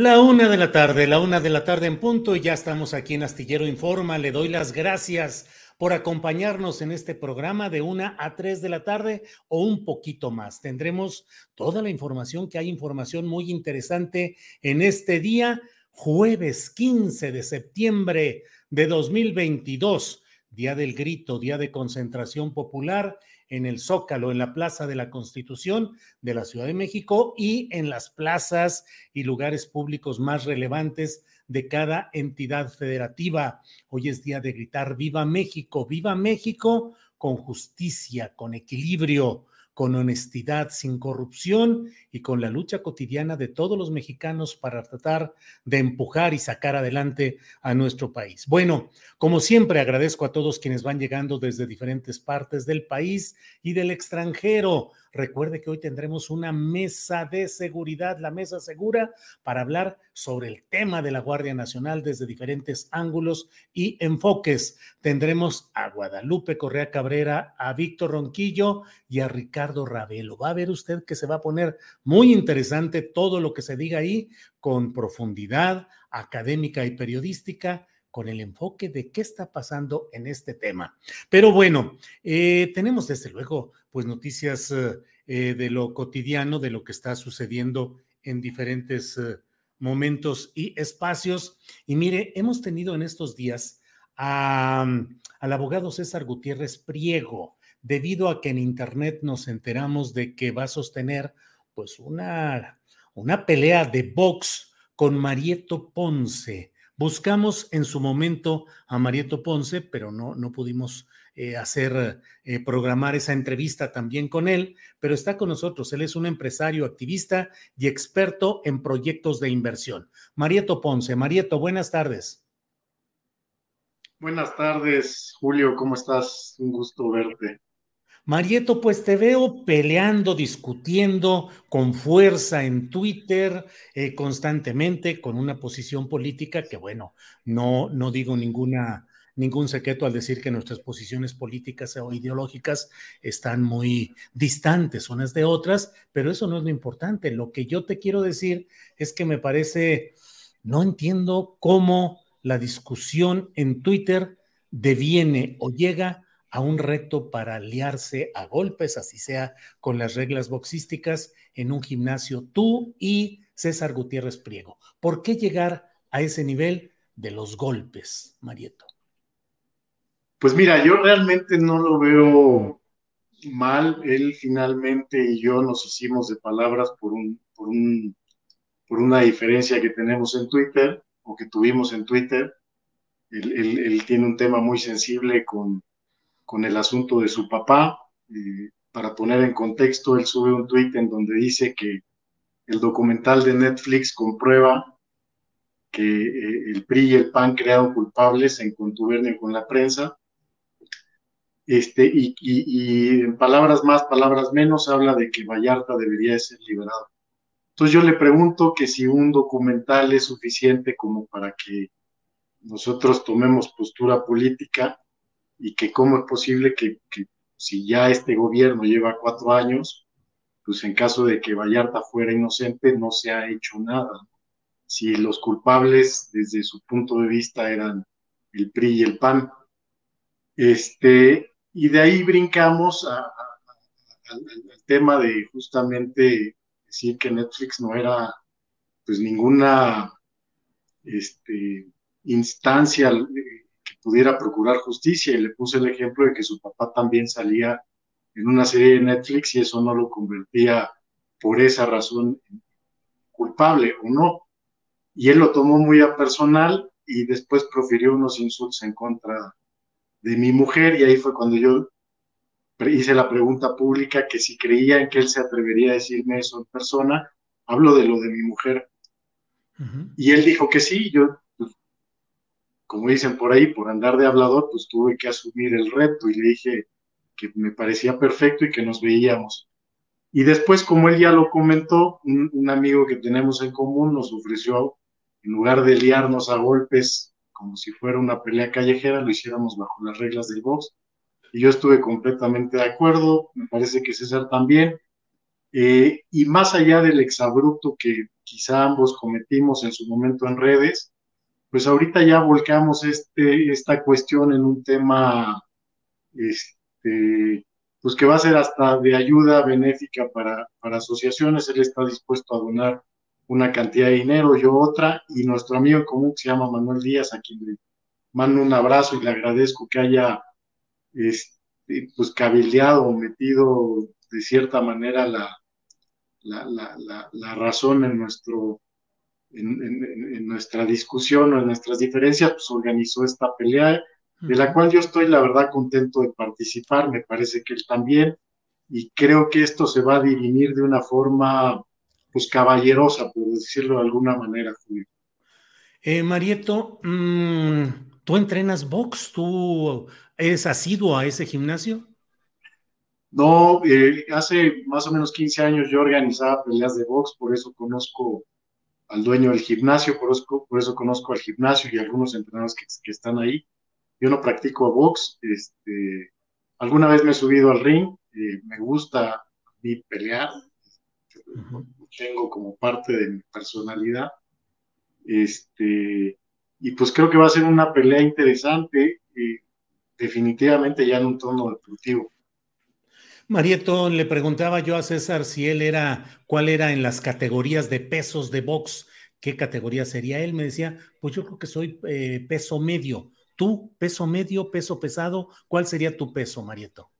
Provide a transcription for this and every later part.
La una de la tarde, la una de la tarde en punto, y ya estamos aquí en Astillero Informa. Le doy las gracias por acompañarnos en este programa de una a tres de la tarde o un poquito más. Tendremos toda la información, que hay información muy interesante en este día, jueves 15 de septiembre de 2022, día del grito, día de concentración popular en el Zócalo, en la Plaza de la Constitución de la Ciudad de México y en las plazas y lugares públicos más relevantes de cada entidad federativa. Hoy es día de gritar Viva México, viva México con justicia, con equilibrio, con honestidad, sin corrupción y con la lucha cotidiana de todos los mexicanos para tratar de empujar y sacar adelante a nuestro país. Bueno, como siempre, agradezco a todos quienes van llegando desde diferentes partes del país y del extranjero. Recuerde que hoy tendremos una mesa de seguridad, la mesa segura, para hablar sobre el tema de la Guardia Nacional desde diferentes ángulos y enfoques. Tendremos a Guadalupe Correa Cabrera, a Víctor Ronquillo y a Ricardo Ravelo. Va a ver usted que se va a poner muy interesante todo lo que se diga ahí con profundidad académica y periodística con el enfoque de qué está pasando en este tema. Pero bueno, eh, tenemos desde luego pues noticias eh, eh, de lo cotidiano, de lo que está sucediendo en diferentes momentos y espacios. Y mire, hemos tenido en estos días al abogado César Gutiérrez Priego, debido a que en Internet nos enteramos de que va a sostener pues una, una pelea de box con Marieto Ponce. Buscamos en su momento a Marieto Ponce, pero no, no pudimos eh, hacer, eh, programar esa entrevista también con él, pero está con nosotros. Él es un empresario, activista y experto en proyectos de inversión. Marieto Ponce. Marieto, buenas tardes. Buenas tardes, Julio, ¿cómo estás? Un gusto verte. Marieto, pues te veo peleando, discutiendo con fuerza en Twitter eh, constantemente con una posición política que, bueno, no, no digo ninguna, ningún secreto al decir que nuestras posiciones políticas o ideológicas están muy distantes unas de otras, pero eso no es lo importante. Lo que yo te quiero decir es que me parece, no entiendo cómo la discusión en Twitter deviene o llega a un reto para aliarse a golpes, así sea con las reglas boxísticas, en un gimnasio tú y César Gutiérrez Priego. ¿Por qué llegar a ese nivel de los golpes, Marieto? Pues mira, yo realmente no lo veo mal. Él finalmente y yo nos hicimos de palabras por un, por un, por una diferencia que tenemos en Twitter o que tuvimos en Twitter. él tiene un tema muy sensible con, con el asunto de su papá. Eh, para poner en contexto, él sube un tuit en donde dice que el documental de Netflix comprueba que eh, el PRI y el PAN crearon culpables en contubernio con la prensa. este, y, en palabras más, palabras menos, habla de que Vallarta debería ser liberado. Entonces yo le pregunto que si un documental es suficiente como para que nosotros tomemos postura política y que cómo es posible que, si ya este gobierno lleva cuatro años, pues en caso de que Vallarta fuera inocente no se ha hecho nada. Si los culpables desde su punto de vista eran el PRI y el PAN. Este, y de ahí brincamos al tema de justamente decir que Netflix no era pues ninguna este, instancia que pudiera procurar justicia y le puse el ejemplo de que su papá también salía en una serie de Netflix y eso no lo convertía por esa razón culpable o no. Y él lo tomó muy a personal y después profirió unos insultos en contra de mi mujer y ahí fue cuando yo hice la pregunta pública que si creía en que él se atrevería a decirme eso en persona, hablo de lo de mi mujer. Y él dijo que sí, yo, como dicen por ahí, por andar de hablador, pues tuve que asumir el reto y le dije que me parecía perfecto y que nos veíamos. Y después, como él ya lo comentó, un amigo que tenemos en común nos ofreció en lugar de liarnos a golpes como si fuera una pelea callejera, lo hiciéramos bajo las reglas del box. Y yo estuve completamente de acuerdo, me parece que César también. Eh, y más allá del exabrupto que quizá ambos cometimos en su momento en redes, pues ahorita ya volcamos este, esta cuestión en un tema este, pues que va a ser hasta de ayuda benéfica para, para asociaciones. Él está dispuesto a donar una cantidad de dinero, yo otra, y nuestro amigo en común que se llama Manuel Díaz, a quien le mando un abrazo y le agradezco que haya este, pues o metido de cierta manera la, la, razón en nuestro en, nuestra discusión o en nuestras diferencias, pues organizó esta pelea, de la cual yo estoy la verdad contento de participar, me parece que él también, y creo que esto se va a dirimir de una forma pues caballerosa, por decirlo de alguna manera, Julio. Eh, Marieto, mm, ¿tú entrenas box? ¿Tú eres asiduo a ese gimnasio? No, eh, hace más o menos 15 años yo organizaba peleas de box, por eso conozco al dueño del gimnasio, por eso, por eso conozco al gimnasio y algunos entrenadores que, están ahí. Yo no practico box, este, alguna vez me he subido al ring, eh, me gusta pelear, tengo como parte de mi personalidad. Este, y pues creo que va a ser una pelea interesante, y definitivamente ya en un tono deportivo. Marieto, le preguntaba yo a César si él era, cuál era en las categorías de pesos de box, qué categoría sería. Él me decía, pues yo creo que soy eh, peso medio. ¿Tú, peso medio, peso pesado? ¿Cuál sería tu peso, Marieto?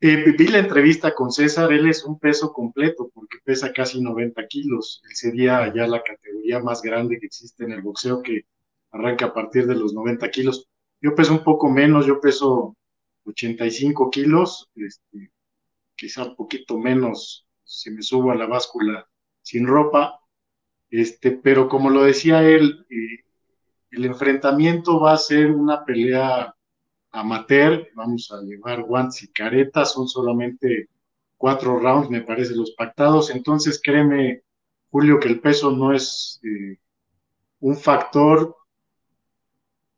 Eh, vi la entrevista con César, él es un peso completo porque pesa casi 90 kilos. Él sería ya la categoría más grande que existe en el boxeo que arranca a partir de los 90 kilos. Yo peso un poco menos, yo peso 85 kilos, este, quizá un poquito menos si me subo a la báscula sin ropa, este, pero como lo decía él, eh, el enfrentamiento va a ser una pelea amateur, vamos a llevar guantes y caretas, son solamente cuatro rounds, me parece, los pactados. Entonces, créeme, Julio, que el peso no es eh, un factor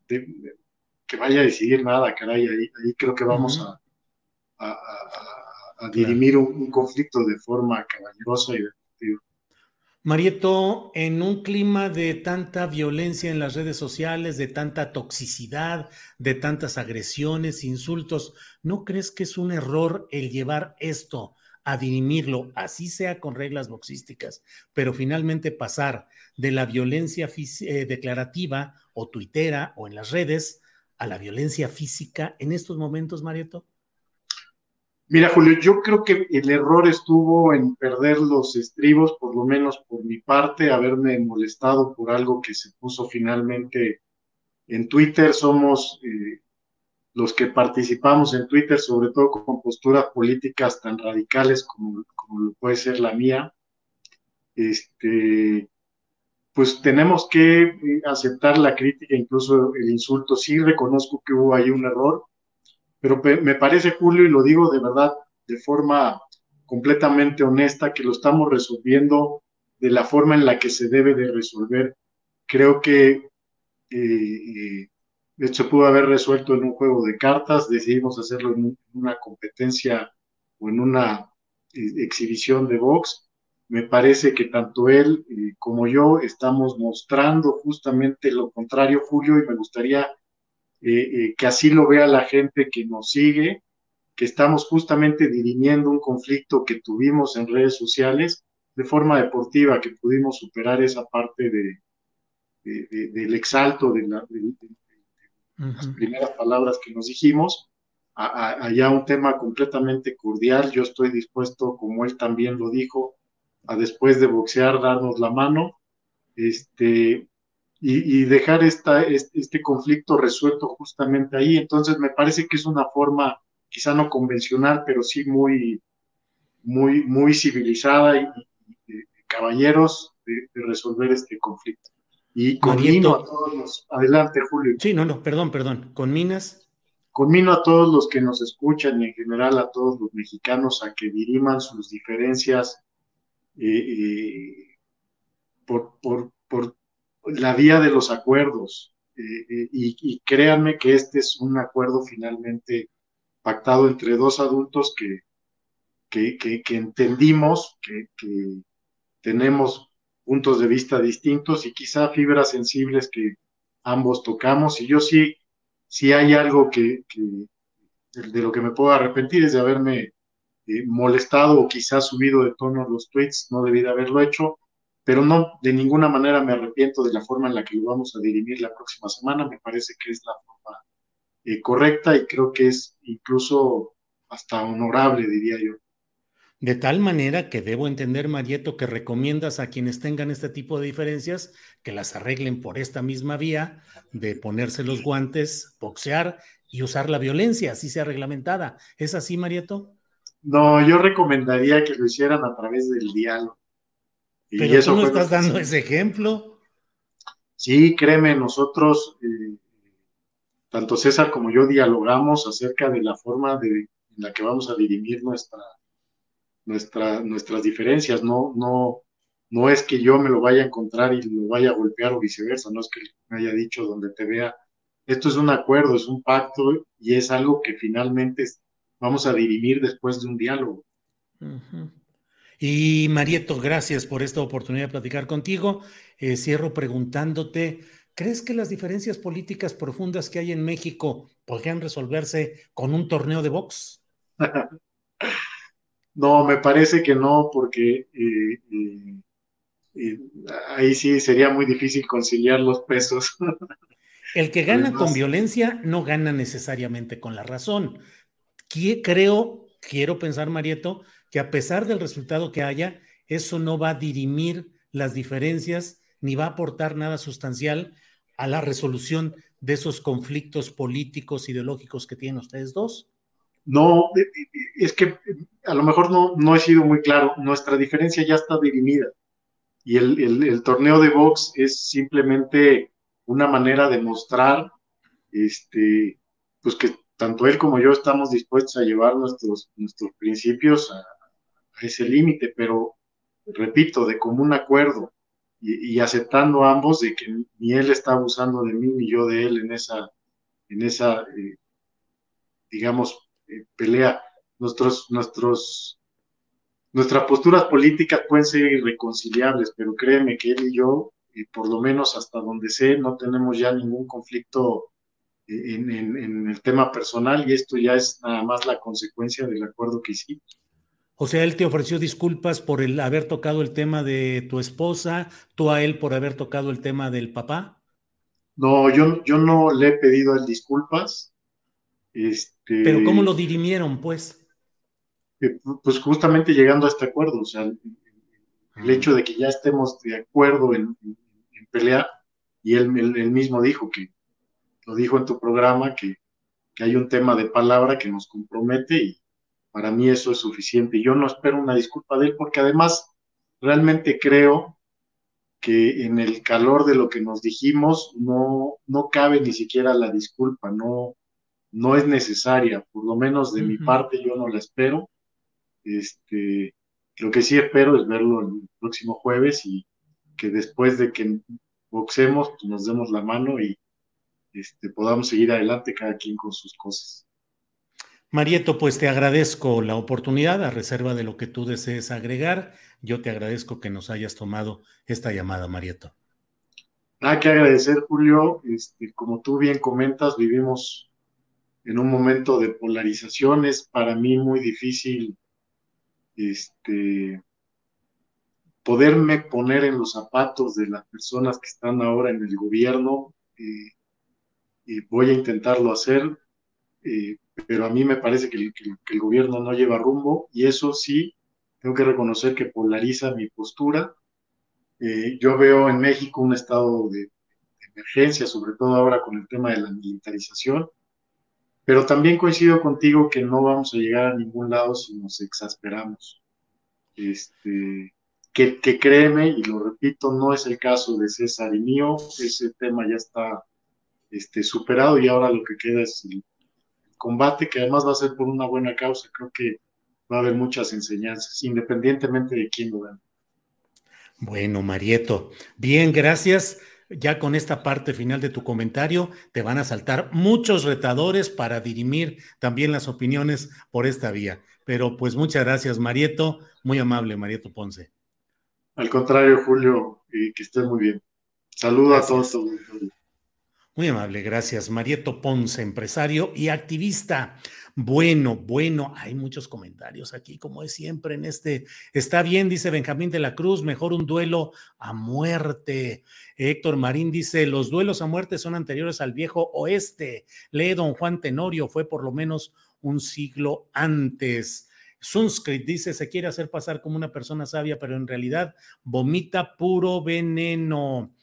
que vaya a decidir nada, caray. Ahí, creo que vamos a, dirimir un, conflicto de forma caballerosa y deportiva. Marieto, en un clima de tanta violencia en las redes sociales, de tanta toxicidad, de tantas agresiones, insultos, ¿no crees que es un error el llevar esto a dirimirlo, así sea con reglas boxísticas, pero finalmente pasar de la violencia eh, declarativa o tuitera o en las redes a la violencia física en estos momentos, Marieto? Mira, Julio, yo creo que el error estuvo en perder los estribos, por lo menos por mi parte, haberme molestado por algo que se puso finalmente en Twitter. Somos eh, los que participamos en Twitter, sobre todo con posturas políticas tan radicales como, lo puede ser la mía. Este, pues tenemos que eh, aceptar la crítica, incluso el insulto. Sí reconozco que hubo ahí un error pero me parece, Julio, y lo digo de verdad, de forma completamente honesta, que lo estamos resolviendo de la forma en la que se debe de resolver. Creo que eh, esto pudo haber resuelto en un juego de cartas, decidimos hacerlo en una competencia o en una eh, exhibición de box. Me parece que tanto él eh, como yo estamos mostrando justamente lo contrario, Julio, y me gustaría que así lo vea la gente que nos sigue, que estamos justamente dirimiendo un conflicto que tuvimos en redes sociales de forma deportiva, que pudimos superar esa parte de, del exalto de, las primeras palabras que nos dijimos, allá un tema completamente cordial. Yo estoy dispuesto, como él también lo dijo, a después de boxear darnos la mano este, y, dejar esta, este, conflicto resuelto justamente ahí. Entonces me parece que es una forma quizá no convencional, pero sí muy, muy, muy civilizada y, caballeros de, resolver este conflicto. Y conmino a todos los, adelante Julio. Sí, no, no, perdón, perdón, con Minas. Conmino a todos los que nos escuchan y en general a todos los mexicanos a que diriman sus diferencias eh, eh, por, por, por, la vía de los acuerdos. Eh, y, y, créanme que este es un acuerdo finalmente pactado entre dos adultos que, que, entendimos que, que tenemos puntos de vista distintos y quizá fibras sensibles que ambos tocamos. Y yo sí, sí hay algo que, de lo que me puedo arrepentir es de haberme eh, molestado o quizá subido de tono los tweets, no debí de haberlo hecho, pero no, de ninguna manera me arrepiento de la forma en la que lo vamos a dirimir la próxima semana, me parece que es la forma eh, correcta y creo que es incluso hasta honorable, diría yo. De tal manera que debo entender, Marieto, que recomiendas a quienes tengan este tipo de diferencias que las arreglen por esta misma vía de ponerse los guantes, boxear y usar la violencia, así sea reglamentada. ¿Es así, Marieto? No, yo recomendaría que lo hicieran a través del diálogo. Y Pero eso tú no estás dando ese ejemplo. Sí, créeme, nosotros, eh, tanto César como yo, dialogamos acerca de la forma de, en la que vamos a dirimir nuestra nuestra, nuestras diferencias, no, no, no es que yo me lo vaya a encontrar y lo vaya a golpear o viceversa, no es que me haya dicho donde te vea. Esto es un acuerdo, es un pacto y es algo que finalmente vamos a dirimir después de un diálogo. Y Marieto, gracias por esta oportunidad de platicar contigo. Eh, cierro preguntándote, ¿crees que las diferencias políticas profundas que hay en México podrían resolverse con un torneo de box? No, me parece que no, porque eh, eh, eh, ahí sí sería muy difícil conciliar los pesos. El que gana con violencia no gana necesariamente con la razón. Creo, quiero pensar, Marieto, que a pesar del resultado que haya, eso no va a dirimir las diferencias ni va a aportar nada sustancial a la resolución de esos conflictos políticos, ideológicos que tienen ustedes dos. No, es que a lo mejor no, no he sido muy claro, nuestra diferencia ya está dirimida y el, torneo de box es simplemente una manera de mostrar este, pues que tanto él como yo estamos dispuestos a llevar nuestros, nuestros principios a, ese límite, pero repito, de común acuerdo y, aceptando ambos de que ni él está abusando de mí ni yo de él en esa, en esa eh, digamos, eh, pelea. Nuestros, nuestras posturas políticas pueden ser irreconciliables, pero créeme que él y yo, eh, por lo menos hasta donde sé, no tenemos ya ningún conflicto eh, en, el tema personal y esto ya es nada más la consecuencia del acuerdo que hicimos. O sea, él te ofreció disculpas por el haber tocado el tema de tu esposa, tú a él por haber tocado el tema del papá. No, yo, yo no le he pedido a él disculpas. Este, Pero ¿cómo lo dirimieron, pues? Eh, pues justamente llegando a este acuerdo, o sea, el, hecho de que ya estemos de acuerdo en, pelear, y él, mismo dijo que, lo dijo en tu programa, que, hay un tema de palabra que nos compromete y para mí eso es suficiente. Yo no espero una disculpa de él porque además realmente creo que en el calor de lo que nos dijimos no, no cabe ni siquiera la disculpa, no, no es necesaria, lo menos de mi parte yo no la espero. Este, lo que sí espero es verlo el próximo jueves y que después de que boxemos pues nos demos la mano y este, podamos seguir adelante cada quien con sus cosas. Marieto, pues te agradezco la oportunidad, a reserva de lo que tú desees agregar. Yo te agradezco que nos hayas tomado esta llamada, Marieto. Nada que agradecer, Julio. Este, como tú bien comentas, vivimos en un momento de polarización. Es para mí muy difícil este, poderme poner en los zapatos de las personas que están ahora en el gobierno. Eh, y voy a intentarlo hacer, eh, pero a mí me parece que el, gobierno no lleva rumbo y eso sí, tengo que reconocer que polariza mi postura. Eh, yo veo en México un estado de, emergencia, sobre todo ahora con el tema de la militarización, pero también coincido contigo que no vamos a llegar a ningún lado si nos exasperamos. Este, que, que, créeme, y lo repito, no es el caso de César y mío, ese tema ya está este, superado y ahora lo que queda es el combate, que además va a ser por una buena causa. Creo que va a haber muchas enseñanzas, independientemente de quién lo gane. Bueno, Marieto, bien, gracias. Ya con esta parte final de tu comentario, te van a saltar muchos retadores para dirimir también las opiniones por esta vía. Pero pues muchas gracias, Marieto. Muy amable, Marieto Ponce. Al contrario, Julio, y que estés muy bien. Saludos a todos. Muy amable, gracias. Marieto Ponce, empresario y activista. Bueno, bueno, hay muchos comentarios aquí, como es siempre en este. Está bien, dice Benjamín de la Cruz, mejor un duelo a muerte. Héctor Marín dice, los duelos a muerte son anteriores al viejo oeste. Lee don Juan Tenorio, fue por lo menos un siglo antes. Sunscript dice, se quiere hacer pasar como una persona sabia, pero en realidad vomita puro veneno.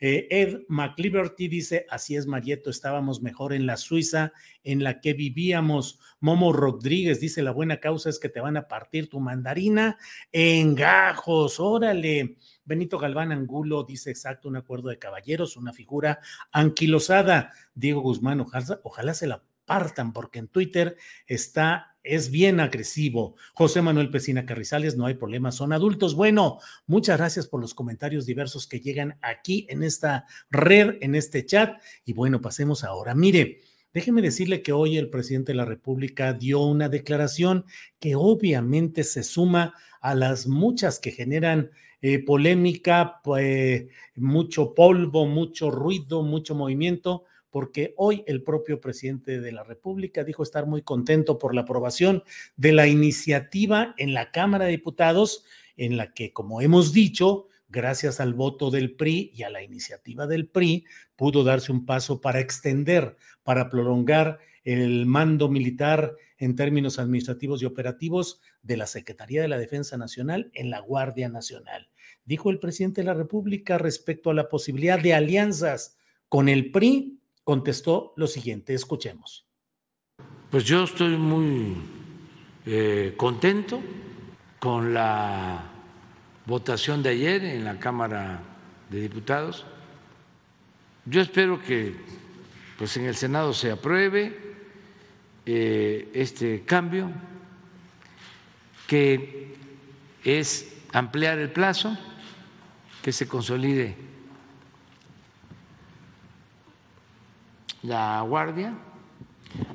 Eh, Ed McLiberty dice, así es, Marieto, estábamos mejor en la Suiza en la que vivíamos. Momo Rodríguez dice, la buena causa es que te van a partir tu mandarina en gajos, órale. Benito Galván Angulo dice, exacto, un acuerdo de caballeros, una figura anquilosada. Diego Guzmán, ojalá, ojalá se la partan porque en Twitter está es bien agresivo. José Manuel Pesina Carrizales, no hay problema, son adultos. Bueno, muchas gracias por los comentarios diversos que llegan aquí en esta red, en este chat. Y bueno, pasemos ahora. Mire, déjeme decirle que hoy el presidente de la República dio una declaración que obviamente se suma a las muchas que generan eh, polémica, pues, mucho polvo, mucho ruido, mucho movimiento porque hoy el propio presidente de la República dijo estar muy contento por la aprobación de la iniciativa en la Cámara de Diputados, en la que, como hemos dicho, gracias al voto del PRI y a la iniciativa del PRI, pudo darse un paso para extender, para prolongar el mando militar en términos administrativos y operativos de la Secretaría de la Defensa Nacional en la Guardia Nacional. Dijo el presidente de la República respecto a la posibilidad de alianzas con el PRI contestó lo siguiente, escuchemos. Pues yo estoy muy eh, contento con la votación de ayer en la Cámara de Diputados. Yo espero que pues en el Senado se apruebe eh, este cambio, que es ampliar el plazo, que se consolide la Guardia,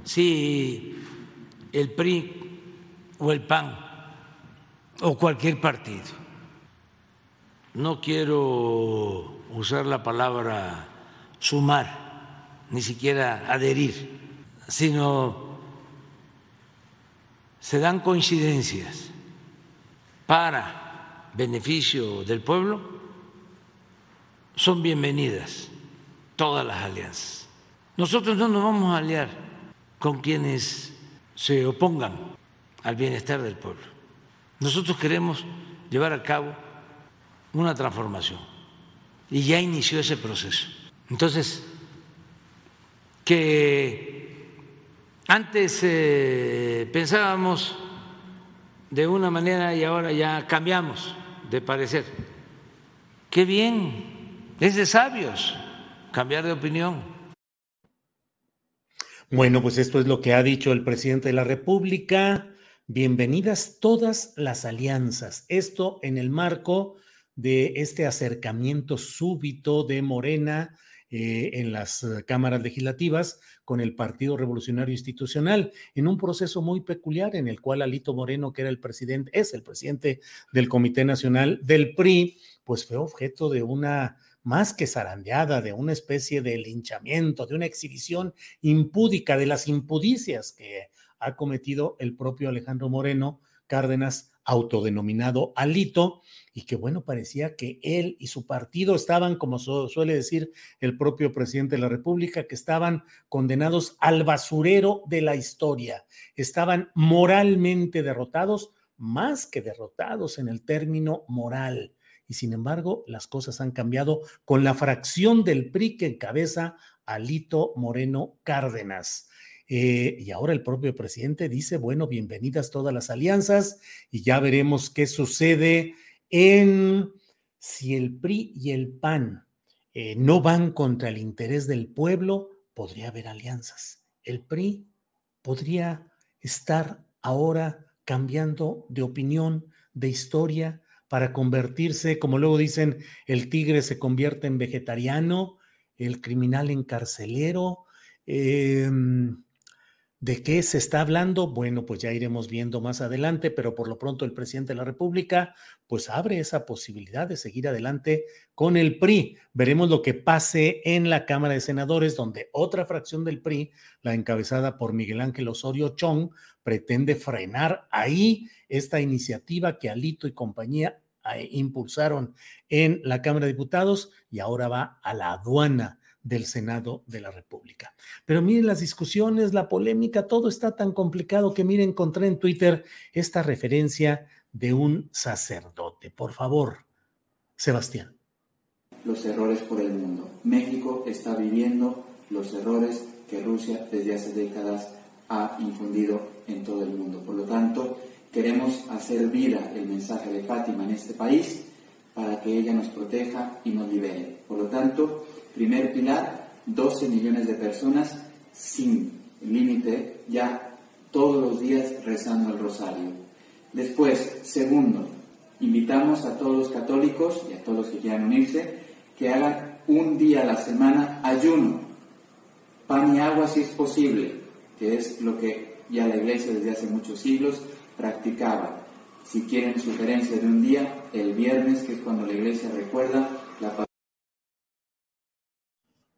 si el PRI o el PAN o cualquier partido, no quiero usar la palabra sumar, ni siquiera adherir, sino se dan coincidencias para beneficio del pueblo, son bienvenidas todas las alianzas. Nosotros no nos vamos a aliar con quienes se opongan al bienestar del pueblo. Nosotros queremos llevar a cabo una transformación y ya inició ese proceso. Entonces, que antes eh, pensábamos de una manera y ahora ya cambiamos de parecer. Qué bien, es de sabios cambiar de opinión. Bueno, pues esto es lo que ha dicho el presidente de la República. Bienvenidas todas las alianzas. Esto en el marco de este acercamiento súbito de Morena eh, en las eh, cámaras legislativas con el Partido Revolucionario Institucional, en un proceso muy peculiar en el cual Alito Moreno, que era el presidente, es el presidente del Comité Nacional del PRI, pues fue objeto de una más que zarandeada, de una especie de linchamiento, de una exhibición impúdica de las impudicias que ha cometido el propio Alejandro Moreno Cárdenas, autodenominado Alito, y que bueno, parecía que él y su partido estaban, como suele decir el propio presidente de la República, que estaban condenados al basurero de la historia, estaban moralmente derrotados, más que derrotados en el término moral y sin embargo las cosas han cambiado con la fracción del PRI que encabeza Alito Moreno Cárdenas. Eh, y ahora el propio presidente dice, bueno, bienvenidas todas las alianzas y ya veremos qué sucede en si el PRI y el PAN eh, no van contra el interés del pueblo, podría haber alianzas. El PRI podría estar ahora cambiando de opinión, de historia, para convertirse, como luego dicen, el tigre se convierte en vegetariano, el criminal en carcelero. Em, ¿De qué se está hablando? Bueno, pues ya iremos viendo más adelante, pero por lo pronto el presidente de la República pues abre esa posibilidad de seguir adelante con el PRI. Veremos lo que pase en la Cámara de Senadores, donde otra fracción del PRI, la encabezada por Miguel Ángel Osorio Chong, pretende frenar ahí esta iniciativa que Alito y compañía eh, impulsaron en la Cámara de Diputados y ahora va a la aduana del Senado de la República. Pero miren las discusiones, la polémica, todo está tan complicado que miren, encontré en Twitter esta referencia de un sacerdote. Por favor, Sebastián. Los errores por el mundo. México está viviendo los errores que Rusia desde hace décadas ha infundido en todo el mundo. Por lo tanto, queremos hacer vida el mensaje de Fátima en este país para que ella nos proteja y nos libere. Por lo tanto, primer pilar, 12 millones de personas sin límite, ya todos los días rezando el rosario. Después, segundo, invitamos a todos los católicos y a todos los que quieran unirse que hagan un día a la semana ayuno, pan y agua si es posible, que es lo que ya la Iglesia desde hace muchos siglos practicaba. Si quieren sugerencia de un día, el viernes, que es cuando la Iglesia recuerda la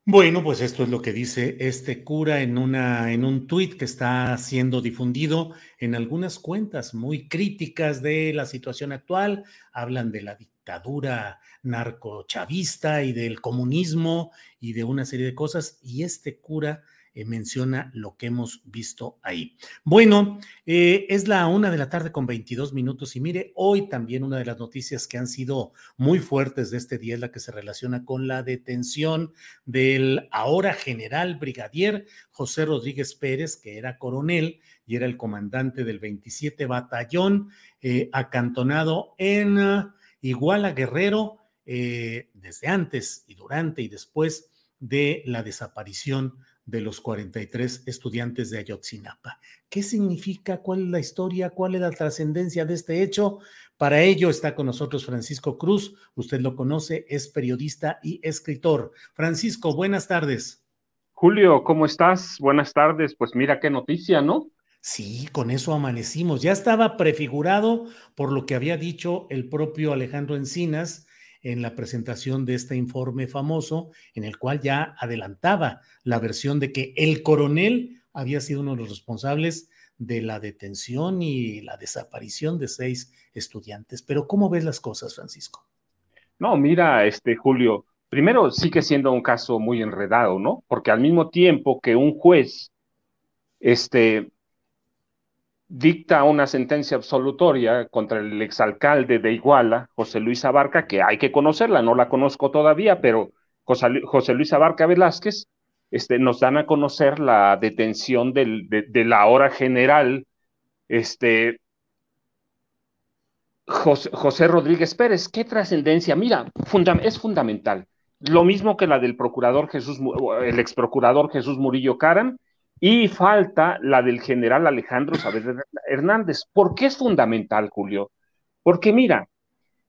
bueno, pues esto es lo que dice este cura en, una, en un tuit que está siendo difundido en algunas cuentas muy críticas de la situación actual. Hablan de la dictadura narcochavista y del comunismo y de una serie de cosas. Y este cura eh, menciona lo que hemos visto ahí. Bueno, eh, es la una de la tarde con 22 minutos y mire, hoy también una de las noticias que han sido muy fuertes de este día es la que se relaciona con la detención del ahora general brigadier José Rodríguez Pérez, que era coronel y era el comandante del 27 Batallón, eh, acantonado en Iguala Guerrero, desde antes y durante y después de la desaparición de los 43 estudiantes de Ayotzinapa. ¿Qué significa? ¿Cuál es la historia? ¿Cuál es la trascendencia de este hecho? Para ello está con nosotros Francisco Cruz. Usted lo conoce, es periodista y escritor. Francisco, buenas tardes. Julio, ¿cómo estás? Buenas tardes. Pues mira qué noticia, ¿no? Sí, con eso amanecimos. Ya estaba prefigurado por lo que había dicho el propio Alejandro Encinas en la presentación de este informe famoso, en el cual ya adelantaba la versión de que el coronel había sido uno de los responsables de la detención y la desaparición de seis estudiantes. Pero ¿cómo ves las cosas, Francisco? No, mira, este Julio, primero sigue siendo un caso muy enredado, ¿no? Porque al mismo tiempo que un juez este, dicta una sentencia absolutoria contra el exalcalde de Iguala, José Luis Abarca, que hay que conocerla, no la conozco todavía, pero José Luis Abarca Velázquez, este, nos dan a conocer la detención de, la hora general, este, José, Rodríguez Pérez. ¿Qué trascendencia? Mira, es fundamental. Lo mismo que la del procurador Jesús, el ex procurador Jesús Murillo Caram, y falta la del general Alejandro Saavedra Hernández. ¿Por qué es fundamental, Julio? Porque mira,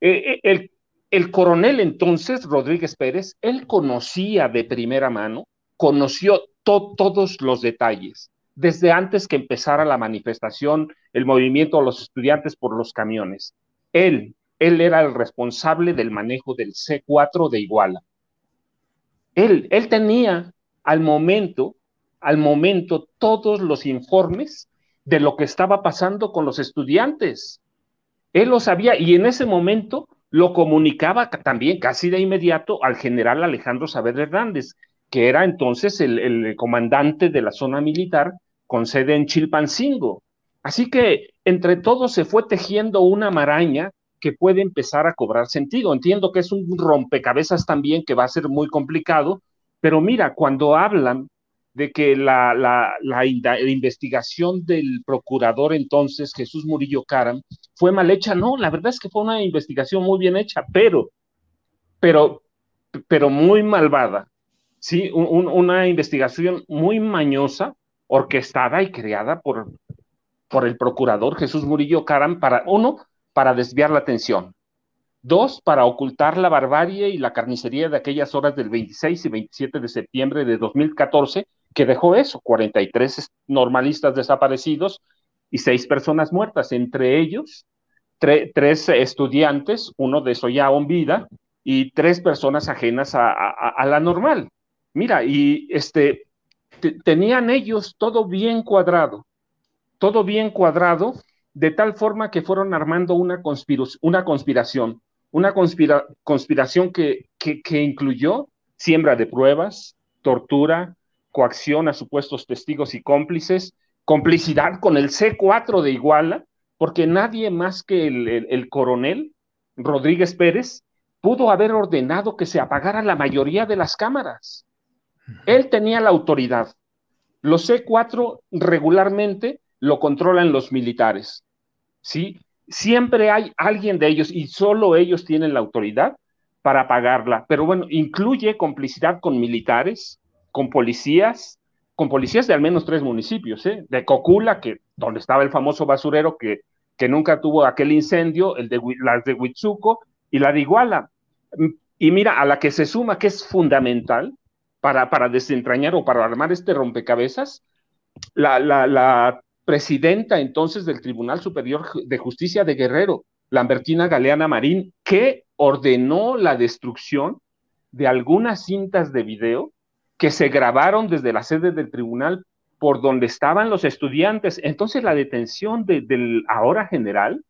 eh, eh, el, coronel entonces, Rodríguez Pérez, él conocía de primera mano, conoció todos los detalles, desde antes que empezara la manifestación, el movimiento de los estudiantes por los camiones. Él, él era el responsable del manejo del C4 de Iguala. Él, él tenía al momento al momento todos los informes de lo que estaba pasando con los estudiantes. Él lo sabía y en ese momento lo comunicaba también casi de inmediato al general Alejandro Saavedra Hernández, que era entonces el, comandante de la zona militar con sede en Chilpancingo. Así que entre todos se fue tejiendo una maraña que puede empezar a cobrar sentido. Entiendo que es un rompecabezas también que va a ser muy complicado, pero mira, cuando hablan de que la, la, investigación del procurador entonces, Jesús Murillo Caram, fue mal hecha. No, la verdad es que fue una investigación muy bien hecha, pero, pero, pero muy malvada. Sí, una investigación muy mañosa, orquestada y creada por, por el procurador Jesús Murillo Caram para, uno, para desviar la atención. Dos, para ocultar la barbarie y la carnicería de aquellas horas del 26 y 27 de septiembre de 2014, que dejó eso, 43 normalistas desaparecidos y seis personas muertas, entre ellos tres estudiantes, uno de eso ya en vida, y tres personas ajenas a, la normal. Mira, y este, tenían ellos todo bien cuadrado, todo bien cuadrado, de tal forma que fueron armando una, una conspiración, una conspiración que, que incluyó siembra de pruebas, tortura, coacción a supuestos testigos y cómplices, complicidad con el C4 de Iguala, porque nadie más que el, coronel Rodríguez Pérez pudo haber ordenado que se apagara la mayoría de las cámaras. Él tenía la autoridad. Los C4 regularmente lo controlan los militares. ¿sí? Siempre hay alguien de ellos y solo ellos tienen la autoridad para apagarla. Pero bueno, incluye complicidad con militares, con policías, con policías de al menos tres municipios, ¿eh? de Cocula, que, donde estaba el famoso basurero que, que nunca tuvo aquel incendio, el de, las de Huitzuco y la de Iguala. Y mira, a la que se suma, que es fundamental para, para desentrañar o para armar este rompecabezas, la, la, la presidenta entonces del Tribunal Superior de Justicia de Guerrero, Lambertina Galeana Marín, que ordenó la destrucción de algunas cintas de video que se grabaron desde la sede del tribunal por donde estaban los estudiantes. Entonces la detención del ahora general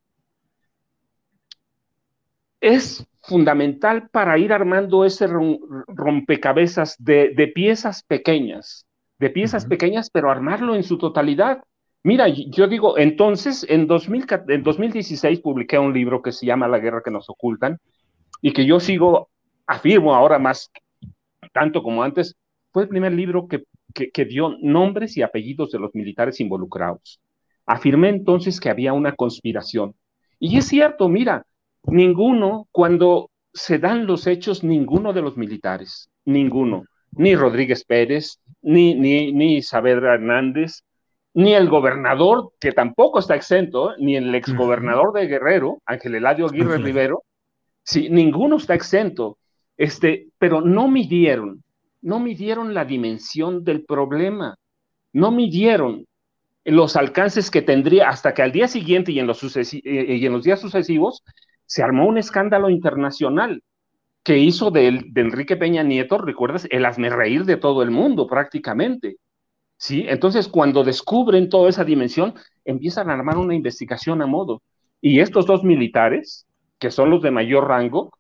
es fundamental para ir armando ese rompecabezas de, piezas pequeñas, de piezas pequeñas, pero armarlo en su totalidad. Mira, yo digo, entonces, en, 2000, en 2016 publiqué un libro que se llama La guerra que nos ocultan y que yo sigo, afirmo ahora más tanto como antes, fue el primer libro que, que, dio nombres y apellidos de los militares involucrados. Afirmé entonces que había una conspiración. Y es cierto, mira, ninguno, cuando se dan los hechos, ninguno de los militares, ninguno, ni Rodríguez Pérez, ni, ni, ni Saavedra Hernández, ni el gobernador, que tampoco está exento, ni el exgobernador de Guerrero, Ángel Eladio Aguirre Rivero, sí, ninguno está exento, este, pero no midieron, no midieron la dimensión del problema, no midieron los alcances que tendría hasta que al día siguiente y en los, eh, los días sucesivos se armó un escándalo internacional que hizo de, Enrique Peña Nieto, recuerdas, el reír de todo el mundo prácticamente. ¿Sí? Entonces, cuando descubren toda esa dimensión, empiezan a armar una investigación a modo. Y estos dos militares, que son los de mayor rango,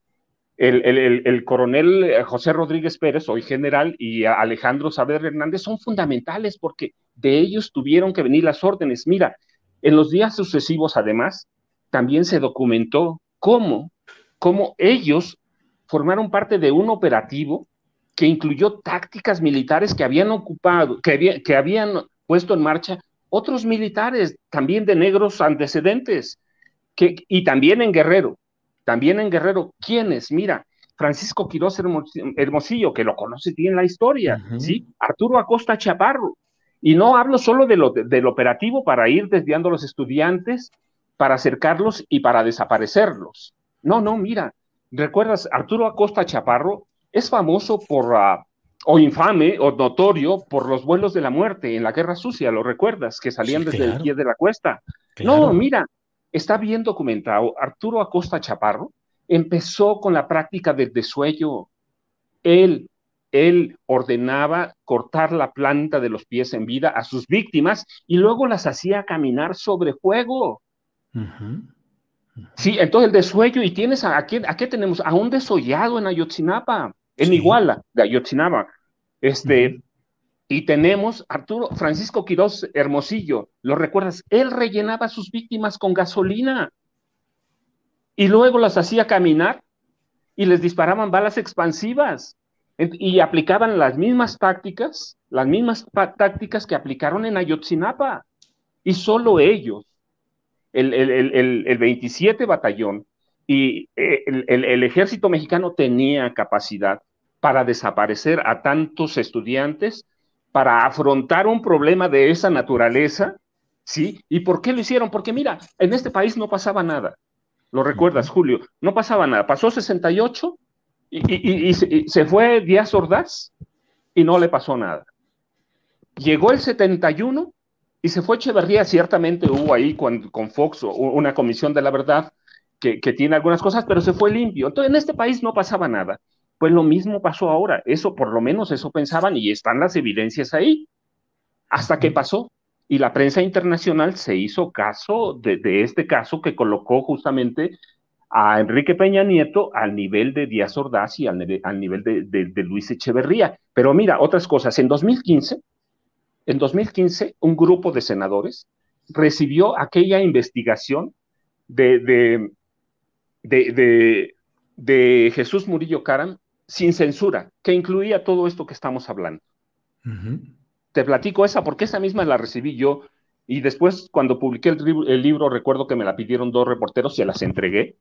el, coronel eh, José Rodríguez Pérez, hoy general, y Alejandro Saavedra Hernández son fundamentales porque de ellos tuvieron que venir las órdenes. Mira, en los días sucesivos, además, también se documentó cómo, cómo ellos formaron parte de un operativo que incluyó tácticas militares que habían ocupado, que, que habían puesto en marcha otros militares, también de negros antecedentes, que, y también en Guerrero. También en Guerrero, ¿quiénes? Mira, Francisco Quirós Hermosillo, que lo conoce bien la historia, ¿sí? Arturo Acosta Chaparro, Y no hablo solo de lo, del operativo para ir desviando a los estudiantes, para acercarlos y para desaparecerlos. No, no, mira, ¿recuerdas? Arturo Acosta Chaparro es famoso por, uh, o infame o notorio por los vuelos de la muerte en la Guerra Sucia, ¿lo recuerdas? Que salían desde el pie de la cuesta. No, mira, está bien documentado. Arturo Acosta Chaparro empezó con la práctica del desuello. Él, él ordenaba cortar la planta de los pies en vida a sus víctimas y luego las hacía caminar sobre fuego. Sí, entonces el desuello, y tienes a, qué, a qué tenemos? A un desollado en Ayotzinapa, en Iguala, de Ayotzinapa. Este, y tenemos Arturo Francisco Quirós Hermosillo, ¿lo recuerdas? Él rellenaba a sus víctimas con gasolina y luego las hacía caminar y les disparaban balas expansivas y aplicaban las mismas tácticas, las mismas tácticas que aplicaron en Ayotzinapa. Y solo ellos, el, el 27 batallón y eh, el ejército mexicano tenía capacidad para desaparecer a tantos estudiantes para afrontar un problema de esa naturaleza, ¿sí? ¿Y por qué lo hicieron? Porque mira, en este país no pasaba nada. ¿Lo recuerdas, Julio? No pasaba nada. Pasó 68 y, y, se, fue Díaz Ordaz y no le pasó nada. Llegó el 71 y se fue Echeverría. Ciertamente hubo ahí con, con Fox una comisión de la verdad que, que tiene algunas cosas, pero se fue limpio. Entonces, en este país no pasaba nada. Pues lo mismo pasó ahora, eso por lo menos eso pensaban y están las evidencias ahí. Hasta que pasó y la prensa internacional se hizo caso de, este caso que colocó justamente a Enrique Peña Nieto al nivel de Díaz Ordaz y al, nivel de, Luis Echeverría. Pero mira, otras cosas, en 2015, en 2015 un grupo de senadores recibió aquella investigación de, de, de Jesús Murillo Caram sin censura, que incluía todo esto que estamos hablando. Te platico esa porque esa misma la recibí yo y después cuando publiqué el, libro recuerdo que me la pidieron dos reporteros, se las entregué.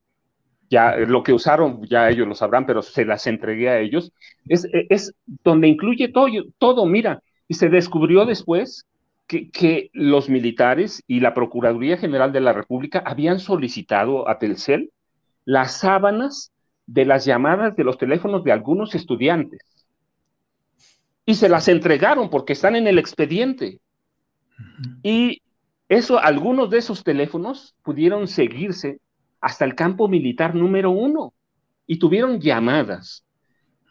Ya lo que usaron, ya ellos lo sabrán, pero se las entregué a ellos. Es, es donde incluye todo, todo, mira, y se descubrió después que, que, los militares y la Procuraduría General de la República habían solicitado a Telcel las sábanas de las llamadas de los teléfonos de algunos estudiantes. Y se las entregaron porque están en el expediente. Y eso, algunos de esos teléfonos pudieron seguirse hasta el campo militar número uno y tuvieron llamadas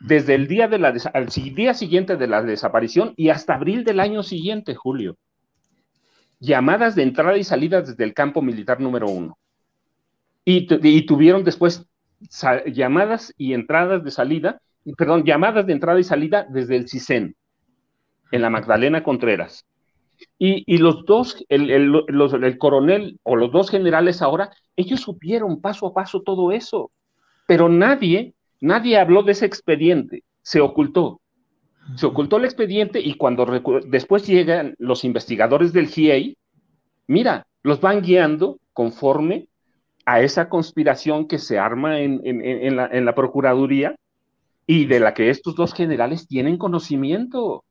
desde el día, de la al día siguiente de la desaparición y hasta abril del año siguiente, Julio. Llamadas de entrada y salida desde el campo militar número uno. Y, y tuvieron después llamadas y entradas de salida, perdón, llamadas de entrada y salida desde el CISEN, en la Magdalena Contreras. Y, los dos, el, el, coronel o los dos generales ahora, ellos supieron paso a paso todo eso, pero nadie, nadie habló de ese expediente, se ocultó. Se ocultó el expediente y cuando después llegan los investigadores del GIEI, mira, los van guiando conforme a esa conspiración que se arma en, la, Procuraduría y de la que estos dos generales tienen conocimiento.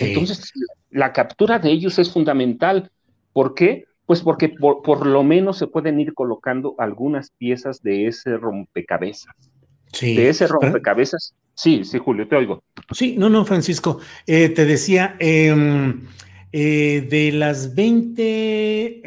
Entonces, la captura de ellos es fundamental. ¿Por qué? Pues porque por, lo menos se pueden ir colocando algunas piezas de ese rompecabezas. Sí. De ese rompecabezas. Sí, sí, Julio, te oigo. Sí, no, no, Francisco. Eh, te decía, em, eh, de las 20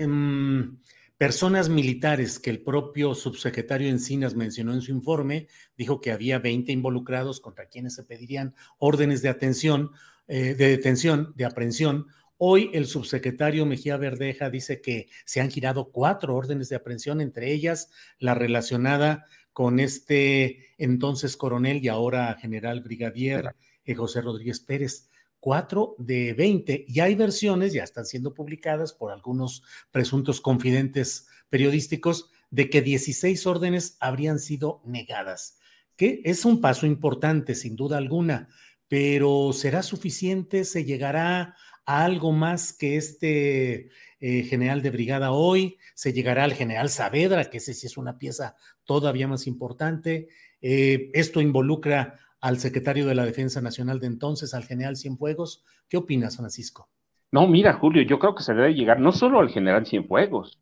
personas militares que el propio subsecretario Encinas mencionó en su informe, dijo que había 20 involucrados contra quienes se pedirían órdenes de atención, eh, de detención, de aprehensión. Hoy el subsecretario Mejía Verdeja dice que se han girado cuatro órdenes de aprehensión, entre ellas la relacionada con este entonces coronel y ahora general brigadier eh, José Rodríguez Pérez. 4 de 20 y hay versiones, ya están siendo publicadas por algunos presuntos confidentes periodísticos, de que 16 órdenes habrían sido negadas, que es un paso importante, sin duda alguna, pero ¿será suficiente? ¿Se llegará a algo más que este eh, general de brigada hoy? ¿Se llegará al general Saavedra, que ese sí es una pieza todavía más importante? Eh, esto involucra al secretario de la Defensa Nacional de entonces, al general Cienfuegos. ¿Qué opinas, Francisco? No, mira, Julio, yo creo que se debe llegar no solo al general Cienfuegos,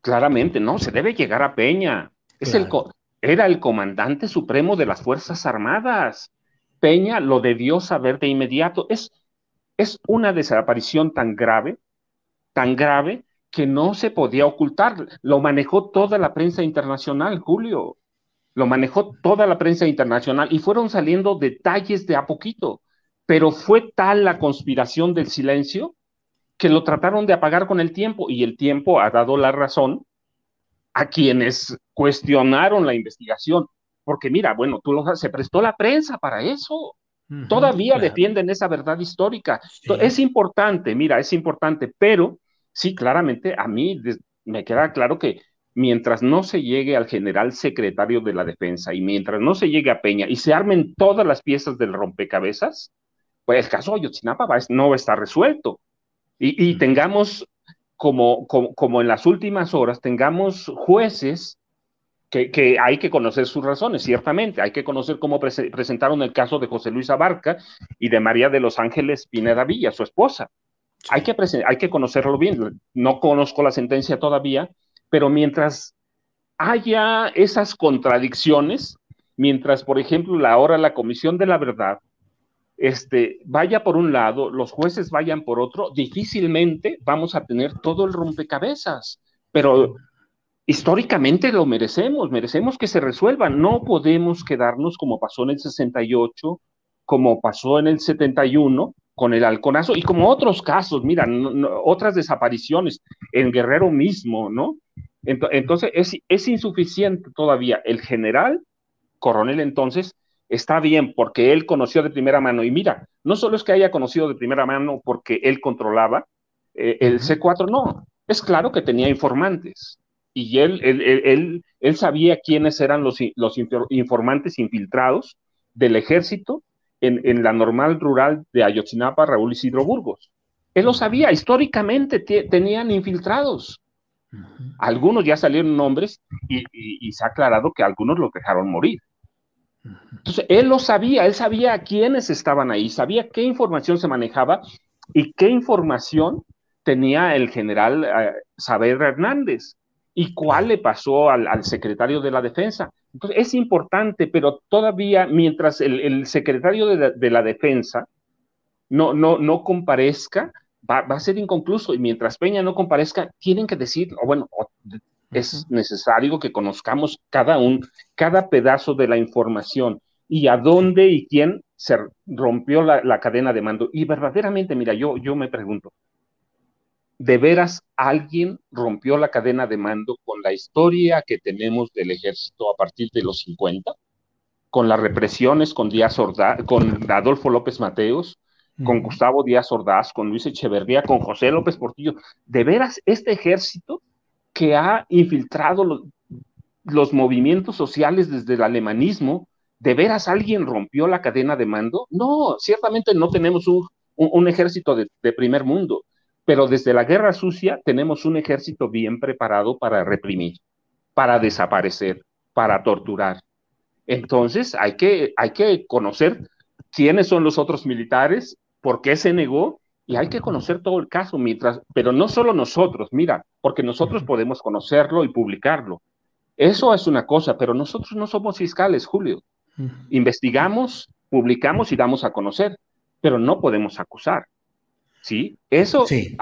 claramente, no, se debe llegar a Peña. Es el, era el comandante supremo de las Fuerzas Armadas. Peña lo debió saber de inmediato. Es, es una desaparición tan grave, tan grave, que no se podía ocultar. Lo manejó toda la prensa internacional, Julio. Lo manejó toda la prensa internacional y fueron saliendo detalles de a poquito. Pero fue tal la conspiración del silencio que lo trataron de apagar con el tiempo y el tiempo ha dado la razón a quienes cuestionaron la investigación. Porque mira, bueno, tú lo, se prestó la prensa para eso. Todavía defienden esa verdad histórica. Es importante, mira, es importante, pero sí, claramente a mí me queda claro que mientras no se llegue al general secretario de la defensa y mientras no se llegue a Peña y se armen todas las piezas del rompecabezas, pues el caso de Ayotzinapa no va a estar resuelto. Y, tengamos, como, como, en las últimas horas, tengamos jueces que, hay que conocer sus razones, ciertamente. Hay que conocer cómo presentaron el caso de José Luis Abarca y de María de los Ángeles Pineda Villa, su esposa. Hay que, hay que conocerlo bien. No conozco la sentencia todavía, pero mientras haya esas contradicciones, mientras, por ejemplo, ahora la Comisión de la Verdad este, vaya por un lado, los jueces vayan por otro, difícilmente vamos a tener todo el rompecabezas, pero históricamente lo merecemos, merecemos que se resuelva, no podemos quedarnos como pasó en el 68, como pasó en el 71 con el halconazo y como otros casos, mira, otras desapariciones en Guerrero mismo, ¿no? Entonces es, es insuficiente todavía. El general, coronel entonces, está bien porque él conoció de primera mano. Y mira, no solo es que haya conocido de primera mano porque él controlaba eh, el C4, no, es claro que tenía informantes. Y él, él, él, sabía quiénes eran los, los informantes infiltrados del ejército en, la normal rural de Ayotzinapa, Raúl Isidro Burgos. Él lo sabía, históricamente tenían infiltrados. Algunos ya salieron nombres y, y, se ha aclarado que algunos los dejaron morir. Entonces, él lo sabía, él sabía a quiénes estaban ahí, sabía qué información se manejaba y qué información tenía el general eh, Saber Hernández y cuál le pasó al, secretario de la defensa. Entonces, es importante, pero todavía mientras el, secretario de la, defensa no, no, no comparezca, va, a ser inconcluso y mientras Peña no comparezca, tienen que decir, o bueno, es necesario que conozcamos cada un, cada pedazo de la información y a dónde y quién se rompió la, cadena de mando. Y verdaderamente, mira, yo, yo me pregunto, ¿de veras alguien rompió la cadena de mando con la historia que tenemos del ejército a partir de los 50? Con las represiones con Díaz Ordaz, con Adolfo López Mateos, con Gustavo Díaz Ordaz, con Luis Echeverría, con José López Portillo. ¿De veras este ejército que ha infiltrado los, movimientos sociales desde el alemanismo, ¿de veras alguien rompió la cadena de mando? No, ciertamente no tenemos un, ejército de, primer mundo, pero desde la guerra sucia tenemos un ejército bien preparado para reprimir, para desaparecer, para torturar. Entonces hay que, hay que conocer quiénes son los otros militares, por qué se negó y hay que conocer todo el caso, mientras, pero no solo nosotros, mira, porque nosotros podemos conocerlo y publicarlo. Eso es una cosa, pero nosotros no somos fiscales, Julio. Investigamos, publicamos y damos a conocer, pero no podemos acusar. ¿Sí? Eso, e,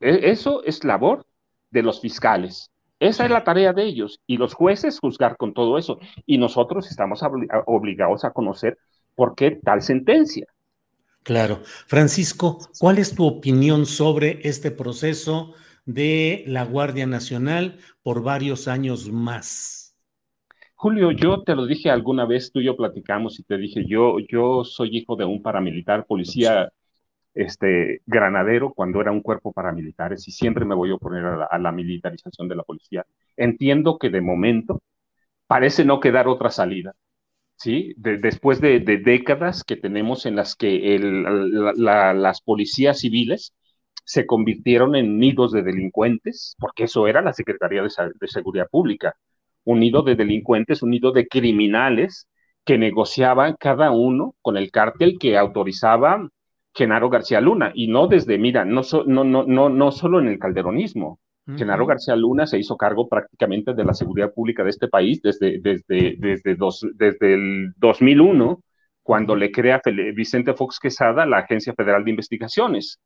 eso es labor de los fiscales. Esa es la tarea de ellos y los jueces juzgar con todo eso. Y nosotros estamos obligados a conocer por qué tal sentencia. Claro. Francisco, ¿cuál es tu opinión sobre este proceso de la Guardia Nacional por varios años más? Julio, yo te lo dije alguna vez, tú y yo platicamos y te dije, yo, yo soy hijo de un paramilitar, policía este, granadero cuando era un cuerpo paramilitares y siempre me voy a oponer a la militarización de la policía. Entiendo que de momento parece no quedar otra salida ¿sí? después de, décadas que tenemos en las que las policías civiles se convirtieron en nidos de delincuentes, porque eso era la Secretaría de, Seguridad Pública, un nido de delincuentes, un nido de criminales que negociaban cada uno con el cártel que autorizaba Genaro García Luna, y no desde, mira, no, no, no, no, no solo en el calderonismo. Genaro García Luna se hizo cargo prácticamente de la seguridad pública de este país desde, desde, desde, dos, desde el 2001, cuando le crea Vicente Fox Quesada la Agencia Federal de Investigaciones.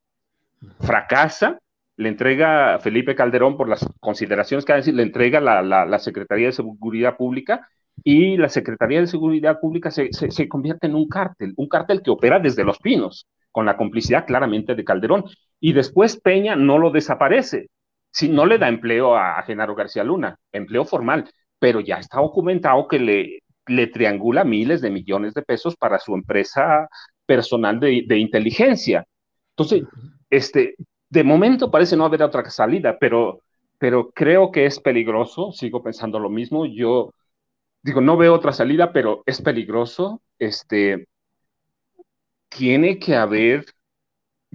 Fracasa, le entrega a Felipe Calderón por las consideraciones que decir, le entrega la, la, Secretaría de Seguridad Pública y la Secretaría de Seguridad Pública se, se, convierte en un cártel, un cártel que opera desde Los Pinos, con la complicidad claramente de Calderón. Y después Peña no lo desaparece, si no le da empleo a, Genaro García Luna, empleo formal, pero ya está documentado que le, le triangula miles de millones de pesos para su empresa personal de, de inteligencia. Entonces, este, de momento parece no haber otra salida, pero, pero creo que es peligroso, sigo pensando lo mismo, yo digo, no veo otra salida, pero es peligroso, este, tiene que haber,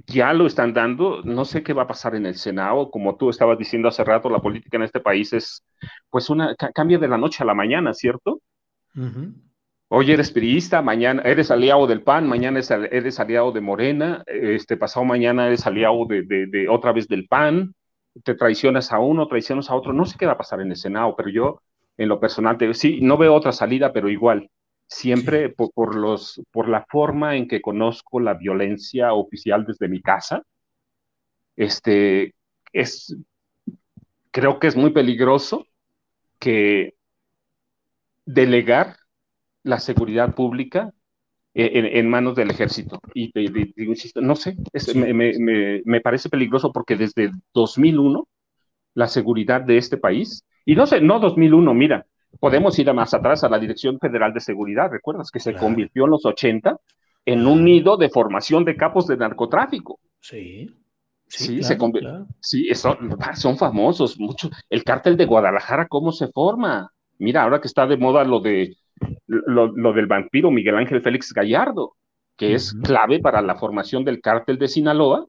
ya lo están dando, no sé qué va a pasar en el Senado, como tú estabas diciendo hace rato, la política en este país es, pues, una, cambia de la noche a la mañana, ¿cierto? Hoy eres priista, mañana eres aliado del PAN, mañana eres aliado de Morena, este pasado mañana eres aliado de, otra vez del PAN, te traicionas a uno, traicionas a otro, no sé qué va a pasar en el Senado, pero yo en lo personal sí, no veo otra salida, pero igual, siempre por, los, por la forma en que conozco la violencia oficial desde mi casa, este, es, creo que es muy peligroso que delegar la seguridad pública en, manos del ejército. Y te, digo, insisto, no sé, me, parece peligroso porque desde 2001 la seguridad de este país, y no sé, no 2001, mira, podemos ir más atrás a la Dirección Federal de Seguridad, ¿recuerdas? Que se convirtió en los 80 en un nido de formación de capos de narcotráfico. Sí. Sí, se sí son, son famosos, mucho. El cártel de Guadalajara, ¿cómo se forma? Mira, ahora que está de moda lo de lo, del vampiro Miguel Ángel Félix Gallardo, que es clave para la formación del cártel de Sinaloa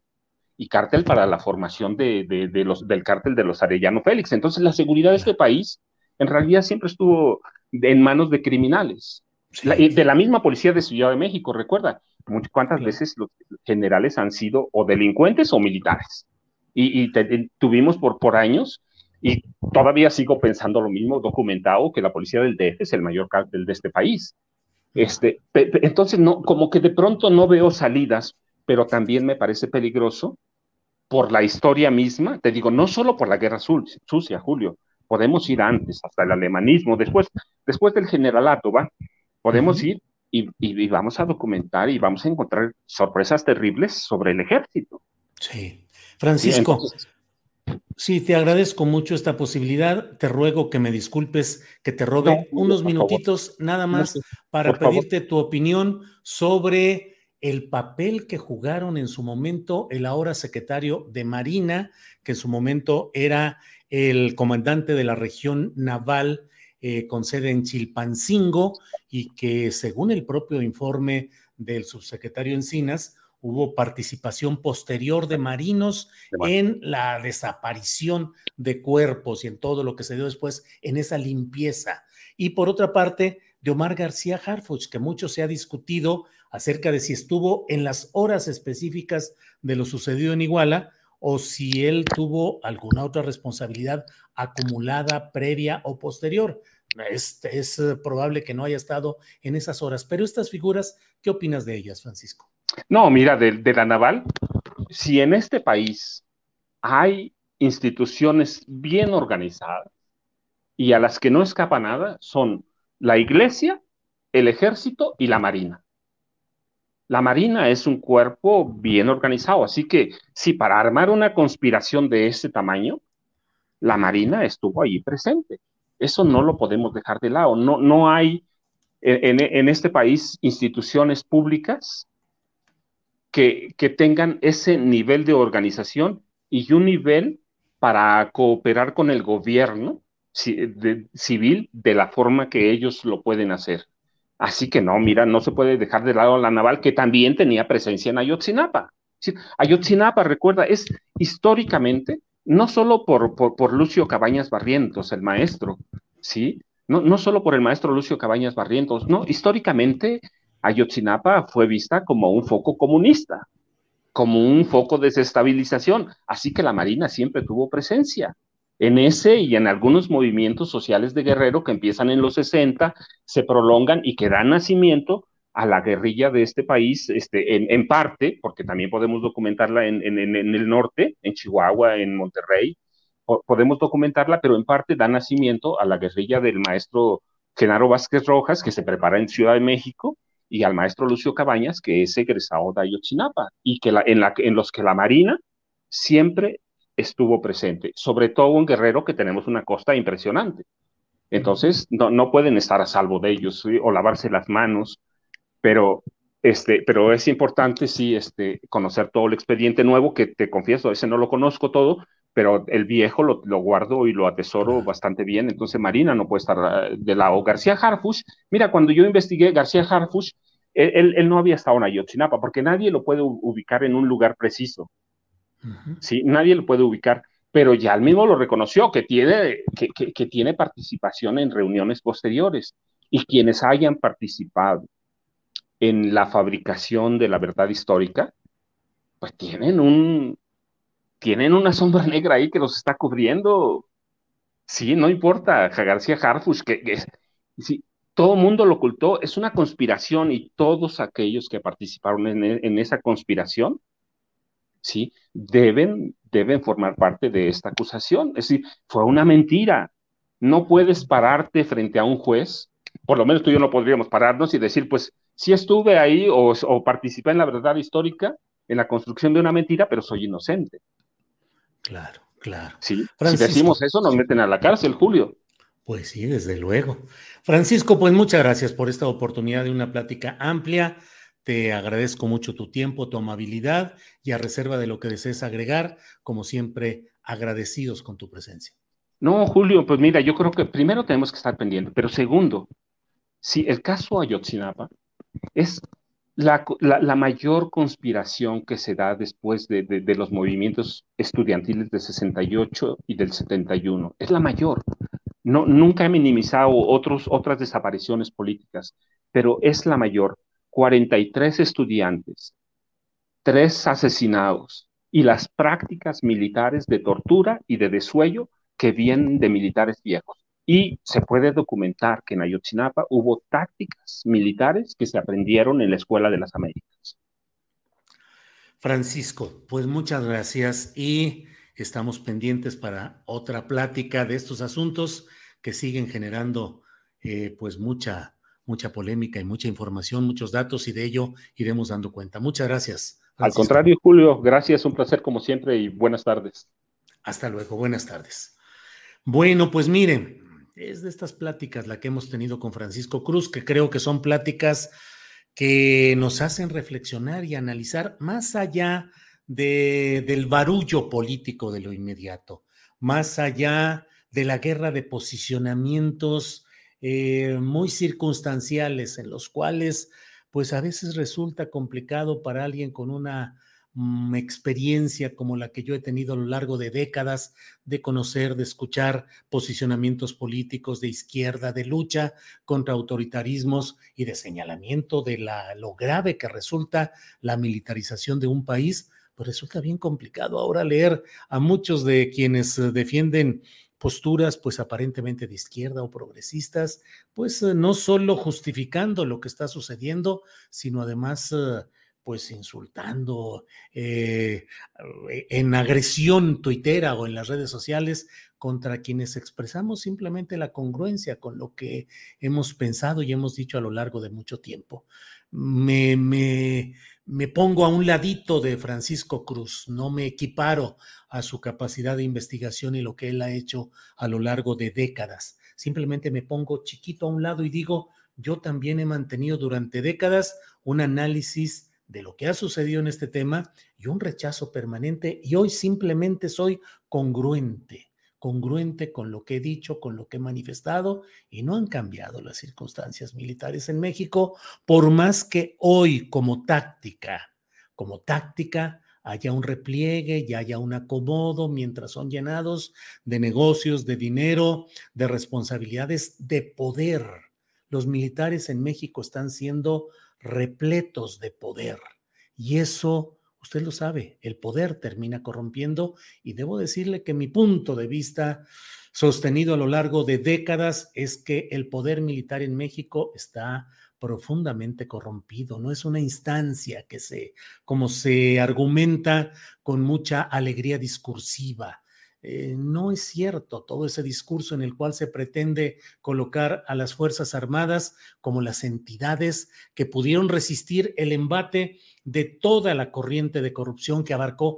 y cártel para la formación de, los, del cártel de los Arellano Félix. Entonces, la seguridad de este país en realidad siempre estuvo en manos de criminales. de la misma policía de Ciudad de México, recuerda, cuántas veces los generales han sido o delincuentes o militares. Y, tuvimos por, por años y todavía sigo pensando lo mismo, documentado, que la policía del DF es el mayor cártel de este país. Este, entonces, no, como que de pronto no veo salidas, pero también me parece peligroso por la historia misma. Te digo, no solo por la guerra sucia, Julio, podemos ir antes, hasta el alemanismo, después, después del generalato, ¿va? Podemos ir y, y, vamos a documentar y vamos a encontrar sorpresas terribles sobre el ejército. Sí. Francisco, Sí, te agradezco mucho esta posibilidad. Te ruego que me disculpes, que te robe unos minutitos nada más para pedirte tu opinión sobre el papel que jugaron en su momento el ahora secretario de Marina, que en su momento era el comandante de la región naval eh, con sede en Chilpancingo y que según el propio informe del subsecretario Encinas, hubo participación posterior de marinos en la desaparición de cuerpos y en todo lo que se dio después en esa limpieza. Y por otra parte, de Omar García Harfuch, que mucho se ha discutido acerca de si estuvo en las horas específicas de lo sucedido en Iguala o si él tuvo alguna otra responsabilidad acumulada previa o posterior. Es, es probable que no haya estado en esas horas, pero estas figuras, ¿qué opinas de ellas, Francisco? No, mira, de, la naval, si en este país hay instituciones bien organizadas y a las que no escapa nada, son la iglesia, el ejército y la marina. La marina es un cuerpo bien organizado, así que si para armar una conspiración de ese tamaño, la marina estuvo ahí presente. Eso no lo podemos dejar de lado. No, no hay en este país instituciones públicas que, tengan ese nivel de organización y un nivel para cooperar con el gobierno civil de la forma que ellos lo pueden hacer. Así que no, mira, no se puede dejar de lado la naval que también tenía presencia en Ayotzinapa. Ayotzinapa, recuerda, es históricamente, no solo por, por, Lucio Cabañas Barrientos, el maestro, ¿sí? No, no solo por el maestro Lucio Cabañas Barrientos, no, históricamente Ayotzinapa fue vista como un foco comunista. como un foco de desestabilización. Así que la Marina siempre tuvo presencia en ese y en algunos movimientos sociales de Guerrero que empiezan en los 60, se prolongan y que dan nacimiento a la guerrilla de este país, este, en, parte, porque también podemos documentarla en, el norte, en Chihuahua, en Monterrey, podemos documentarla, pero en parte da nacimiento a la guerrilla del maestro Genaro Vázquez Rojas, que se prepara en Ciudad de México, y al maestro Lucio Cabañas, que es egresado de Ayotzinapa, y que en, la, en los que la Marina siempre estuvo presente, sobre todo en Guerrero, que tenemos una costa impresionante. Entonces, no, no pueden estar a salvo de ellos o lavarse las manos, pero, este, pero es importante, sí, este, conocer todo el expediente nuevo, que te confieso, ese no lo conozco todo, pero el viejo lo, lo guardo y lo atesoro bastante bien. Entonces, Marina no puede estar ah, de lado. García Harfush, mira, cuando yo investigué, García Harfush, él, él, no había estado en Ayotzinapa, porque nadie lo puede ubicar en un lugar preciso. ¿Sí? Nadie lo puede ubicar, pero ya él mismo lo reconoció, que tiene, que, tiene participación en reuniones posteriores y quienes hayan participado en la fabricación de la verdad histórica, pues tienen un, tienen una sombra negra ahí que los está cubriendo. Sí, no importa, García Harfush, que, que todo el mundo lo ocultó, es una conspiración y todos aquellos que participaron en esa conspiración ¿sí? Deben, deben formar parte de esta acusación. Es decir, fue una mentira. No puedes pararte frente a un juez, por lo menos tú y yo no podríamos pararnos y decir, pues, sí estuve ahí o, o participé en la verdad histórica, en la construcción de una mentira, pero soy inocente. Claro, claro. Sí, si decimos eso, nos meten a la cárcel, Julio. Pues sí, desde luego. Francisco, pues muchas gracias por esta oportunidad de una plática amplia te agradezco mucho tu tiempo, tu amabilidad y a reserva de lo que desees agregar, como siempre, agradecidos con tu presencia. No, Julio, pues mira, yo creo que primero tenemos que estar pendientes, pero segundo, si el caso Ayotzinapa es la, mayor conspiración que se da después de, de, los movimientos estudiantiles del 68 y del 71, es la mayor. No, nunca he minimizado otros, otras desapariciones políticas, pero es la mayor 43 estudiantes, tres asesinados y las prácticas militares de tortura y de desuello que vienen de militares viejos. Y se puede documentar que en Ayotzinapa hubo tácticas militares que se aprendieron en la Escuela de las Américas. Francisco, pues muchas gracias y estamos pendientes para otra plática de estos asuntos que siguen generando eh, pues mucha mucha polémica y mucha información, muchos datos y de ello iremos dando cuenta. Muchas gracias. Al contrario, Julio, gracias, un placer como siempre y buenas tardes. Hasta luego, buenas tardes. Bueno, pues miren, es de estas pláticas la que hemos tenido con Francisco Cruz, que creo que son pláticas que nos hacen reflexionar y analizar más allá de, del barullo político de lo inmediato, más allá de la guerra de posicionamientos eh, muy circunstanciales en los cuales pues a veces resulta complicado para alguien con una mm, experiencia como la que yo he tenido a lo largo de décadas de conocer, de escuchar posicionamientos políticos de izquierda, de lucha contra autoritarismos y de señalamiento de lo grave que resulta la militarización de un país, pues resulta bien complicado ahora leer a muchos de quienes eh, defienden posturas pues aparentemente de izquierda o progresistas, pues eh, no solo justificando lo que está sucediendo, sino además eh, pues insultando eh, en agresión tuitera o en las redes sociales contra quienes expresamos simplemente la congruencia con lo que hemos pensado y hemos dicho a lo largo de mucho tiempo. Me, me, me pongo a un ladito de Francisco Cruz, no me equiparo a su capacidad de investigación y lo que él ha hecho a lo largo de décadas. Simplemente me pongo chiquito a un lado y digo, yo también he mantenido durante décadas un análisis de lo que ha sucedido en este tema y un rechazo permanente y hoy simplemente soy congruente congruente con lo que he dicho, con lo que he manifestado, y no han cambiado las circunstancias militares en México, por más que hoy como táctica, como táctica, haya un repliegue y haya un acomodo mientras son llenados de negocios, de dinero, de responsabilidades, de poder. Los militares en México están siendo repletos de poder y eso usted lo sabe, el poder termina corrompiendo y debo decirle que mi punto de vista sostenido a lo largo de décadas es que el poder militar en México está profundamente corrompido, no es una instancia que se, como se argumenta con mucha alegría discursiva, eh, no es cierto todo ese discurso en el cual se pretende colocar a las Fuerzas Armadas como las entidades que pudieron resistir el embate de toda la corriente de corrupción que abarcó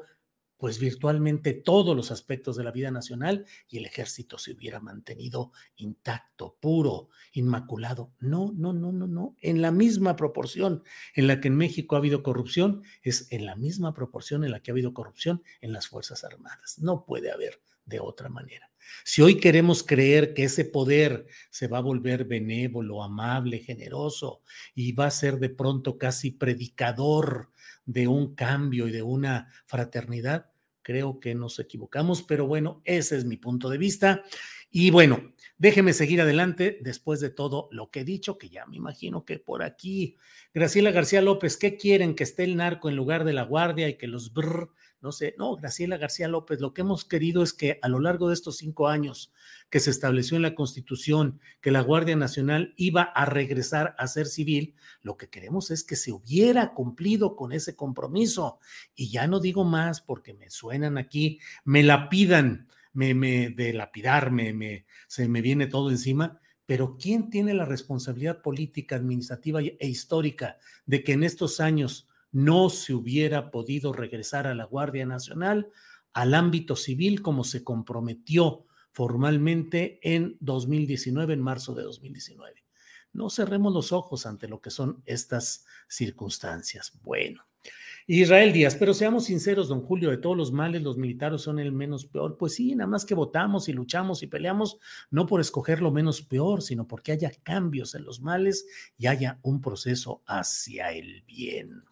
pues virtualmente todos los aspectos de la vida nacional y el ejército se hubiera mantenido intacto, puro, inmaculado. No, no, no, no, no. En la misma proporción en la que en México ha habido corrupción, es en la misma proporción en la que ha habido corrupción en las Fuerzas Armadas. No puede haber de otra manera. Si hoy queremos creer que ese poder se va a volver benévolo, amable, generoso y va a ser de pronto casi predicador de un cambio y de una fraternidad, creo que nos equivocamos, pero bueno, ese es mi punto de vista. Y bueno, déjeme seguir adelante después de todo lo que he dicho, que ya me imagino que por aquí, Graciela García López, ¿qué quieren? Que esté el narco en lugar de la guardia y que los brr, no sé, no, Graciela García López, lo que hemos querido es que a lo largo de estos cinco años que se estableció en la Constitución que la Guardia Nacional iba a regresar a ser civil, lo que queremos es que se hubiera cumplido con ese compromiso. Y ya no digo más porque me suenan aquí, me la pidan, me, me de lapidarme, me, se me viene todo encima. Pero ¿quién tiene la responsabilidad política, administrativa e histórica de que en estos años no se hubiera podido regresar a la Guardia Nacional al ámbito civil como se comprometió formalmente en 2019, en marzo de 2019. No cerremos los ojos ante lo que son estas circunstancias. Bueno, Israel Díaz, pero seamos sinceros, don Julio, de todos los males, los militares son el menos peor. Pues sí, nada más que votamos y luchamos y peleamos, no por escoger lo menos peor, sino porque haya cambios en los males y haya un proceso hacia el bien.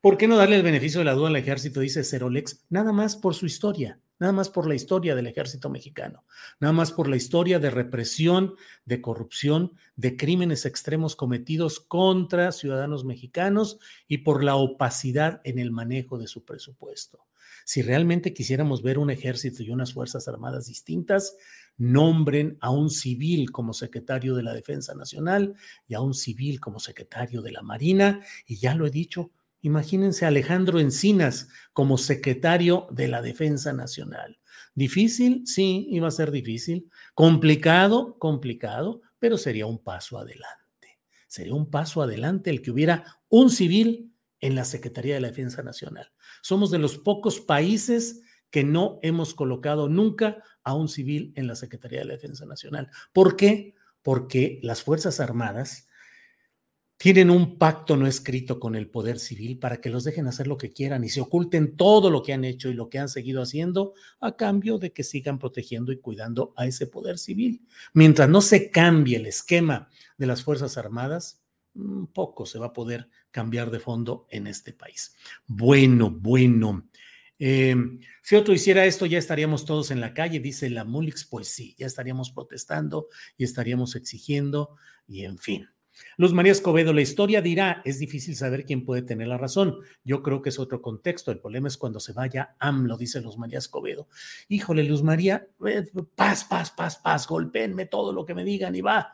¿Por qué no darle el beneficio de la duda al ejército? Dice Cerolex, nada más por su historia, nada más por la historia del ejército mexicano, nada más por la historia de represión, de corrupción, de crímenes extremos cometidos contra ciudadanos mexicanos y por la opacidad en el manejo de su presupuesto. Si realmente quisiéramos ver un ejército y unas fuerzas armadas distintas, nombren a un civil como secretario de la Defensa Nacional y a un civil como secretario de la Marina. Y ya lo he dicho, Imagínense a Alejandro Encinas como secretario de la Defensa Nacional. ¿Difícil? Sí, iba a ser difícil. ¿Complicado? Complicado, pero sería un paso adelante. Sería un paso adelante el que hubiera un civil en la Secretaría de la Defensa Nacional. Somos de los pocos países que no hemos colocado nunca a un civil en la Secretaría de la Defensa Nacional. ¿Por qué? Porque las Fuerzas Armadas tienen un pacto no escrito con el poder civil para que los dejen hacer lo que quieran y se oculten todo lo que han hecho y lo que han seguido haciendo a cambio de que sigan protegiendo y cuidando a ese poder civil. Mientras no se cambie el esquema de las Fuerzas Armadas, mm, poco se va a poder cambiar de fondo en este país. Bueno, bueno. Em, si otro hiciera esto, ya estaríamos todos en la calle, dice la Mulix, pues sí, ya estaríamos protestando y estaríamos exigiendo y en fin. Luz María Escobedo, la historia dirá, es difícil saber quién puede tener la razón. Yo creo que es otro contexto. El problema es cuando se vaya AMLO, dice Luz María Escobedo. Híjole, Luz María, eh, paz, paz, paz, paz, golpeenme todo lo que me digan y va.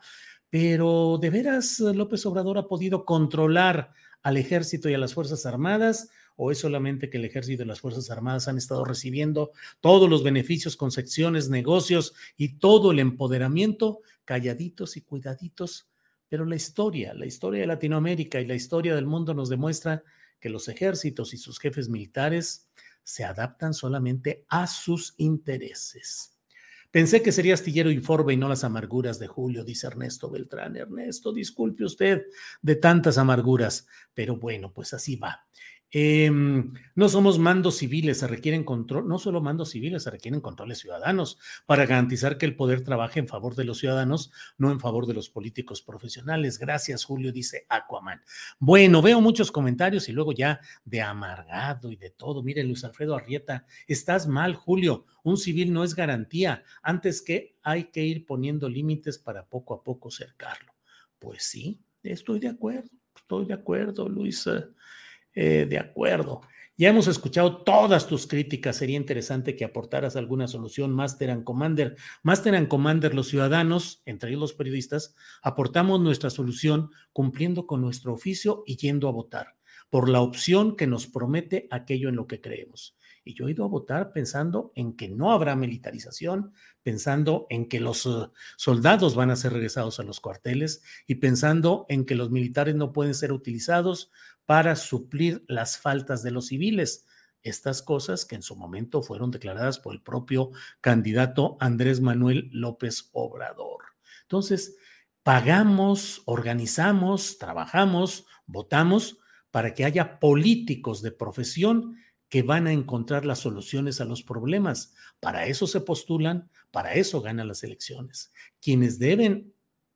Pero ¿de veras López Obrador ha podido controlar al ejército y a las Fuerzas Armadas? ¿O es solamente que el ejército y las Fuerzas Armadas han estado recibiendo todos los beneficios, concepciones, negocios y todo el empoderamiento calladitos y cuidaditos? Pero la historia, la historia de Latinoamérica y la historia del mundo nos demuestra que los ejércitos y sus jefes militares se adaptan solamente a sus intereses. Pensé que sería astillero informe y no las amarguras de Julio, dice Ernesto Beltrán. Ernesto, disculpe usted de tantas amarguras, pero bueno, pues así va. Em, no somos mandos civiles, se requieren control, no solo mandos civiles, se requieren controles ciudadanos para garantizar que el poder trabaje en favor de los ciudadanos, no en favor de los políticos profesionales. Gracias, Julio, dice Aquaman. Bueno, veo muchos comentarios y luego ya de amargado y de todo. Mire, Luis Alfredo Arrieta, estás mal, Julio. Un civil no es garantía. Antes que hay que ir poniendo límites para poco a poco cercarlo. Pues sí, estoy de acuerdo, estoy de acuerdo, Luis. Eh, de acuerdo. Ya hemos escuchado todas tus críticas. Sería interesante que aportaras alguna solución, Master and Commander. Master and Commander, los ciudadanos, entre ellos los periodistas, aportamos nuestra solución cumpliendo con nuestro oficio y yendo a votar por la opción que nos promete aquello en lo que creemos. Y yo he ido a votar pensando en que no habrá militarización, pensando en que los uh, soldados van a ser regresados a los cuarteles y pensando en que los militares no pueden ser utilizados para suplir las faltas de los civiles. Estas cosas que en su momento fueron declaradas por el propio candidato Andrés Manuel López Obrador. Entonces, pagamos, organizamos, trabajamos, votamos para que haya políticos de profesión que van a encontrar las soluciones a los problemas. Para eso se postulan, para eso ganan las elecciones. Quienes deben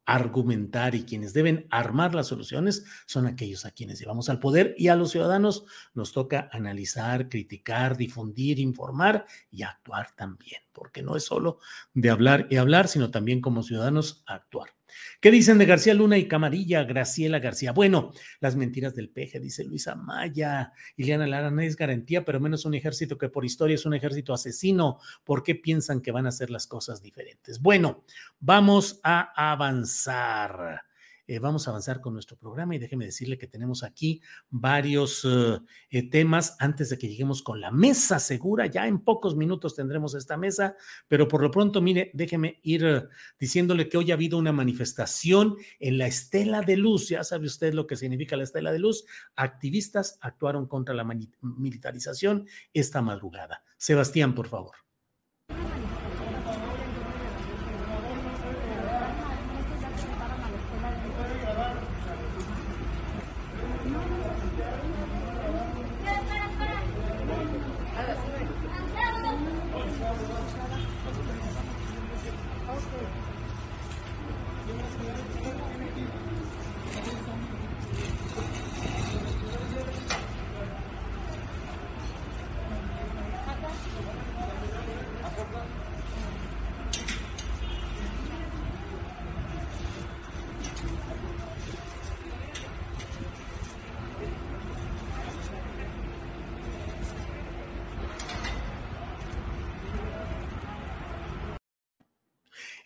argumentar y quienes deben armar las soluciones son aquellos a quienes llevamos al poder y a los ciudadanos nos toca analizar, criticar, difundir, informar y actuar también, porque no es solo de hablar y hablar, sino también como ciudadanos actuar. ¿Qué dicen de García Luna y Camarilla? Graciela García. Bueno, las mentiras del peje, dice Luisa Maya. Ileana Lara, no es garantía, pero menos un ejército que por historia es un ejército asesino. ¿Por qué piensan que van a hacer las cosas diferentes? Bueno, vamos a avanzar. Eh, vamos a avanzar con nuestro programa y déjeme decirle que tenemos aquí varios eh, eh, temas antes de que lleguemos con la mesa segura. Ya en pocos minutos tendremos esta mesa, pero por lo pronto, mire, déjeme ir diciéndole que hoy ha habido una manifestación en la Estela de Luz. Ya sabe usted lo que significa la Estela de Luz. Activistas actuaron contra la militarización esta madrugada. Sebastián, por favor.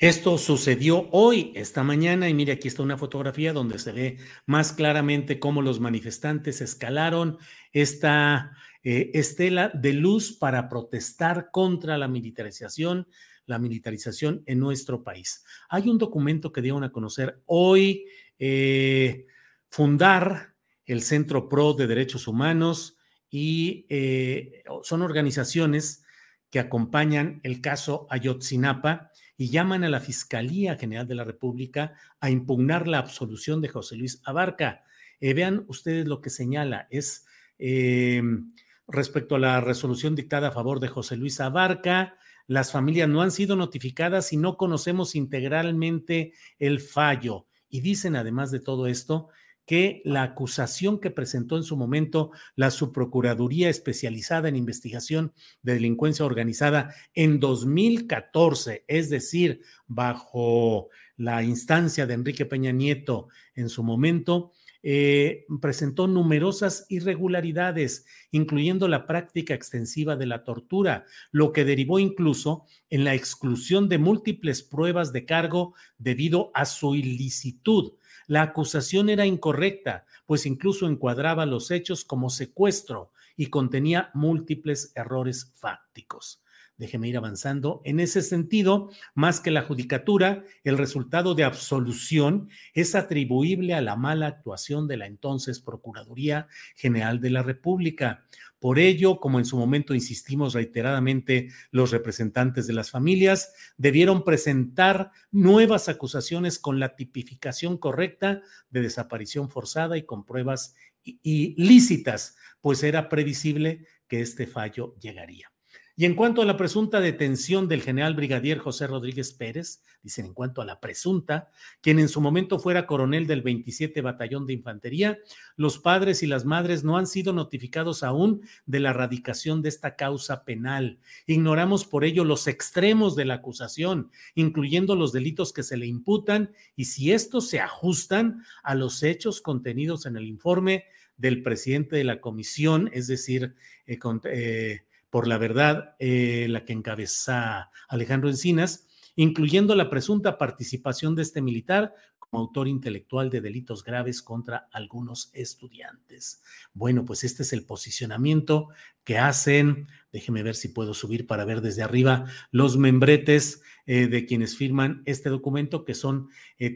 Esto sucedió hoy, esta mañana, y mire, aquí está una fotografía donde se ve más claramente cómo los manifestantes escalaron esta eh, estela de luz para protestar contra la militarización, la militarización en nuestro país. Hay un documento que dieron a conocer hoy, eh, fundar el Centro Pro de Derechos Humanos y eh, son organizaciones que acompañan el caso Ayotzinapa y llaman a la Fiscalía General de la República a impugnar la absolución de José Luis Abarca. Eh, vean ustedes lo que señala, es em, respecto a la resolución dictada a favor de José Luis Abarca, las familias no han sido notificadas y no conocemos integralmente el fallo. Y dicen, además de todo esto, que la acusación que presentó en su momento la Subprocuraduría especializada en investigación de delincuencia organizada en 2014, es decir, bajo la instancia de Enrique Peña Nieto en su momento, eh, presentó numerosas irregularidades, incluyendo la práctica extensiva de la tortura, lo que derivó incluso en la exclusión de múltiples pruebas de cargo debido a su ilicitud la acusación era incorrecta, pues incluso encuadraba los hechos como secuestro y contenía múltiples errores fácticos. Déjeme ir avanzando. En ese sentido, más que la judicatura, el resultado de absolución es atribuible a la mala actuación de la entonces Procuraduría General de la República. Por ello, como en su momento insistimos reiteradamente los representantes de las familias, debieron presentar nuevas acusaciones con la tipificación correcta de desaparición forzada y con pruebas ilícitas, pues era previsible que este fallo llegaría. Y en cuanto a la presunta detención del general brigadier José Rodríguez Pérez, dicen en cuanto a la presunta, quien en su momento fuera coronel del 27 Batallón de Infantería, los padres y las madres no han sido notificados aún de la radicación de esta causa penal. Ignoramos por ello los extremos de la acusación, incluyendo los delitos que se le imputan y si estos se ajustan a los hechos contenidos en el informe del presidente de la comisión, es decir, eh, eh, por la verdad, eh, la que encabeza Alejandro Encinas, incluyendo la presunta participación de este militar como autor intelectual de delitos graves contra algunos estudiantes. Bueno, pues este es el posicionamiento que hacen, déjeme ver si puedo subir para ver desde arriba los membretes eh, de quienes firman este documento, que son eh,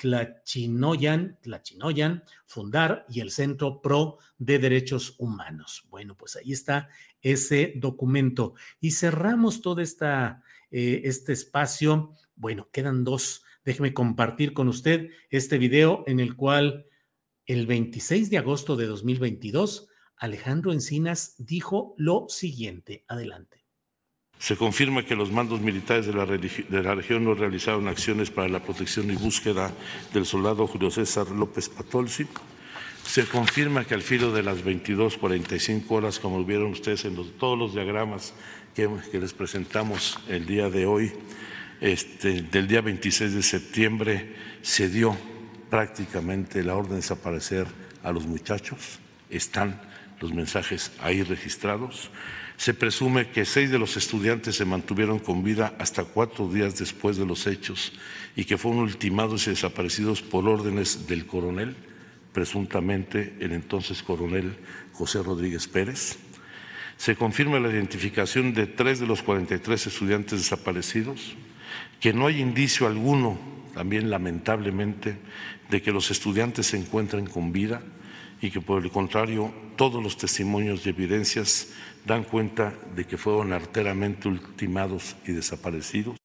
Tlachinoyan, Tlachinoyan, Fundar y el Centro Pro de Derechos Humanos. Bueno, pues ahí está ese documento. Y cerramos todo eh, este espacio. Bueno, quedan dos Déjeme compartir con usted este video en el cual el 26 de agosto de 2022 Alejandro Encinas dijo lo siguiente. Adelante. Se confirma que los mandos militares de la, región no realizaron acciones para la protección y búsqueda del soldado Julio César López Patolsi. Se confirma que al filo de las 22.45 horas, como vieron ustedes en todos los diagramas que, que les presentamos el día de hoy, este, del día 26 de septiembre se dio prácticamente la orden de desaparecer a los muchachos. Están los mensajes ahí registrados. Se presume que seis de los estudiantes se mantuvieron con vida hasta cuatro días después de los hechos y que fueron ultimados y desaparecidos por órdenes del coronel, presuntamente el entonces coronel José Rodríguez Pérez. Se confirma la identificación de tres de los 43 estudiantes desaparecidos, que no hay indicio alguno, también lamentablemente, de que los estudiantes se encuentren con vida y que por el contrario todos los testimonios y evidencias dan cuenta de que fueron arteramente ultimados y desaparecidos.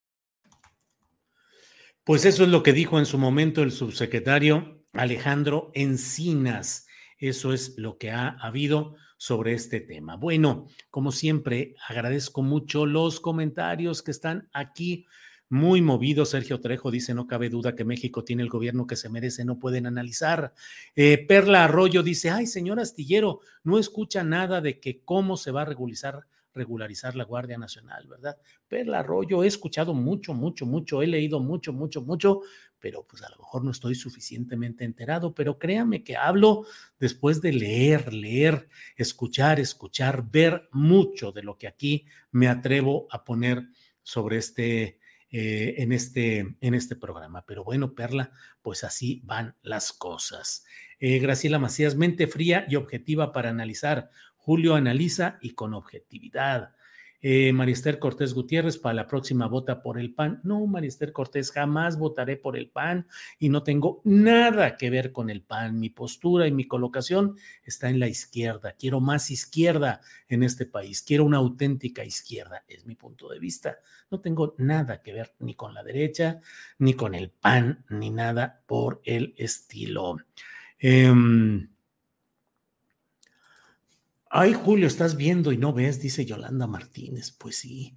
Pues eso es lo que dijo en su momento el subsecretario Alejandro Encinas. Eso es lo que ha habido sobre este tema. Bueno, como siempre, agradezco mucho los comentarios que están aquí muy movido. Sergio Trejo dice, no cabe duda que México tiene el gobierno que se merece, no pueden analizar. Eh, Perla Arroyo dice, ay, señor Astillero, no escucha nada de que cómo se va a regularizar, regularizar la Guardia Nacional, ¿verdad? Perla Arroyo, he escuchado mucho, mucho, mucho, he leído mucho, mucho, mucho, pero pues a lo mejor no estoy suficientemente enterado, pero créame que hablo después de leer, leer, escuchar, escuchar, ver mucho de lo que aquí me atrevo a poner sobre este eh, en, este, en este programa. Pero bueno, Perla, pues así van las cosas. Eh, Graciela Macías, mente fría y objetiva para analizar. Julio analiza y con objetividad. Eh, Marister Cortés Gutiérrez, para la próxima vota por el PAN. No, Marister Cortés, jamás votaré por el PAN y no tengo nada que ver con el PAN. Mi postura y mi colocación está en la izquierda. Quiero más izquierda en este país. Quiero una auténtica izquierda, es mi punto de vista. No tengo nada que ver ni con la derecha, ni con el PAN, ni nada por el estilo. Eh, Ay, Julio, estás viendo y no ves, dice Yolanda Martínez. Pues sí.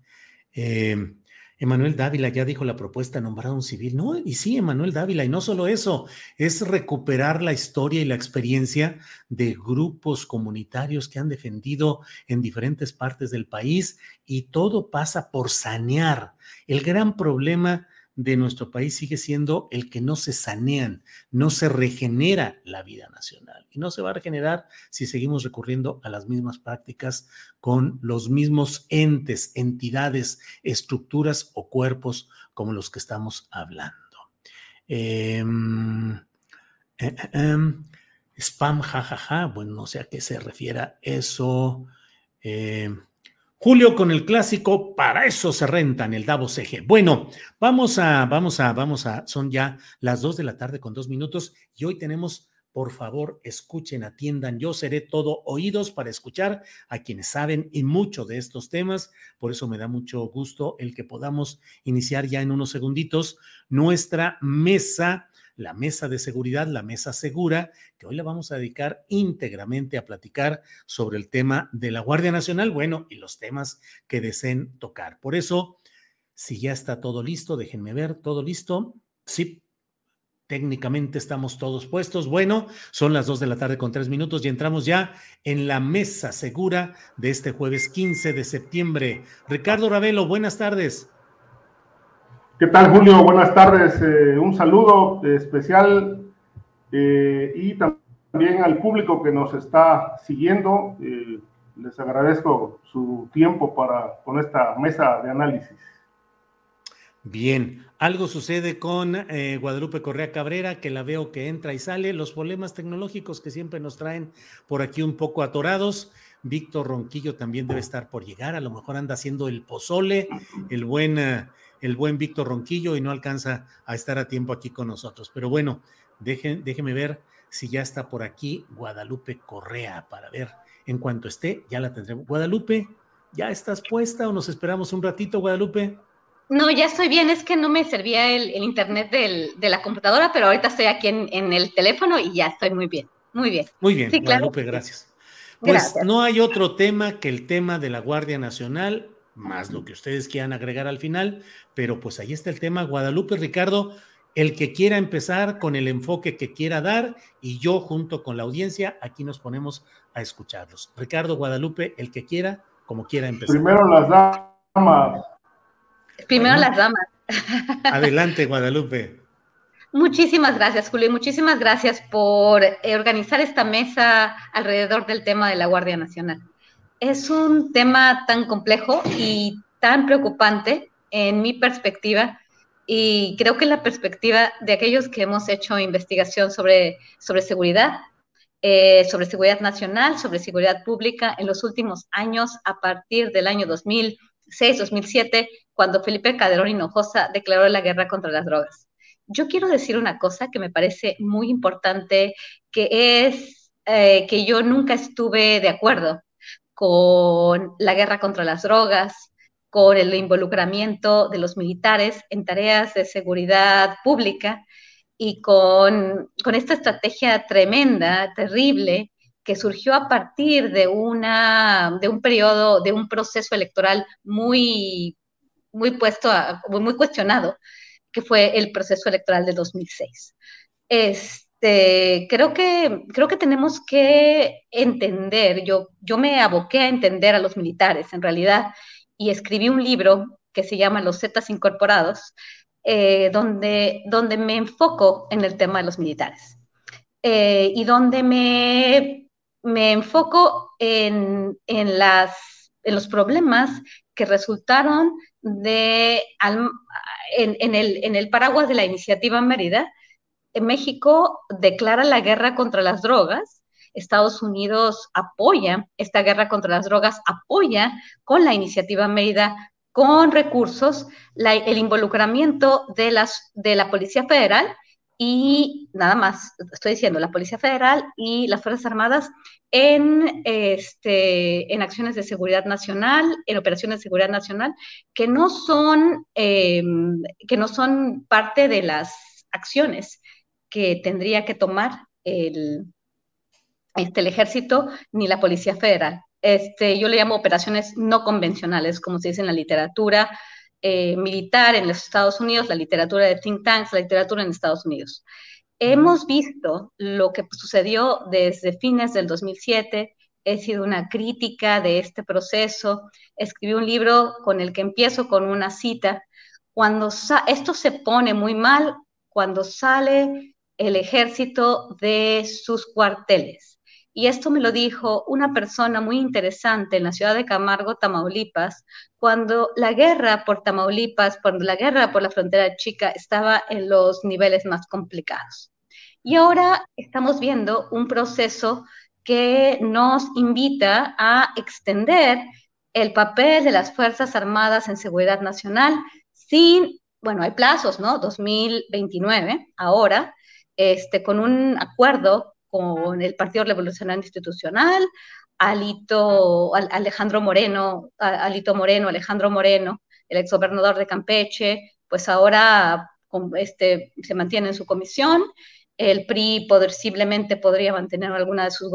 Em, Emanuel Dávila ya dijo la propuesta nombrar a un civil. No, y sí, Emanuel Dávila, y no solo eso, es recuperar la historia y la experiencia de grupos comunitarios que han defendido en diferentes partes del país y todo pasa por sanear. El gran problema de nuestro país sigue siendo el que no se sanean, no se regenera la vida nacional. Y no se va a regenerar si seguimos recurriendo a las mismas prácticas con los mismos entes, entidades, estructuras o cuerpos como los que estamos hablando. Em, eh, eh, em, spam, jajaja, bueno, no sé a qué se refiera eso. Julio con el clásico, para eso se rentan el Davos CG. Bueno, vamos a, vamos a, vamos a, son ya las dos de la tarde con dos minutos y hoy tenemos, por favor, escuchen, atiendan, yo seré todo oídos para escuchar a quienes saben y mucho de estos temas, por eso me da mucho gusto el que podamos iniciar ya en unos segunditos nuestra mesa la mesa de seguridad, la mesa segura, que hoy la vamos a dedicar íntegramente a platicar sobre el tema de la Guardia Nacional, bueno, y los temas que deseen tocar. Por eso, si ya está todo listo, déjenme ver, todo listo. Sí, técnicamente estamos todos puestos. Bueno, son las dos de la tarde con tres minutos y entramos ya en la mesa segura de este jueves 15 de septiembre. Ricardo Ravelo, buenas tardes. ¿Qué tal, Julio? Buenas tardes. Eh, un saludo especial eh, y también al público que nos está siguiendo. Eh, les agradezco su tiempo para con esta mesa de análisis. Bien, algo sucede con Guadalupe Correa Cabrera, que la veo que entra y sale, los problemas tecnológicos que siempre nos traen por aquí un poco atorados. Víctor Ronquillo también debe estar por llegar, a lo mejor anda haciendo el pozole, el buen, el buen Víctor Ronquillo y no alcanza a estar a tiempo aquí con nosotros. Pero bueno, déjeme ver si ya está por aquí Guadalupe Correa para ver en cuanto esté, ya la tendremos. Guadalupe, ¿ya estás puesta o nos esperamos un ratito, Guadalupe? No, ya estoy bien, es que no me servía el, internet de la computadora, pero ahorita estoy aquí en, el teléfono y ya estoy muy bien, muy bien. Muy bien, Guadalupe, gracias. Pues no hay otro tema que el tema de la Guardia Nacional, más lo que ustedes quieran agregar al final, pero pues ahí está el tema. Guadalupe, Ricardo, el que quiera empezar con el enfoque que quiera dar y yo junto con la audiencia, aquí nos ponemos a escucharlos. Ricardo Guadalupe, el que quiera, como quiera empezar. Primero las damas. Primero las damas. Adelante, Guadalupe. Muchísimas gracias, Julio, y muchísimas gracias por eh, organizar esta mesa alrededor del tema de la Guardia Nacional. Es un tema tan complejo y tan preocupante en mi perspectiva. Y creo que la perspectiva de aquellos que hemos hecho investigación sobre, sobre seguridad, eh, sobre seguridad nacional, sobre seguridad pública en los últimos años, a partir del año 2006, 2007, cuando Felipe Calderón Hinojosa declaró la guerra contra las drogas. Yo quiero decir una cosa que me parece muy importante, que es eh, que yo nunca estuve de acuerdo con la guerra contra las drogas, con el involucramiento de los militares en tareas de seguridad pública y con, con esta estrategia tremenda, terrible, que surgió a partir de, una, de un periodo, de un proceso electoral muy, muy puesto, muy cuestionado, que fue el proceso electoral de 2006. Este, creo, que, creo que tenemos que entender, yo, yo me aboqué a entender a los militares en realidad y escribí un libro que se llama Los Zetas Incorporados, eh, donde, donde me enfoco en el tema de los militares eh, y donde me, me enfoco en, en, las, en los problemas que resultaron de, en, el, en el paraguas de la iniciativa Mérida, México declara la guerra contra las drogas. Estados Unidos apoya esta guerra contra las drogas, apoya con la iniciativa Mérida, con recursos, el involucramiento de, las, de la Policía Federal y nada más, estoy diciendo, la Policía Federal y las Fuerzas Armadas en, este, en acciones de seguridad nacional, en operaciones de seguridad nacional, que no son, eh, que no son parte de las acciones que tendría que tomar el, este, el ejército ni la Policía Federal. Este, yo le llamo operaciones no convencionales, como se dice en la literatura, eh, militar en los Estados Unidos, la literatura de think tanks, la literatura en Estados Unidos. Hemos visto lo que sucedió desde fines del 2007, he sido una crítica de este proceso, escribí un libro con el que empiezo con una cita, cuando esto se pone muy mal cuando sale el ejército de sus cuarteles y esto me lo dijo una persona muy interesante en la ciudad de Camargo, Tamaulipas, cuando la guerra por Tamaulipas, cuando la guerra por la frontera chica estaba en los niveles más complicados. Y ahora estamos viendo un proceso que nos invita a extender el papel de las Fuerzas Armadas en seguridad nacional sin, bueno, hay plazos, ¿no? 2029, ahora, este, con un acuerdo con el Partido Revolucionario Institucional, Alito, Alejandro Moreno, Alito Moreno, Alejandro Moreno, el exgobernador de Campeche, pues ahora este, se mantiene en su comisión. El PRI posiblemente podría mantener alguna de sus,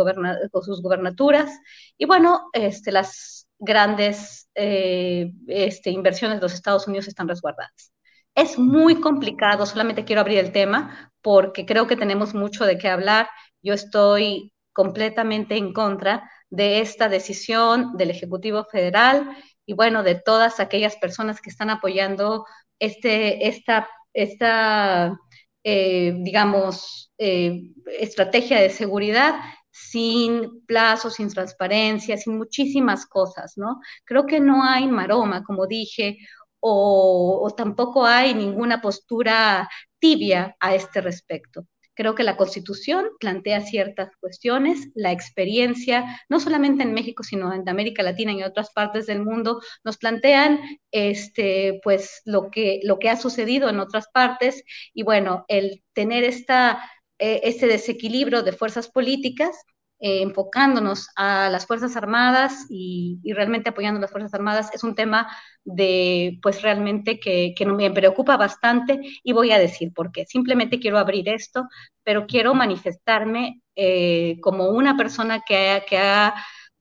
gobernaturas. Y bueno, este, las grandes eh, este, inversiones de los Estados Unidos están resguardadas. Es muy complicado, solamente quiero abrir el tema porque creo que tenemos mucho de qué hablar yo estoy completamente en contra de esta decisión del Ejecutivo Federal y bueno, de todas aquellas personas que están apoyando este, esta, esta eh, digamos, eh, estrategia de seguridad sin plazos, sin transparencia, sin muchísimas cosas, ¿no? Creo que no hay maroma, como dije, o tampoco hay ninguna postura tibia a este respecto. Creo que la Constitución plantea ciertas cuestiones, la experiencia, no solamente en México, sino en América Latina y en otras partes del mundo, nos plantean este, pues, lo, que, lo que ha sucedido en otras partes y bueno, el tener esta, eh, este desequilibrio de fuerzas políticas eh, enfocándonos a las Fuerzas Armadas y, realmente apoyando a las Fuerzas Armadas es un tema de, pues realmente que, me preocupa bastante y voy a decir por qué. Simplemente quiero abrir esto, pero quiero manifestarme eh, como una persona que, que ha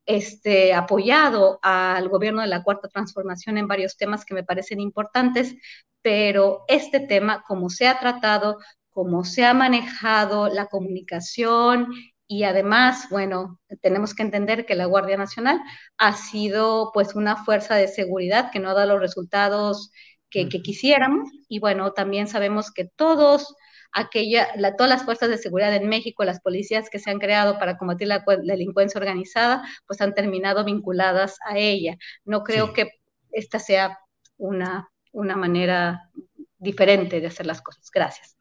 este, apoyado al gobierno de la Cuarta Transformación en varios temas que me parecen importantes, pero este tema, como se ha tratado, como se ha manejado la comunicación y además, bueno, tenemos que entender que la Guardia Nacional ha sido pues una fuerza de seguridad que no ha dado los resultados que, quisiéramos. Y bueno, también sabemos que todos aquella, todas las fuerzas de seguridad en México, las policías que se han creado para combatir la, delincuencia organizada, pues han terminado vinculadas a ella. No creo que esta sea una, una manera diferente de hacer las cosas. Gracias.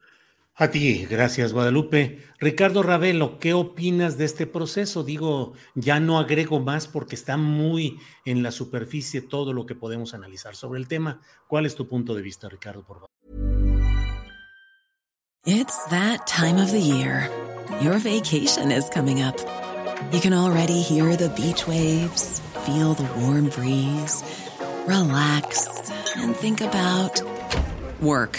A ti, gracias Guadalupe. Ricardo Ravelo, ¿qué opinas de este proceso? Digo, ya no agrego más porque está muy en la superficie todo lo que podemos analizar sobre el tema. ¿Cuál es tu punto de vista, Ricardo, por favor? It's that time of the year. Your vacation is coming up. You can already hear the beach waves, feel the warm breeze, relax and think about work.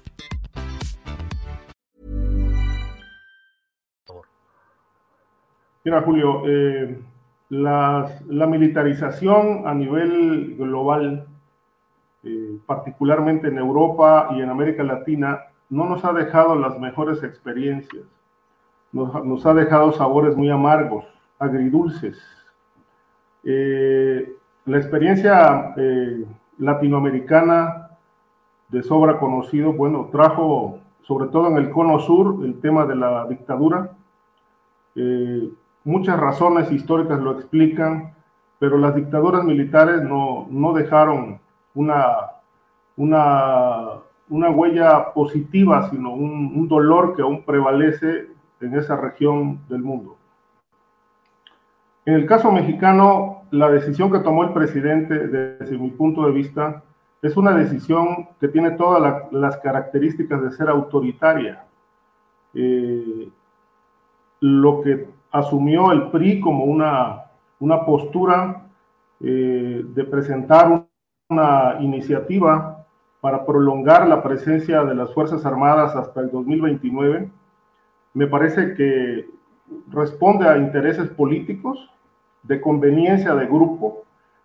Mira, Julio, eh, la, militarización a nivel global, eh, particularmente en Europa y en América Latina, no nos ha dejado las mejores experiencias. Nos, ha dejado sabores muy amargos, agridulces. Eh, la experiencia eh, latinoamericana de sobra conocido, bueno, trajo sobre todo en el cono sur el tema de la dictadura. Muchas razones históricas lo explican, pero las dictaduras militares no, dejaron una, una, una, huella positiva, sino un, dolor que aún prevalece en esa región del mundo. En el caso mexicano, la decisión que tomó el presidente, desde mi punto de vista, es una decisión que tiene todas las características de ser autoritaria. Eh, lo que asumió el PRI como una, una postura eh, de presentar una iniciativa para prolongar la presencia de las Fuerzas Armadas hasta el 2029, me parece que responde a intereses políticos, de conveniencia de grupo,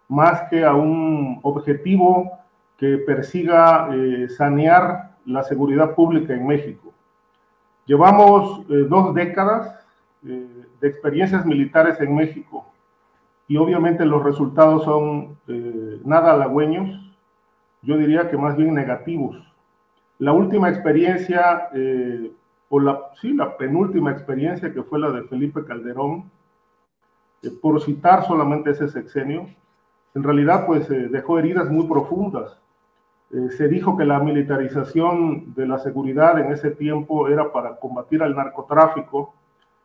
más que a un objetivo que persiga eh, sanear la seguridad pública en México. Llevamos eh, dos décadas de experiencias militares en México y obviamente los resultados son eh, nada halagüeños, yo diría que más bien negativos. La última experiencia, eh, o la, sí, la penúltima experiencia que fue la de Felipe Calderón, eh, por citar solamente ese sexenio, en realidad pues dejó heridas muy profundas. se dijo que la militarización de la seguridad en ese tiempo era para combatir al narcotráfico,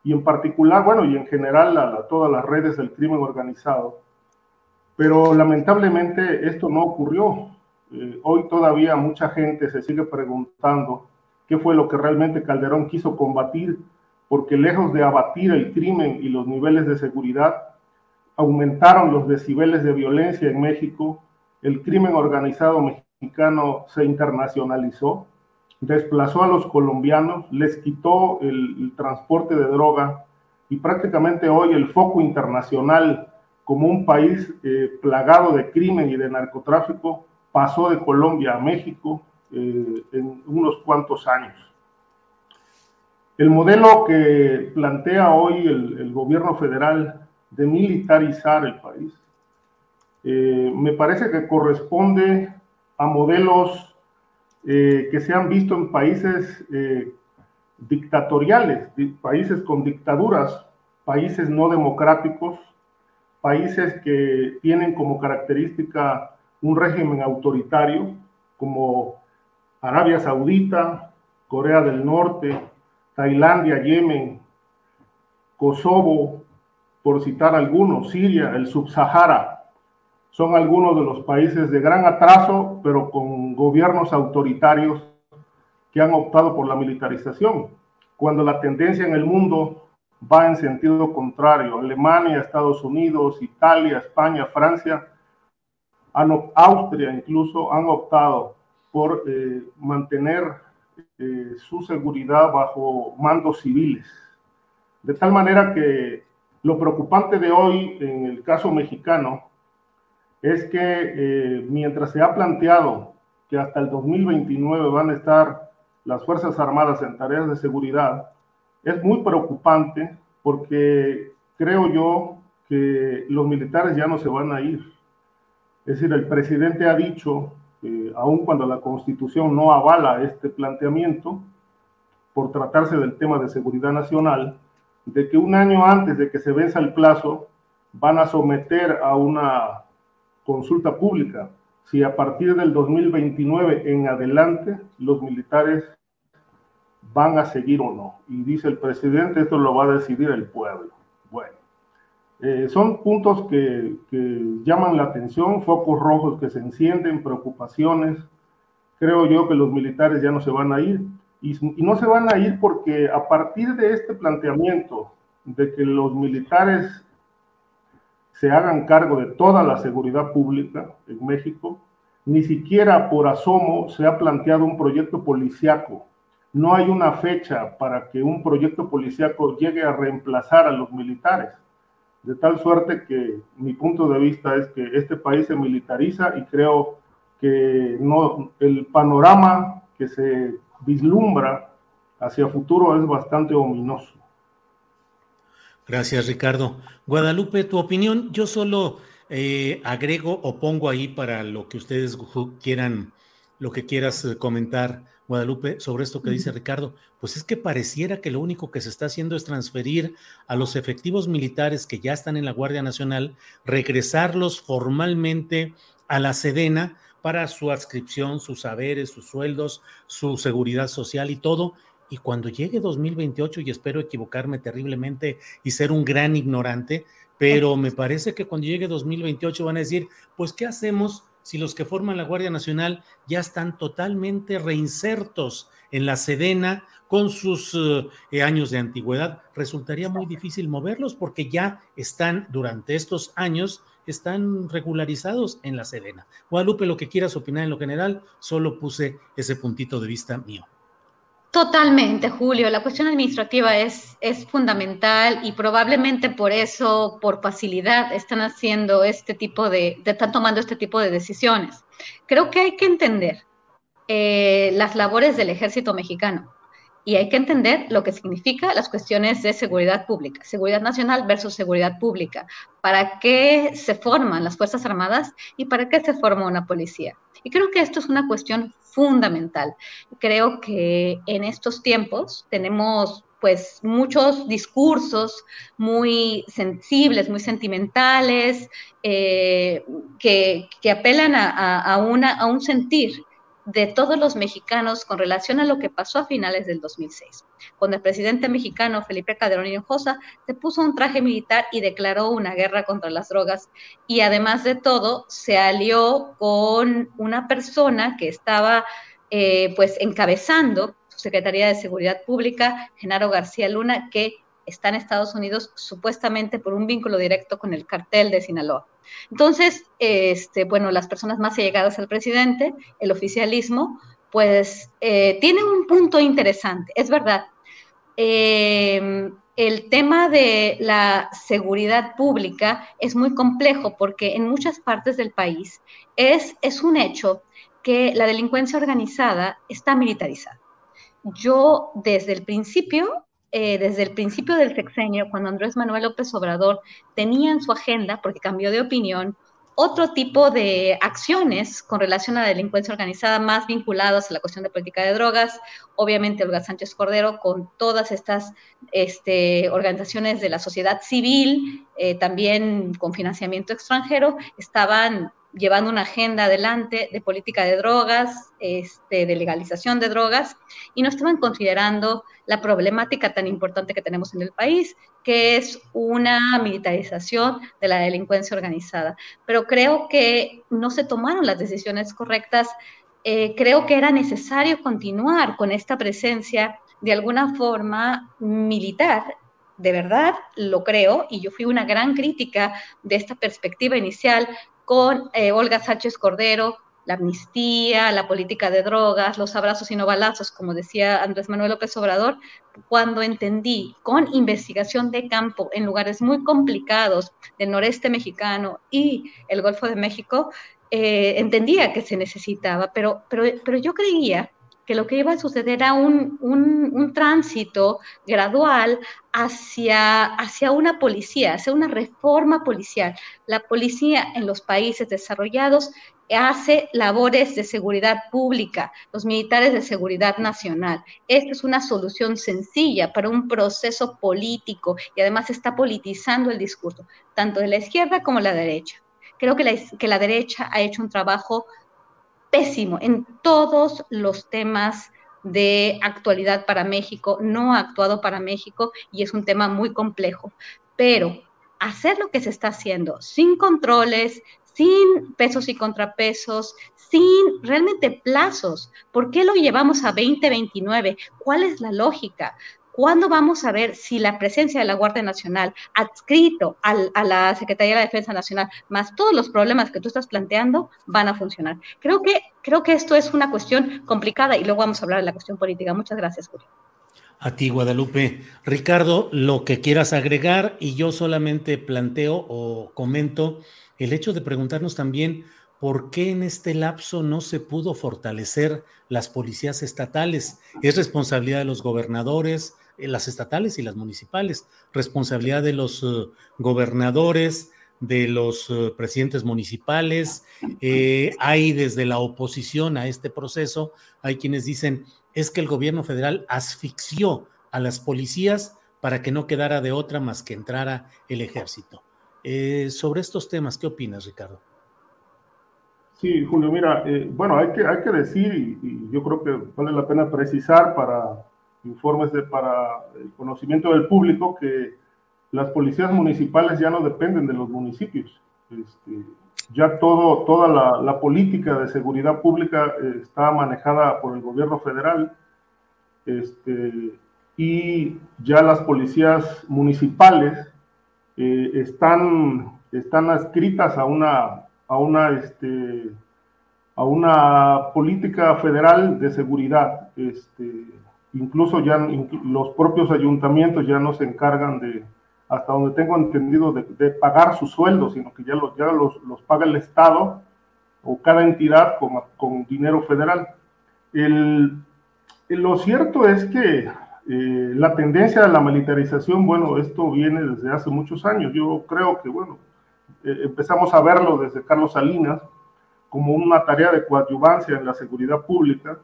y en particular, bueno, y en general a, todas las redes del crimen organizado. Pero lamentablemente esto no ocurrió. Eh, hoy todavía mucha gente se sigue preguntando qué fue lo que realmente Calderón quiso combatir, porque lejos de abatir el crimen y los niveles de seguridad, aumentaron los decibeles de violencia en México, el crimen organizado mexicano se internacionalizó, desplazó a los colombianos, les quitó el, transporte de droga y prácticamente hoy el foco internacional como un país eh, plagado de crimen y de narcotráfico pasó de Colombia a México eh, en unos cuantos años. El modelo que plantea hoy el, gobierno federal de militarizar el país eh, me parece que corresponde a modelos eh, que se han visto en países eh, dictatoriales, países con dictaduras, países no democráticos, países que tienen como característica un régimen autoritario, como Arabia Saudita, Corea del Norte, Tailandia, Yemen, Kosovo, por citar algunos, Siria, el Subsahara, son algunos de los países de gran atraso, pero con gobiernos autoritarios que han optado por la militarización, cuando la tendencia en el mundo va en sentido contrario. Alemania, Estados Unidos, Italia, España, Francia, Austria incluso han optado por eh, mantener eh, su seguridad bajo mandos civiles. De tal manera que lo preocupante de hoy en el caso mexicano es que eh, mientras se ha planteado que hasta el 2029 van a estar las Fuerzas Armadas en tareas de seguridad, es muy preocupante porque creo yo que los militares ya no se van a ir. Es decir, el presidente ha dicho, eh, aun cuando la constitución no avala este planteamiento, por tratarse del tema de seguridad nacional, de que un año antes de que se venza el plazo, van a someter a una consulta pública si a partir del 2029 en adelante los militares van a seguir o no. Y dice el presidente, esto lo va a decidir el pueblo. Bueno, eh, son puntos que, llaman la atención, focos rojos que se encienden, preocupaciones. Creo yo que los militares ya no se van a ir. y no se van a ir porque a partir de este planteamiento de que los militares se hagan cargo de toda la seguridad pública en México. Ni siquiera por asomo se ha planteado un proyecto policiaco. No hay una fecha para que un proyecto policiaco llegue a reemplazar a los militares. De tal suerte que mi punto de vista es que este país se militariza y creo que no, el panorama que se vislumbra hacia futuro es bastante ominoso. Gracias, Ricardo. Guadalupe, tu opinión, yo solo eh, agrego o pongo ahí para lo que ustedes quieran, lo que quieras eh, comentar, Guadalupe, sobre esto que dice Ricardo. Pues es que pareciera que lo único que se está haciendo es transferir a los efectivos militares que ya están en la Guardia Nacional, regresarlos formalmente a la Sedena para su adscripción, sus saberes, sus sueldos, su seguridad social y todo, y cuando llegue 2028, y espero equivocarme terriblemente y ser un gran ignorante, pero me parece que cuando llegue 2028 van a decir, pues, ¿qué hacemos si los que forman la Guardia Nacional ya están totalmente reinsertos en la Sedena con sus eh, años de antigüedad? Resultaría muy difícil moverlos porque ya están durante estos años están regularizados en la Sedena. Guadalupe, lo que quieras opinar en lo general, solo puse ese puntito de vista mío. Totalmente, Julio. La cuestión administrativa es, es fundamental y probablemente por eso, por facilidad, están haciendo este tipo de, están tomando este tipo de decisiones. Creo que hay que entender eh, las labores del ejército mexicano y hay que entender lo que significa las cuestiones de seguridad pública, seguridad nacional versus seguridad pública, para qué se forman las Fuerzas Armadas y para qué se forma una policía. Y creo que esto es una cuestión fundamental. Creo que en estos tiempos tenemos pues muchos discursos muy sensibles, muy sentimentales, eh, que, apelan a, una, a un sentir de todos los mexicanos con relación a lo que pasó a finales del 2006, cuando el presidente mexicano Felipe Calderón Hinojosa se puso un traje militar y declaró una guerra contra las drogas. Y además de todo se alió con una persona que estaba eh, pues encabezando Secretaría de Seguridad Pública, Genaro García Luna, que está en Estados Unidos supuestamente por un vínculo directo con el cartel de Sinaloa. Entonces, este, bueno, las personas más allegadas al presidente, el oficialismo, pues eh, tiene un punto interesante, es verdad. Em, el tema de la seguridad pública es muy complejo porque en muchas partes del país es, es un hecho que la delincuencia organizada está militarizada. Yo desde el principio eh, desde el principio del sexenio, cuando Andrés Manuel López Obrador tenía en su agenda, porque cambió de opinión, otro tipo de acciones con relación a la delincuencia organizada más vinculadas a la cuestión de política de drogas. Obviamente, Olga Sánchez Cordero, con todas estas este, organizaciones de la sociedad civil, eh, también con financiamiento extranjero, estaban llevando una agenda adelante de política de drogas, este, de legalización de drogas, y no estaban considerando la problemática tan importante que tenemos en el país, que es una militarización de la delincuencia organizada. Pero creo que no se tomaron las decisiones correctas. Eh, creo que era necesario continuar con esta presencia de alguna forma militar de verdad lo creo, y yo fui una gran crítica de esta perspectiva inicial con eh, Olga Sánchez Cordero, la amnistía, la política de drogas, los abrazos y no balazos, como decía Andrés Manuel López Obrador, cuando entendí con investigación de campo en lugares muy complicados del noreste mexicano y el Golfo de México, eh, entendía que se necesitaba, pero, pero, pero yo creía que lo que iba a suceder era un, un, tránsito gradual hacia, hacia una policía, hacia una reforma policial. La policía en los países desarrollados hace labores de seguridad pública, los militares de seguridad nacional. Esta es una solución sencilla para un proceso político y además está politizando el discurso, tanto de la izquierda como de la derecha. Creo que la, que la derecha ha hecho un trabajo pésimo en todos los temas de actualidad para México, no ha actuado para México y es un tema muy complejo. Pero hacer lo que se está haciendo sin controles, sin pesos y contrapesos, sin realmente plazos. ¿Por qué lo llevamos a 2029? ¿Cuál es la lógica? ¿Cuándo vamos a ver si la presencia de la Guardia Nacional adscrito a la Secretaría de la Defensa Nacional, más todos los problemas que tú estás planteando, van a funcionar? Creo que, creo que esto es una cuestión complicada y luego vamos a hablar de la cuestión política. Muchas gracias, Julio. A ti, Guadalupe. Ricardo, lo que quieras agregar y yo solamente planteo o comento el hecho de preguntarnos también por qué en este lapso no se pudo fortalecer las policías estatales. Es responsabilidad de los gobernadores, las estatales y las municipales, responsabilidad de los eh, gobernadores, de los eh, presidentes municipales. hay desde la oposición a este proceso, hay quienes dicen, es que el gobierno federal asfixió a las policías para que no quedara de otra más que entrara el ejército. sobre estos temas, ¿qué opinas, Ricardo? Sí, Julio, mira, bueno, hay que, hay que decir, y, yo creo que vale la pena precisar para informes de, para el conocimiento del público que las policías municipales ya no dependen de los municipios. Este, ya todo, toda la, política de seguridad pública eh, está manejada por el gobierno federal este, y ya las policías municipales eh, están, están adscritas a una, a una, este, a una política federal de seguridad. Incluso ya los propios ayuntamientos ya no se encargan de, hasta donde tengo entendido, de, pagar sus sueldos, sino que ya, los, ya los, los, paga el Estado o cada entidad con, con dinero federal. El, lo cierto es que eh, la tendencia de la militarización, bueno, esto viene desde hace muchos años. Yo creo que, bueno, eh, empezamos a verlo desde Carlos Salinas como una tarea de coadyuvancia en la seguridad pública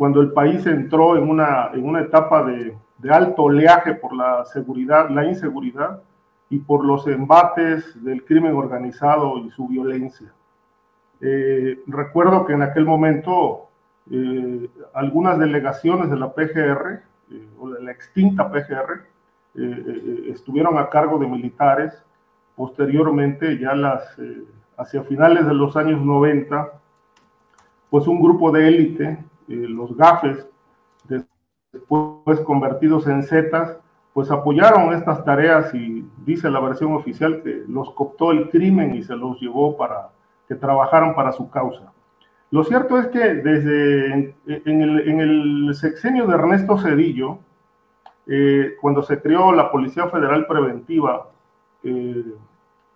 cuando el país entró en una, en una etapa de, de alto oleaje por la seguridad, la inseguridad y por los embates del crimen organizado y su violencia. Eh, recuerdo que en aquel momento eh, algunas delegaciones de la PGR, eh, o de la extinta PGR, estuvieron a cargo de militares. Posteriormente, ya las, hacia finales de los años 90, pues un grupo de élite eh, los gafes después convertidos en Zetas, pues apoyaron estas tareas y dice la versión oficial que los cooptó el crimen y se los llevó para que trabajaran para su causa. Lo cierto es que desde en, el, sexenio de Ernesto Cedillo, eh, cuando se creó la Policía Federal Preventiva, eh,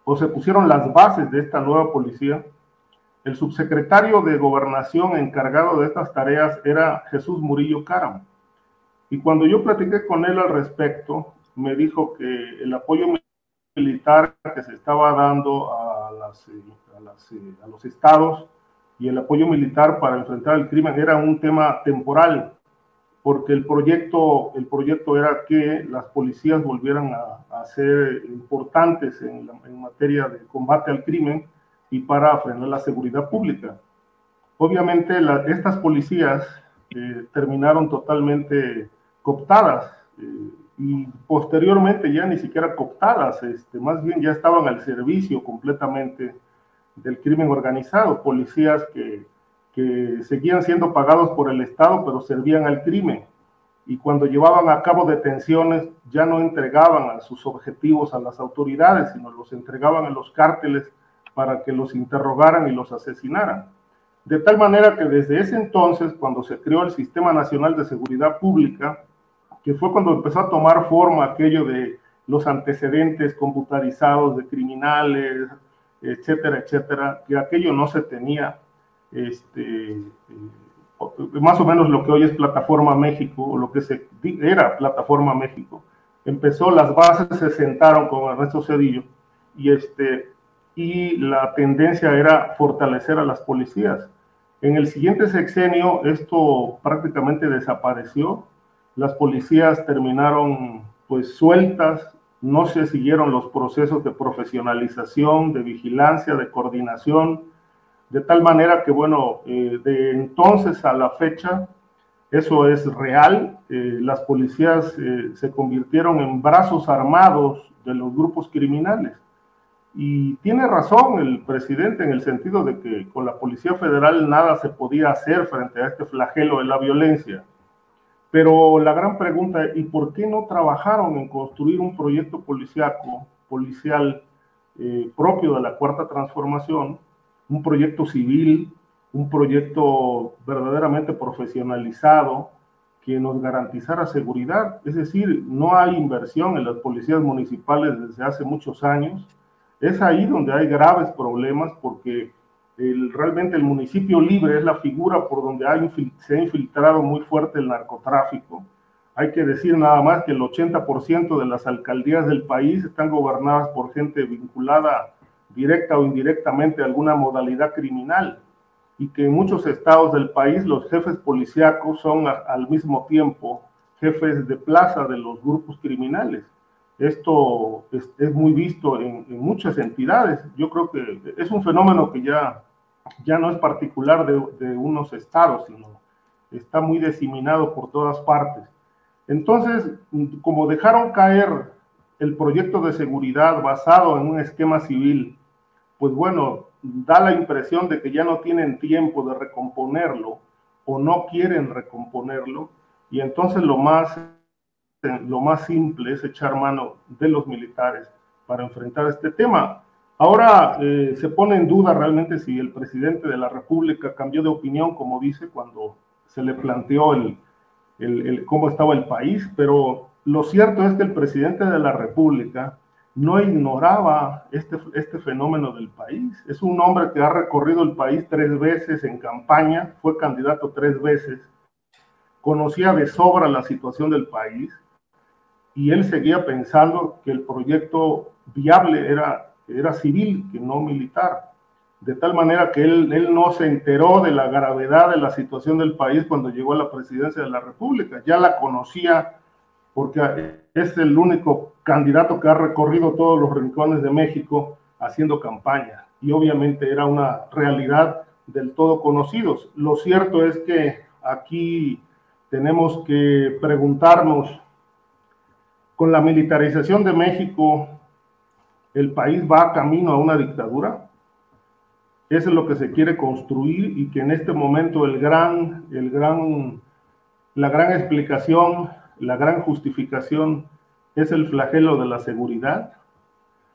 o se pusieron las bases de esta nueva policía, el subsecretario de Gobernación encargado de estas tareas era Jesús Murillo Caram. Y cuando yo platiqué con él al respecto, me dijo que el apoyo militar que se estaba dando a, a los estados y el apoyo militar para enfrentar el crimen era un tema temporal, porque el proyecto, el proyecto era que las policías volvieran a, ser importantes en, materia de combate al crimen y para frenar la seguridad pública. Obviamente estas policías eh, terminaron totalmente cooptadas eh, y posteriormente ya ni siquiera cooptadas, este, más bien ya estaban al servicio completamente del crimen organizado, policías que, que seguían siendo pagados por el Estado, pero servían al crimen. Y cuando llevaban a cabo detenciones, ya no entregaban a sus objetivos a las autoridades, sino los entregaban a los cárteles para que los interrogaran y los asesinaran. De tal manera que desde ese entonces, cuando se creó el Sistema Nacional de Seguridad Pública, que fue cuando empezó a tomar forma aquello de los antecedentes computarizados de criminales, etcétera, etcétera, que aquello no se tenía, este, eh, más o menos lo que hoy es Plataforma México, o lo que se, era Plataforma México. Empezó, las bases se sentaron con Ernesto Cedillo y, este, y la tendencia era fortalecer a las policías. En el siguiente sexenio esto prácticamente desapareció, las policías terminaron pues sueltas, no se siguieron los procesos de profesionalización, de vigilancia, de coordinación, de tal manera que, bueno, eh, de entonces a la fecha, eso es real, eh, las policías eh, se convirtieron en brazos armados de los grupos criminales. Y tiene razón el presidente en el sentido de que con la Policía Federal nada se podía hacer frente a este flagelo de la violencia. Pero la gran pregunta es, ¿y por qué no trabajaron en construir un proyecto policiaco, policial eh, propio de la Cuarta Transformación, un proyecto civil, un proyecto verdaderamente profesionalizado que nos garantizara seguridad? Es decir, no hay inversión en las policías municipales desde hace muchos años. Es ahí donde hay graves problemas porque realmente el municipio libre es la figura por donde se ha infiltrado muy fuerte el narcotráfico. Hay que decir nada más que el 80% de las alcaldías del país están gobernadas por gente vinculada directa o indirectamente a alguna modalidad criminal y que en muchos estados del país los jefes policíacos son al mismo tiempo jefes de plaza de los grupos criminales. Esto es, muy visto en, muchas entidades. Yo creo que es un fenómeno que ya, ya no es particular de, de unos estados, sino está muy diseminado por todas partes. Entonces, como dejaron caer el proyecto de seguridad basado en un esquema civil, pues bueno, da la impresión de que ya no tienen tiempo de recomponerlo o no quieren recomponerlo, y entonces lo más lo más simple es echar mano de los militares para enfrentar este tema. Ahora eh, se pone en duda realmente si el presidente de la República cambió de opinión, como dice, cuando se le planteó el, cómo estaba el país, pero lo cierto es que el presidente de la República no ignoraba este, este fenómeno del país. Es un hombre que ha recorrido el país tres veces en campaña, fue candidato tres veces, conocía de sobra la situación del país y él seguía pensando que el proyecto viable era, era civil, que no militar. De tal manera que él, él no se enteró de la gravedad de la situación del país cuando llegó a la presidencia de la República. Ya la conocía porque es el único candidato que ha recorrido todos los rincones de México haciendo campaña. Y obviamente era una realidad del todo conocidos. Lo cierto es que aquí tenemos que preguntarnos con la militarización de México, el país va camino a una dictadura. Eso es lo que se quiere construir y que en este momento el gran, el gran la gran explicación, la gran justificación es el flagelo de la seguridad.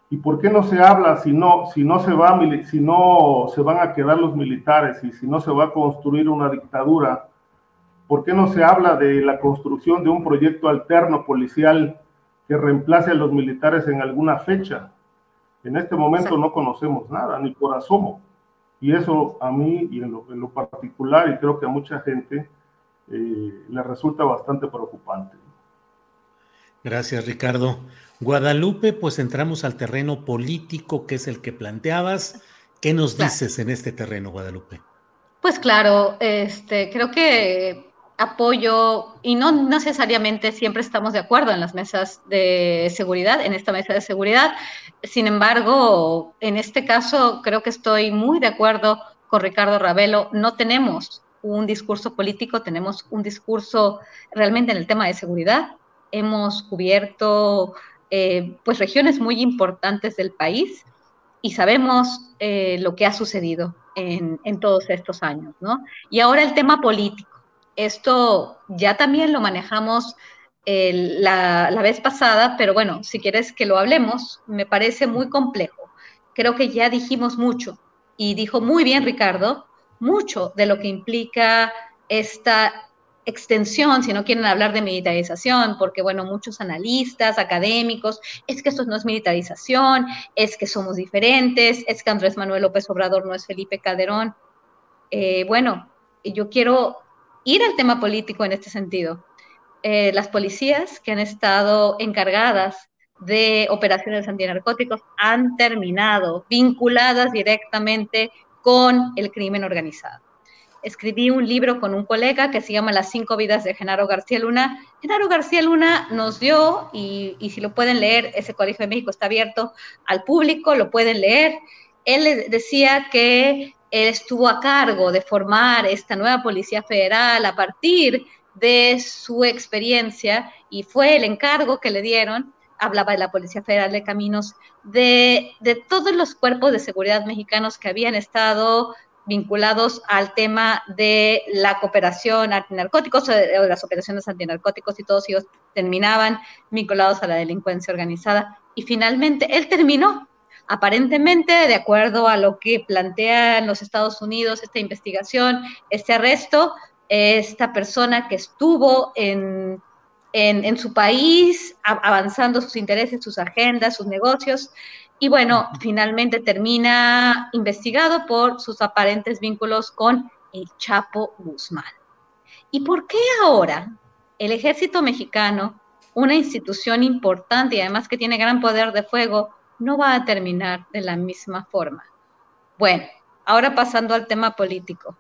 ¿Y por qué no se habla si no, si no, se, va, si no se van a quedar los militares y si no se va a construir una dictadura? ¿Por qué no se habla de la construcción de un proyecto alterno policial que reemplace a los militares en alguna fecha? En este momento no conocemos nada, ni por asomo. Y eso a mí y en lo, particular, y creo que a mucha gente, eh, le resulta bastante preocupante. Gracias, Ricardo. Guadalupe, pues entramos al terreno político, que es el que planteabas. ¿Qué nos dices en este terreno, Guadalupe? Pues claro, este, creo que apoyo, y no necesariamente siempre estamos de acuerdo en las mesas de seguridad, en esta mesa de seguridad. Sin embargo, en este caso creo que estoy muy de acuerdo con Ricardo Ravelo. No tenemos un discurso político, tenemos un discurso realmente en el tema de seguridad. Hemos cubierto eh, pues regiones muy importantes del país y sabemos eh, lo que ha sucedido en, en todos estos años, ¿no? Y ahora el tema político esto ya también lo manejamos la, vez pasada, pero bueno, si quieres que lo hablemos, me parece muy complejo. Creo que ya dijimos mucho y dijo muy bien Ricardo, mucho de lo que implica esta extensión, si no quieren hablar de militarización, porque bueno, muchos analistas, académicos, es que esto no es militarización, es que somos diferentes, es que Andrés Manuel López Obrador no es Felipe Calderón. Eh, bueno, yo quiero ir al tema político en este sentido. Eh, las policías que han estado encargadas de operaciones antinarcóticos han terminado vinculadas directamente con el crimen organizado. Escribí un libro con un colega que se llama Las cinco vidas de Genaro García Luna. Genaro García Luna nos dio, y, y si lo pueden leer, ese Colegio de México está abierto al público, lo pueden leer. Él decía que él estuvo a cargo de formar esta nueva Policía Federal a partir de su experiencia y fue el encargo que le dieron, hablaba de la Policía Federal de Caminos, de, todos los cuerpos de seguridad mexicanos que habían estado vinculados al tema de la cooperación antinarcóticos o de las operaciones antinarcóticos y todos ellos terminaban vinculados a la delincuencia organizada. Y finalmente él terminó Aparentemente, de acuerdo a lo que plantean los Estados Unidos, esta investigación, este arresto, esta persona que estuvo en, en, su país avanzando sus intereses, sus agendas, sus negocios, y bueno, finalmente termina investigado por sus aparentes vínculos con el Chapo Guzmán. ¿Y por qué ahora el ejército mexicano, una institución importante y además que tiene gran poder de fuego, no va a terminar de la misma forma. Bueno, ahora pasando al tema político.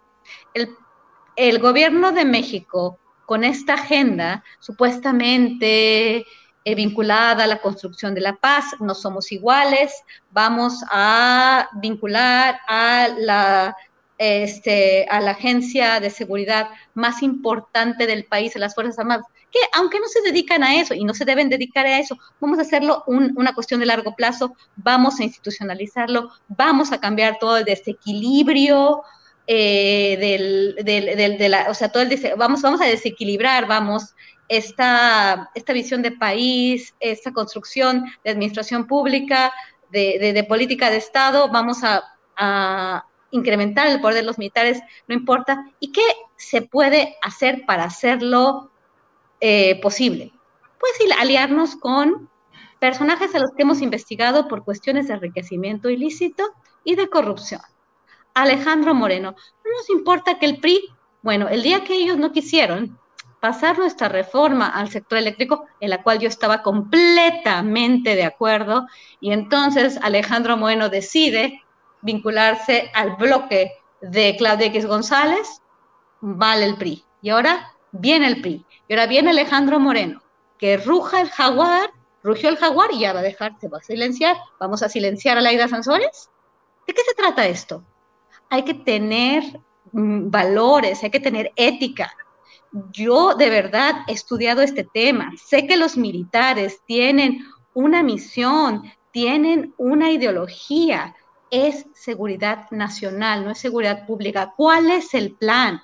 El, gobierno de México, con esta agenda supuestamente eh, vinculada a la construcción de la paz, no somos iguales, vamos a vincular a la este, a la agencia de seguridad más importante del país, a las Fuerzas Armadas, que aunque no se dedican a eso y no se deben dedicar a eso, vamos a hacerlo una cuestión de largo plazo, vamos a institucionalizarlo, vamos a cambiar todo el desequilibrio eh, del, de o sea, todo el, vamos, vamos a desequilibrar, vamos, esta, esta visión de país, esta construcción de administración pública, de, de política de Estado, vamos a, incrementar el poder de los militares, no importa. ¿Y qué se puede hacer para hacerlo eh, posible? Pues aliarnos con personajes a los que hemos investigado por cuestiones de enriquecimiento ilícito y de corrupción. Alejandro Moreno, no nos importa que el PRI, bueno, el día que ellos no quisieron pasar nuestra reforma al sector eléctrico, en la cual yo estaba completamente de acuerdo, y entonces Alejandro Moreno decide vincularse al bloque de Claudia X González, vale el PRI. Y ahora viene el PRI. Y ahora viene Alejandro Moreno, que ruja el jaguar, rugió el jaguar y ya va a dejar, se va a silenciar. Vamos a silenciar a Laida Sansores. ¿De qué se trata esto? Hay que tener mm, valores, hay que tener ética. Yo de verdad he estudiado este tema. Sé que los militares tienen una misión, tienen una ideología, es seguridad nacional, no es seguridad pública. ¿Cuál es el plan?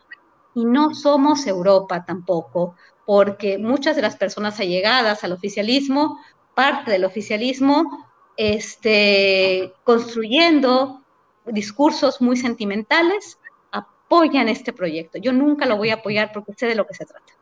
y no somos Europa tampoco, porque muchas de las personas allegadas al oficialismo, parte del oficialismo, este, construyendo discursos muy sentimentales, apoyan este proyecto. Yo nunca lo voy a apoyar porque sé de lo que se trata.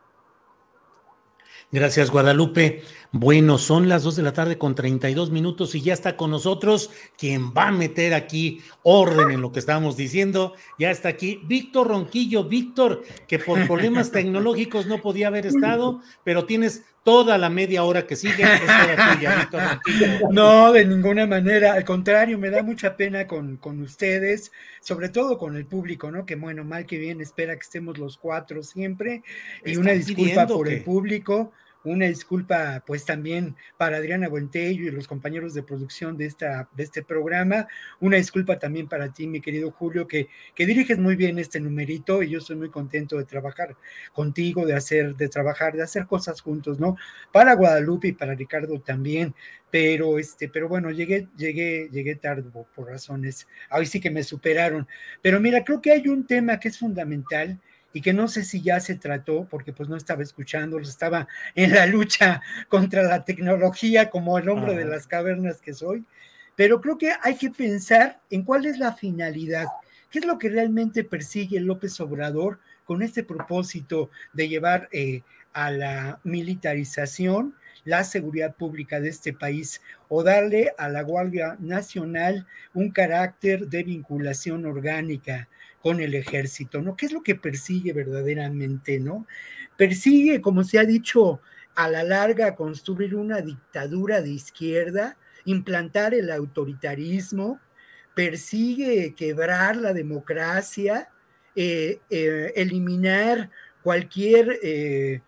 Gracias, Guadalupe. Bueno, son las dos de la tarde con 32 minutos y ya está con nosotros quien va a meter aquí orden en lo que estábamos diciendo. Ya está aquí Víctor Ronquillo. Víctor, que por problemas tecnológicos no podía haber estado, pero tienes toda la media hora que sigue. no, de ninguna manera. Al contrario, me da mucha pena con, con ustedes, sobre todo con el público, ¿no? Que bueno, mal que bien, espera que estemos los cuatro siempre. Y una disculpa por el público una disculpa, pues también para Adriana Buentello y los compañeros de producción de, esta, de este programa. Una disculpa también para ti, mi querido Julio, que, que diriges muy bien este numerito y yo estoy muy contento de trabajar contigo, de hacer, de trabajar, de hacer cosas juntos, ¿no? Para Guadalupe y para Ricardo también. Pero este, pero bueno, llegué, llegué, llegué tarde por razones. Ahí sí que me superaron. Pero mira, creo que hay un tema que es fundamental y que no sé si ya se trató, porque pues no estaba escuchando, estaba en la lucha contra la tecnología como el hombre de las cavernas que soy, pero creo que hay que pensar en cuál es la finalidad, qué es lo que realmente persigue López Obrador con este propósito de llevar eh, a la militarización la seguridad pública de este país o darle a la Guardia Nacional un carácter de vinculación orgánica con el ejército, ¿no? ¿Qué es lo que persigue verdaderamente, ¿no? Persigue, como se ha dicho, a la larga construir una dictadura de izquierda, implantar el autoritarismo, persigue quebrar la democracia, eh, eh, eliminar cualquier, eh,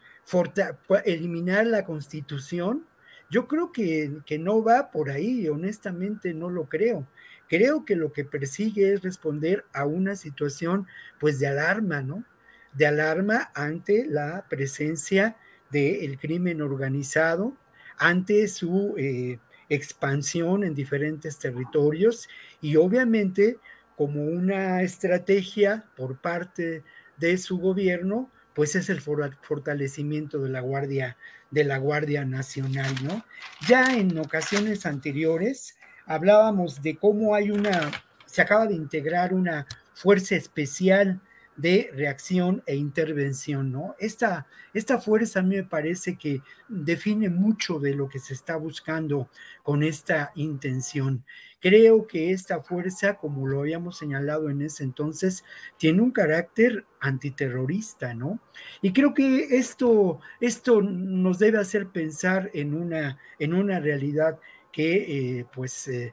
eliminar la constitución. Yo creo que, que no va por ahí, honestamente no lo creo. Creo que lo que persigue es responder a una situación pues de alarma, ¿no? De alarma ante la presencia del crimen organizado, ante su eh, expansión en diferentes territorios y obviamente como una estrategia por parte de su gobierno, pues es el fortalecimiento de la Guardia de la Guardia Nacional, ¿no? Ya en ocasiones anteriores hablábamos de cómo hay una, se acaba de integrar una fuerza especial de reacción e intervención, ¿no? Esta, esta fuerza a mí me parece que define mucho de lo que se está buscando con esta intención. Creo que esta fuerza, como lo habíamos señalado en ese entonces, tiene un carácter antiterrorista, ¿no? Y creo que esto, esto nos debe hacer pensar en una, en una realidad que eh, pues eh,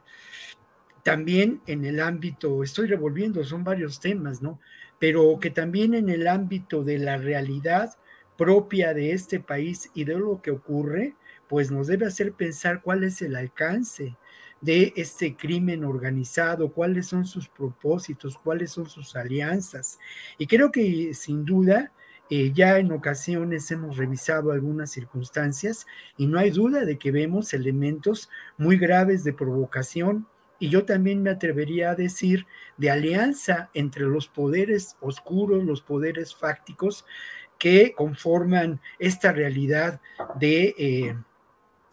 también en el ámbito, estoy revolviendo, son varios temas, ¿no? Pero que también en el ámbito de la realidad propia de este país y de lo que ocurre, pues nos debe hacer pensar cuál es el alcance de este crimen organizado, cuáles son sus propósitos, cuáles son sus alianzas. Y creo que sin duda eh, ya en ocasiones hemos revisado algunas circunstancias y no hay duda de que vemos elementos muy graves de provocación y yo también me atrevería a decir de alianza entre los poderes oscuros, los poderes fácticos que conforman esta realidad de, eh,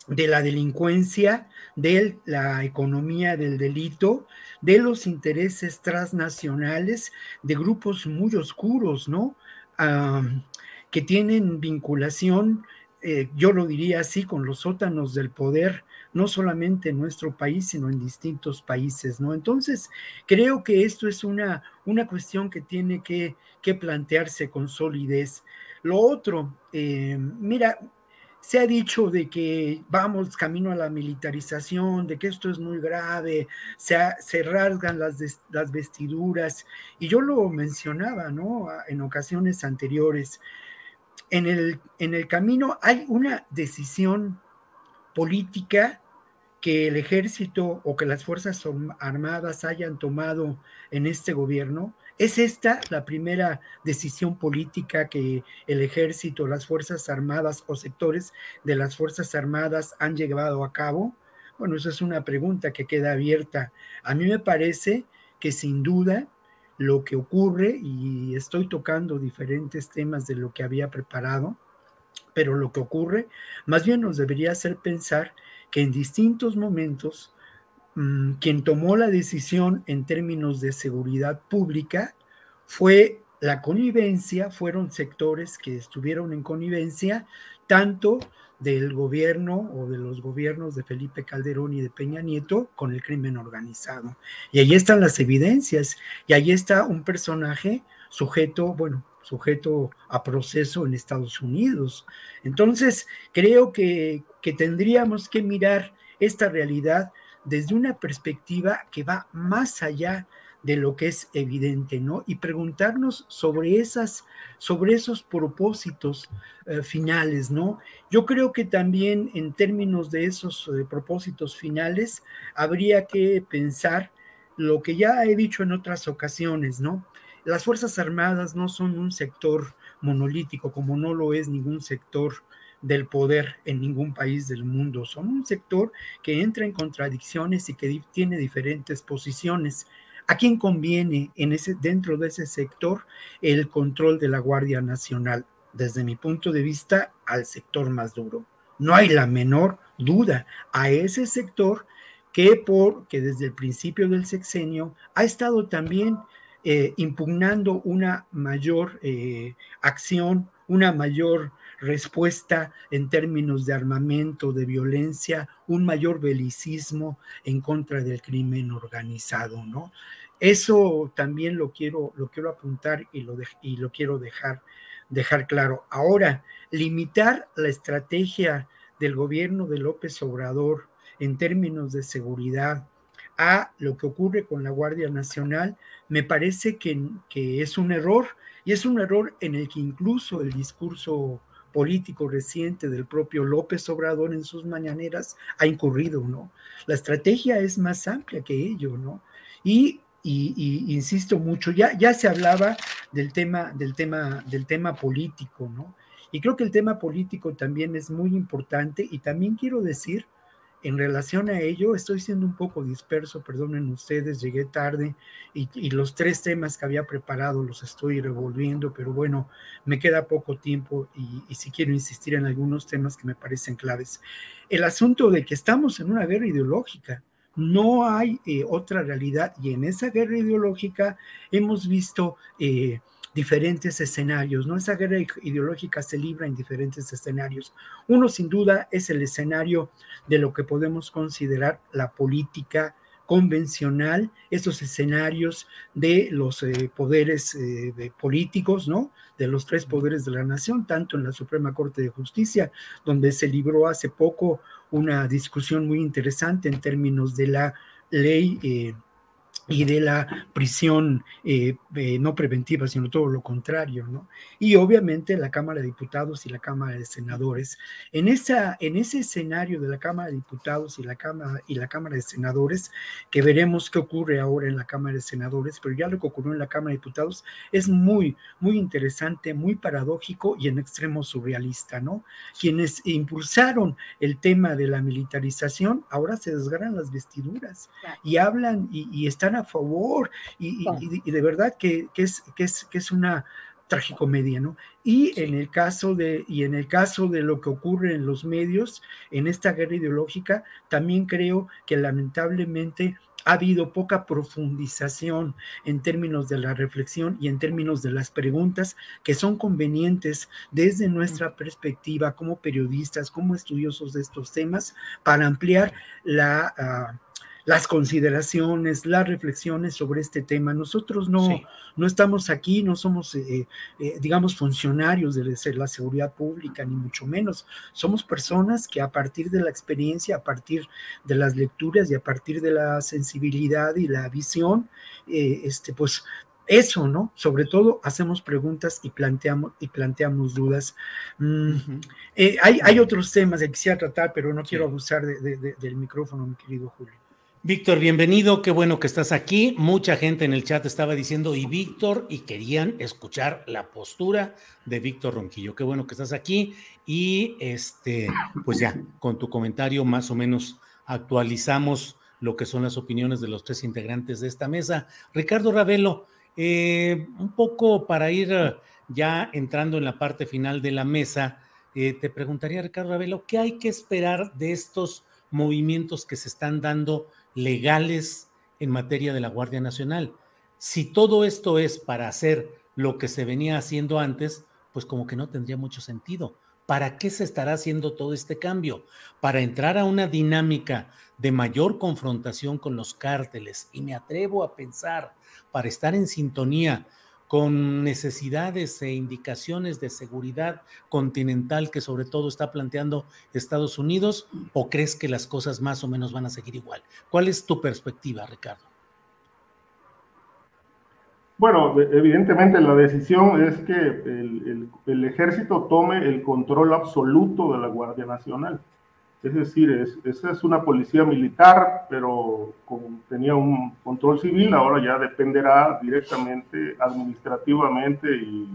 de la delincuencia, de la economía del delito, de los intereses transnacionales, de grupos muy oscuros, ¿no? Que tienen vinculación, eh, yo lo diría así, con los sótanos del poder, no solamente en nuestro país, sino en distintos países, ¿no? Entonces, creo que esto es una, una cuestión que tiene que, que plantearse con solidez. Lo otro, eh, mira, se ha dicho de que vamos camino a la militarización, de que esto es muy grave, se, se rasgan las, vestiduras, y yo lo mencionaba, ¿no? En ocasiones anteriores. En el camino hay una decisión política que el ejército o que las Fuerzas Armadas hayan tomado en este gobierno ¿Es esta la primera decisión política que el ejército, las Fuerzas Armadas o sectores de las Fuerzas Armadas han llevado a cabo? Bueno, esa es una pregunta que queda abierta. A mí me parece que sin duda lo que ocurre, y estoy tocando diferentes temas de lo que había preparado, pero lo que ocurre más bien nos debería hacer pensar que en distintos momentos mm, quien tomó la decisión en términos de seguridad pública fue la connivencia, fueron sectores que estuvieron en connivencia, tanto del gobierno o de los gobiernos de Felipe Calderón y de Peña Nieto con el crimen organizado. Y ahí están las evidencias, y ahí está un personaje sujeto, bueno, sujeto a proceso en Estados Unidos. Entonces, creo que, que tendríamos que mirar esta realidad desde una perspectiva que va más allá de lo que es evidente, ¿no? Y preguntarnos sobre esas, sobre esos propósitos eh, finales, ¿no? Yo creo que también en términos de esos eh, propósitos finales habría que pensar lo que ya he dicho en otras ocasiones, ¿no? Las Fuerzas Armadas no son un sector monolítico, como no lo es ningún sector del poder en ningún país del mundo. Son un sector que entra en contradicciones y que tiene diferentes posiciones. ¿A quién conviene en ese, dentro de ese sector el control de la Guardia Nacional? Desde mi punto de vista, al sector más duro. No hay la menor duda a ese sector que por que desde el principio del sexenio ha estado también eh, impugnando una mayor eh, acción, una mayor respuesta en términos de armamento, de violencia, un mayor belicismo en contra del crimen organizado, ¿no? Eso también lo quiero, lo quiero apuntar y lo, y lo quiero dejar, dejar claro. Ahora, limitar la estrategia del gobierno de López Obrador en términos de seguridad a lo que ocurre con la Guardia Nacional, me parece que, que es un error y es un error en el que incluso el discurso político reciente del propio López Obrador en sus mañaneras ha incurrido, ¿no? La estrategia es más amplia que ello, ¿no? Y, insisto mucho, ya, ya se hablaba del tema, del tema, del tema político, ¿no? Y creo que el tema político también es muy importante y también quiero decir en relación a ello, estoy siendo un poco disperso, perdonen ustedes, llegué tarde y, los tres temas que había preparado los estoy revolviendo, pero bueno, me queda poco tiempo y, y si quiero insistir en algunos temas que me parecen claves. El asunto de que estamos en una guerra ideológica, no hay eh, otra realidad y en esa guerra ideológica hemos visto... Eh, diferentes escenarios, ¿no? Esa guerra ideológica se libra en diferentes escenarios. Uno, sin duda, es el escenario de lo que podemos considerar la política convencional, esos escenarios de los eh, poderes eh, políticos, ¿no? De los tres poderes de la nación, tanto en la Suprema Corte de Justicia, donde se libró hace poco una discusión muy interesante en términos de la ley. Eh, y de la prisión eh, eh, no preventiva, sino todo lo contrario, ¿no? Y obviamente la Cámara de Diputados y la Cámara de Senadores. En, esa, en ese escenario de la Cámara de Diputados y la Cámara, y la Cámara de Senadores, que veremos qué ocurre ahora en la Cámara de Senadores, pero ya lo que ocurrió en la Cámara de Diputados es muy, muy interesante, muy paradójico y en extremo surrealista, ¿no? Quienes impulsaron el tema de la militarización ahora se desgarran las vestiduras y hablan y, y están a favor y, de verdad que, es, que, es, que es una tragicomedia, ¿no? Y en el caso de y en el caso de lo que ocurre en los medios en esta guerra ideológica, también creo que lamentablemente ha habido poca profundización en términos de la reflexión y en términos de las preguntas que son convenientes desde nuestra perspectiva como periodistas, como estudiosos de estos temas, para ampliar la... Ah, las consideraciones, las reflexiones sobre este tema. Nosotros no, no estamos aquí, no somos, eh, eh, digamos, funcionarios de la seguridad pública, ni mucho menos. Somos personas que a partir de la experiencia, a partir de las lecturas y a partir de la sensibilidad y la visión, eh, este, pues eso, ¿no? Sobre todo hacemos preguntas y planteamos, y planteamos dudas. Mm, hay, hay, otros temas que quisiera tratar, pero no quiero abusar del micrófono, mi querido Julio. Víctor, bienvenido, qué bueno que estás aquí. Mucha gente en el chat estaba diciendo y Víctor y querían escuchar la postura de Víctor Ronquillo. Qué bueno que estás aquí y este, pues ya, con tu comentario más o menos actualizamos lo que son las opiniones de los tres integrantes de esta mesa. Ricardo Ravelo, Eh, un poco para ir ya entrando en la parte final de la mesa, eh, te preguntaría, Ricardo Ravelo, ¿qué hay que esperar de estos movimientos que se están dando legales en materia de la Guardia Nacional? Si todo esto es para hacer lo que se venía haciendo antes, pues como que no tendría mucho sentido. ¿Para qué se estará haciendo todo este cambio? Para entrar a una dinámica de mayor confrontación con los cárteles. Y me atrevo a pensar, para estar en sintonía con necesidades e indicaciones de seguridad continental que sobre todo está planteando Estados Unidos o crees que las cosas más o menos van a seguir igual? ¿Cuál es tu perspectiva, Ricardo? Bueno, evidentemente la decisión es que el, el ejército tome el control absoluto de la Guardia Nacional. Es decir, es, esa es una policía militar, pero tenía un control civil, ahora ya dependerá directamente, administrativamente y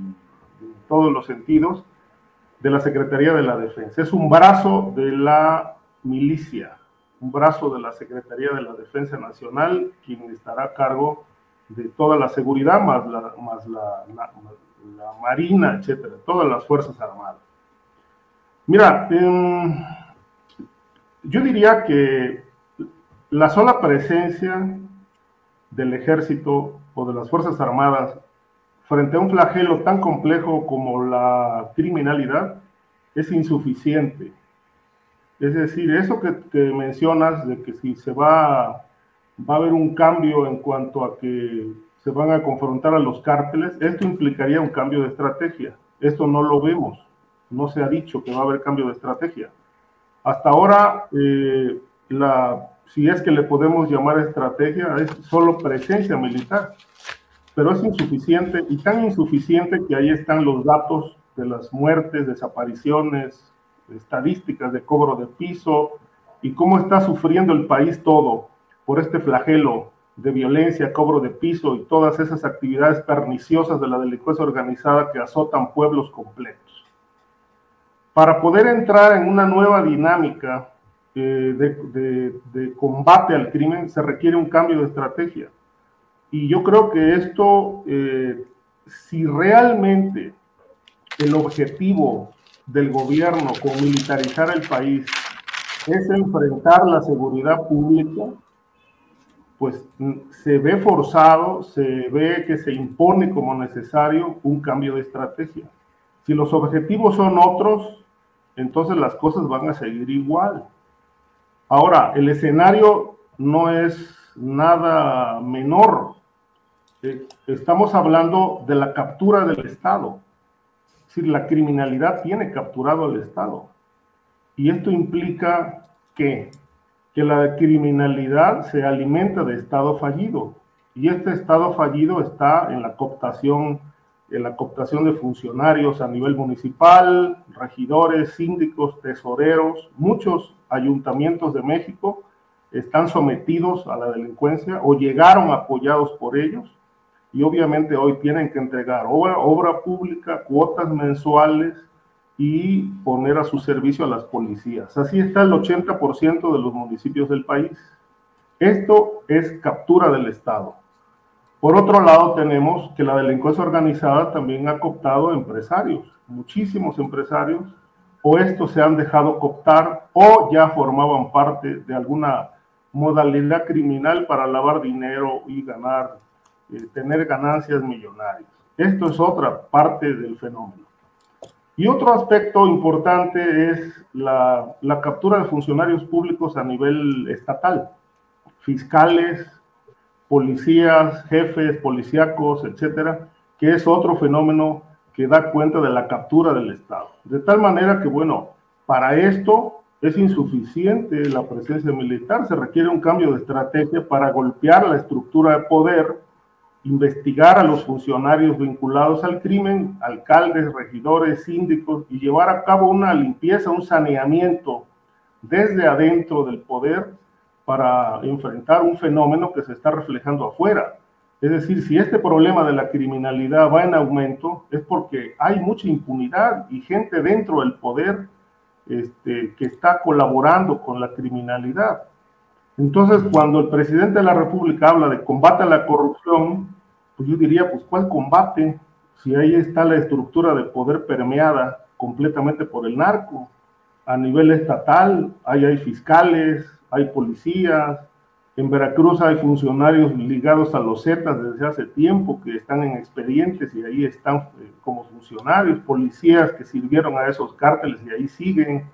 en todos los sentidos de la Secretaría de la Defensa. Es un brazo de la milicia, un brazo de la Secretaría de la Defensa Nacional, quien estará a cargo de toda la seguridad, más la, Marina, etcétera, todas las Fuerzas Armadas. Mira, en yo diría que la sola presencia del ejército o de las Fuerzas Armadas frente a un flagelo tan complejo como la criminalidad es insuficiente. Es decir, eso que, te mencionas de que si se va, va a haber un cambio en cuanto a que se van a confrontar a los cárteles, esto implicaría un cambio de estrategia. Esto no lo vemos. No se ha dicho que va a haber cambio de estrategia. Hasta ahora, eh, si es que le podemos llamar estrategia, es solo presencia militar, pero es insuficiente y tan insuficiente que ahí están los datos de las muertes, desapariciones, estadísticas de cobro de piso y cómo está sufriendo el país todo por este flagelo de violencia, cobro de piso y todas esas actividades perniciosas de la delincuencia organizada que azotan pueblos completos. Para poder entrar en una nueva dinámica eh, de, combate al crimen se requiere un cambio de estrategia. Y yo creo que esto, eh, si realmente el objetivo del gobierno con militarizar el país es enfrentar la seguridad pública, pues mm, se ve forzado, se ve que se impone como necesario un cambio de estrategia. Si los objetivos son otros, entonces las cosas van a seguir igual. Ahora, el escenario no es nada menor. Eh, estamos hablando de la captura del Estado. Es decir, la criminalidad tiene capturado al Estado. Y esto implica que, que la criminalidad se alimenta de Estado fallido. Y este Estado fallido está en la cooptación la cooptación de funcionarios a nivel municipal, regidores, síndicos, tesoreros, muchos ayuntamientos de México están sometidos a la delincuencia o llegaron apoyados por ellos y obviamente hoy tienen que entregar obra, obra pública, cuotas mensuales y poner a su servicio a las policías. Así está el 80% de los municipios del país. Esto es captura del Estado. Por otro lado, tenemos que la delincuencia organizada también ha cooptado empresarios, muchísimos empresarios, o estos se han dejado cooptar o ya formaban parte de alguna modalidad criminal para lavar dinero y ganar, eh, tener ganancias millonarias. Esto es otra parte del fenómeno. Y otro aspecto importante es la, la captura de funcionarios públicos a nivel estatal, fiscales, policías, jefes, policíacos, etcétera, que es otro fenómeno que da cuenta de la captura del Estado. De tal manera que, bueno, para esto es insuficiente la presencia militar, se requiere un cambio de estrategia para golpear la estructura de poder, investigar a los funcionarios vinculados al crimen, alcaldes, regidores, síndicos, y llevar a cabo una limpieza, un saneamiento desde adentro del poder para enfrentar un fenómeno que se está reflejando afuera. Es decir, si este problema de la criminalidad va en aumento, es porque hay mucha impunidad y gente dentro del poder este, que está colaborando con la criminalidad. Entonces, cuando el presidente de la República habla de combate a la corrupción, pues yo diría, pues ¿cuál combate? Si ahí está la estructura de poder permeada completamente por el narco. A nivel estatal, ahí hay fiscales, hay policías, en Veracruz hay funcionarios ligados a los Zetas desde hace tiempo que están en expedientes y ahí están eh, como funcionarios, policías que sirvieron a esos cárteles y ahí siguen.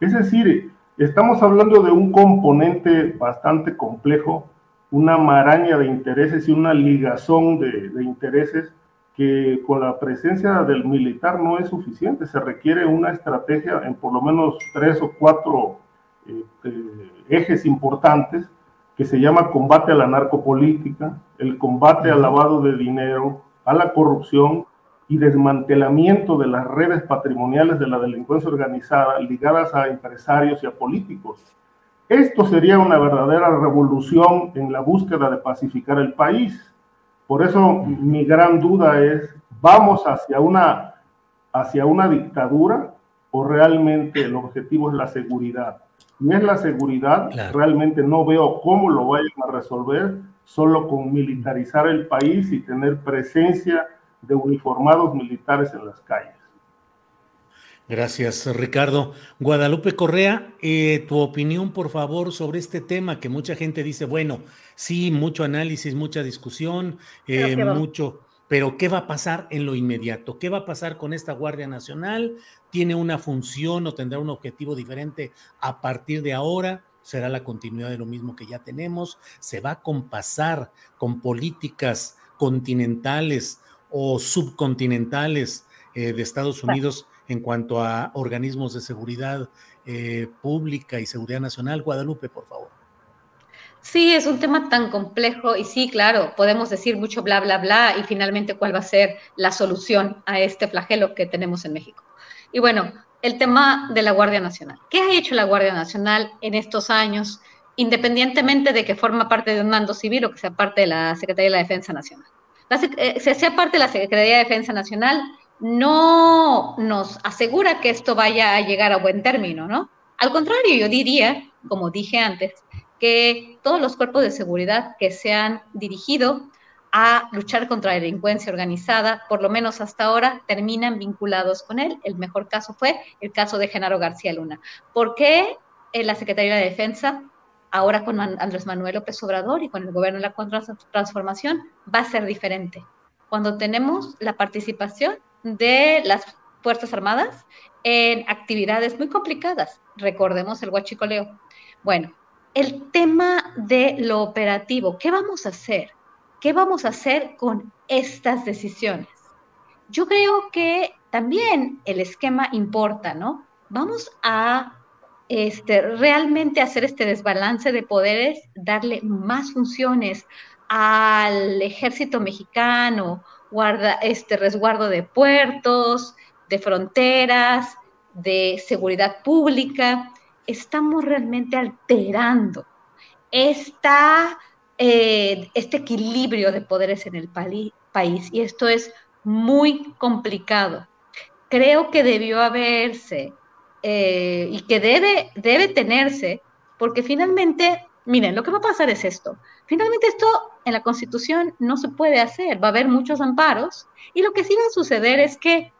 Es decir, estamos hablando de un componente bastante complejo, una maraña de intereses y una ligazón de, de intereses que con la presencia del militar no es suficiente, se requiere una estrategia en por lo menos tres o cuatro ejes importantes que se llama combate a la narcopolítica, el combate al lavado de dinero, a la corrupción y desmantelamiento de las redes patrimoniales de la delincuencia organizada ligadas a empresarios y a políticos. Esto sería una verdadera revolución en la búsqueda de pacificar el país. Por eso mi gran duda es, ¿vamos hacia una, hacia una dictadura o realmente el objetivo es la seguridad? Si es la seguridad, realmente no veo cómo lo vayan a resolver solo con militarizar el país y tener presencia de uniformados militares en las calles. Gracias, Ricardo. Guadalupe Correa, eh, tu opinión, por favor, sobre este tema que mucha gente dice, bueno, sí, mucho análisis, mucha discusión, eh, mucho, pero ¿qué va a pasar en lo inmediato? ¿Qué va a pasar con esta Guardia Nacional? Tiene una función o tendrá un objetivo diferente a partir de ahora, será la continuidad de lo mismo que ya tenemos, se va a compasar con políticas continentales o subcontinentales eh, de Estados Unidos en cuanto a organismos de seguridad eh, pública y seguridad nacional. Guadalupe, por favor. Sí, es un tema tan complejo y sí, claro, podemos decir mucho bla, bla, bla y finalmente cuál va a ser la solución a este flagelo que tenemos en México. Y bueno, el tema de la Guardia Nacional. ¿Qué ha hecho la Guardia Nacional en estos años, independientemente de que forma parte de un mando civil o que sea parte de la Secretaría de la Defensa Nacional? Eh, sea parte de la Secretaría de Defensa Nacional, no nos asegura que esto vaya a llegar a buen término, ¿no? Al contrario, yo diría, como dije antes, que todos los cuerpos de seguridad que se han dirigido a luchar contra la delincuencia organizada, por lo menos hasta ahora, terminan vinculados con él. El mejor caso fue el caso de Genaro García Luna. ¿Por qué eh, la Secretaría de Defensa, ahora con Andrés Manuel López Obrador y con el gobierno de la transformación, va a ser diferente? Cuando tenemos la participación de las Fuerzas Armadas en actividades muy complicadas. Recordemos el huachicoleo. Bueno, el tema de lo operativo, ¿qué vamos a hacer? ¿Qué vamos a hacer con estas decisiones? Yo creo que también el esquema importa, ¿no? Vamos a este, realmente hacer este desbalance de poderes, darle más funciones al ejército mexicano, guarda, este resguardo de puertos, de fronteras, de seguridad pública. Estamos realmente alterando esta eh, este equilibrio de poderes en el país y esto es muy complicado. Creo que debió haberse eh, y que debe, debe tenerse, porque finalmente, miren, lo que va a pasar es esto. Finalmente esto en la Constitución no se puede hacer, va a haber muchos amparos y lo que sí va a suceder es que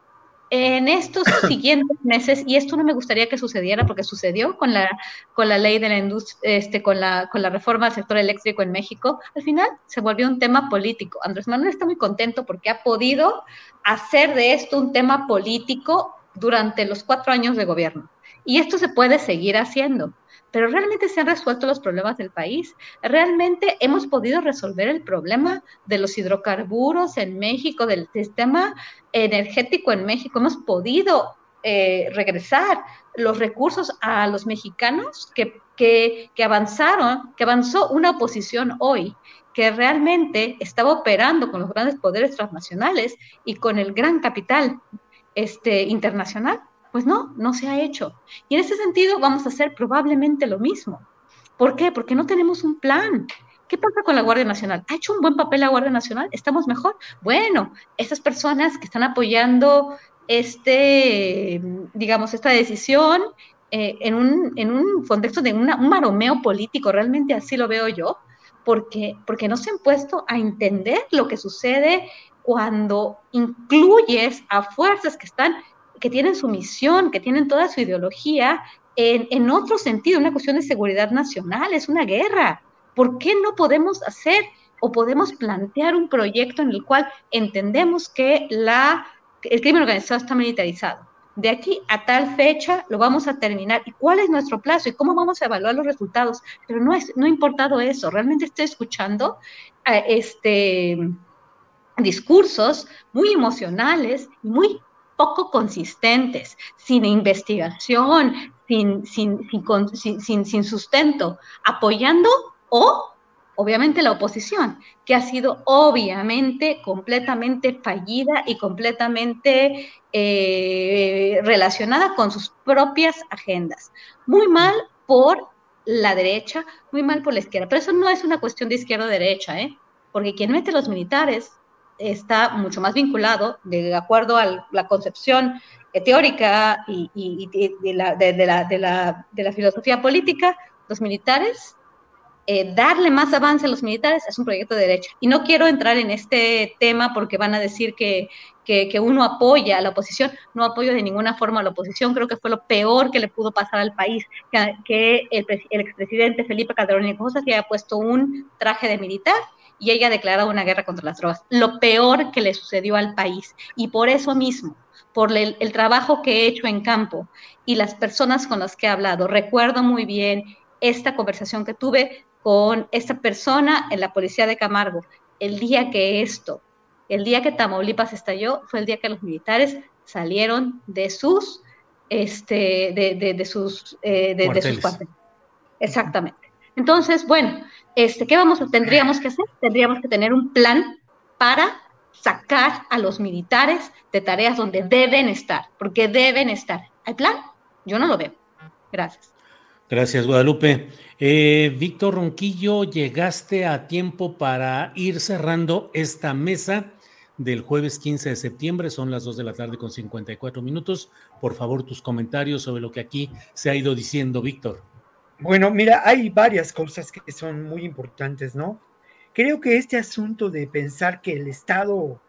en estos siguientes meses, y esto no me gustaría que sucediera porque sucedió con la, con la ley de la industria, este, con, la, con la reforma del sector eléctrico en México, al final se volvió un tema político. Andrés Manuel está muy contento porque ha podido hacer de esto un tema político durante los cuatro años de gobierno. Y esto se puede seguir haciendo pero realmente se han resuelto los problemas del país. Realmente hemos podido resolver el problema de los hidrocarburos en México, del sistema energético en México. Hemos podido eh, regresar los recursos a los mexicanos que, que, que avanzaron, que avanzó una oposición hoy que realmente estaba operando con los grandes poderes transnacionales y con el gran capital este, internacional pues no, no se ha hecho. Y en ese sentido vamos a hacer probablemente lo mismo. ¿Por qué? Porque no tenemos un plan. ¿Qué pasa con la Guardia Nacional? ¿Ha hecho un buen papel la Guardia Nacional? ¿Estamos mejor? Bueno, esas personas que están apoyando este, digamos, esta decisión eh, en, un, en, un, contexto de un maromeo político, realmente así lo veo yo, porque, porque no se han puesto a entender lo que sucede cuando incluyes a fuerzas que están, que tienen su misión, que tienen toda su ideología en, otro sentido, una cuestión de seguridad nacional, es una guerra. ¿Por qué no podemos hacer o podemos plantear un proyecto en el cual entendemos que la, el crimen organizado está militarizado? de aquí a tal fecha lo vamos a terminar y cuál es nuestro plazo y cómo vamos a evaluar los resultados. Pero no, es, no ha importado eso, realmente estoy escuchando eh, este, discursos muy emocionales muy poco consistentes, sin investigación, sin, sin, sin, sin sustento, apoyando o obviamente la oposición, que ha sido obviamente completamente fallida y completamente eh, relacionada con sus propias agendas. Muy mal por la derecha, muy mal por la izquierda, pero eso no es una cuestión de izquierda o derecha, ¿eh? porque quien mete los militares está mucho más vinculado, de acuerdo a la concepción teórica y, de, la, de la filosofía política, los militares eh, darle más avance a los militares es un proyecto de derecha. Y no quiero entrar en este tema porque van a decir que, que, uno apoya a la oposición. No apoyo de ninguna forma a la oposición. Creo que fue lo peor que le pudo pasar al país, que, el, el, expresidente Felipe Calderón Hinojosa se haya puesto un traje de militar y ella declarado una guerra contra las drogas. Lo peor que le sucedió al país. Y por eso mismo, por el, el, trabajo que he hecho en campo y las personas con las que he hablado. Recuerdo muy bien esta conversación que tuve con esta persona en la policía de Camargo. El día que esto, el día que Tamaulipas estalló, fue el día que los militares salieron de sus, este, de, de, sus, eh, de, sus cuarteles. Exactamente. Entonces, bueno, este, ¿qué vamos, tendríamos que hacer? Tendríamos que tener un plan para sacar a los militares de tareas donde deben estar, porque deben estar. ¿Hay plan? Yo no lo veo. Gracias. Gracias, Guadalupe. Eh, Víctor Ronquillo, llegaste a tiempo para ir cerrando esta mesa del jueves 15 de septiembre, son las 2 de la tarde con 54 minutos. Por favor, tus comentarios sobre lo que aquí se ha ido diciendo, Víctor. Bueno, mira, hay varias cosas que son muy importantes, ¿no? Creo que este asunto de pensar que el Estado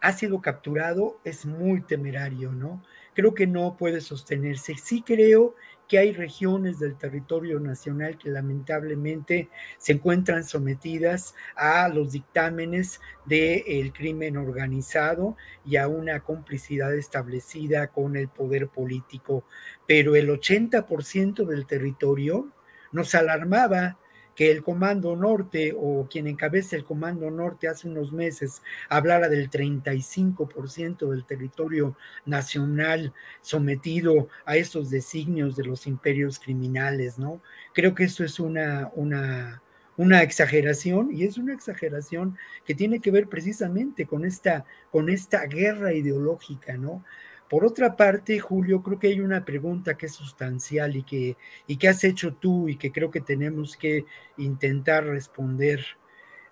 ha sido capturado es muy temerario, ¿no? Creo que no puede sostenerse. Sí creo que hay regiones del territorio nacional que lamentablemente se encuentran sometidas a los dictámenes del crimen organizado y a una complicidad establecida con el poder político. Pero el 80% del territorio nos alarmaba que el Comando Norte o quien encabeza el Comando Norte hace unos meses hablara del 35% del territorio nacional sometido a esos designios de los imperios criminales, ¿no? Creo que esto es una, una, una exageración y es una exageración que tiene que ver precisamente con esta, con esta guerra ideológica, ¿no? Por otra parte, Julio, creo que hay una pregunta que es sustancial y que, y que has hecho tú y que creo que tenemos que intentar responder.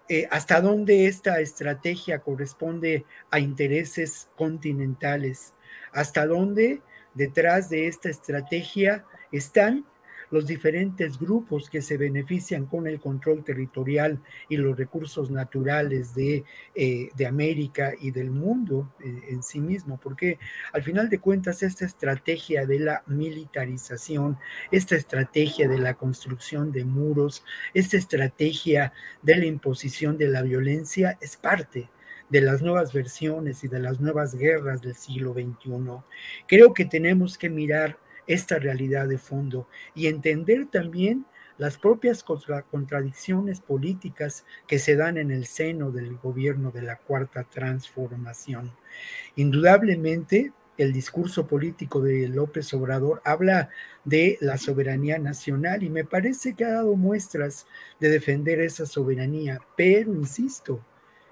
Eh, ¿Hasta dónde esta estrategia corresponde a intereses continentales? ¿Hasta dónde detrás de esta estrategia están los diferentes grupos que se benefician con el control territorial y los recursos naturales de, eh, de América y del mundo eh, en sí mismo, porque al final de cuentas esta estrategia de la militarización, esta estrategia de la construcción de muros, esta estrategia de la imposición de la violencia es parte de las nuevas versiones y de las nuevas guerras del siglo XXI. Creo que tenemos que mirar esta realidad de fondo y entender también las propias contradicciones políticas que se dan en el seno del gobierno de la cuarta transformación. Indudablemente, el discurso político de López Obrador habla de la soberanía nacional y me parece que ha dado muestras de defender esa soberanía, pero insisto,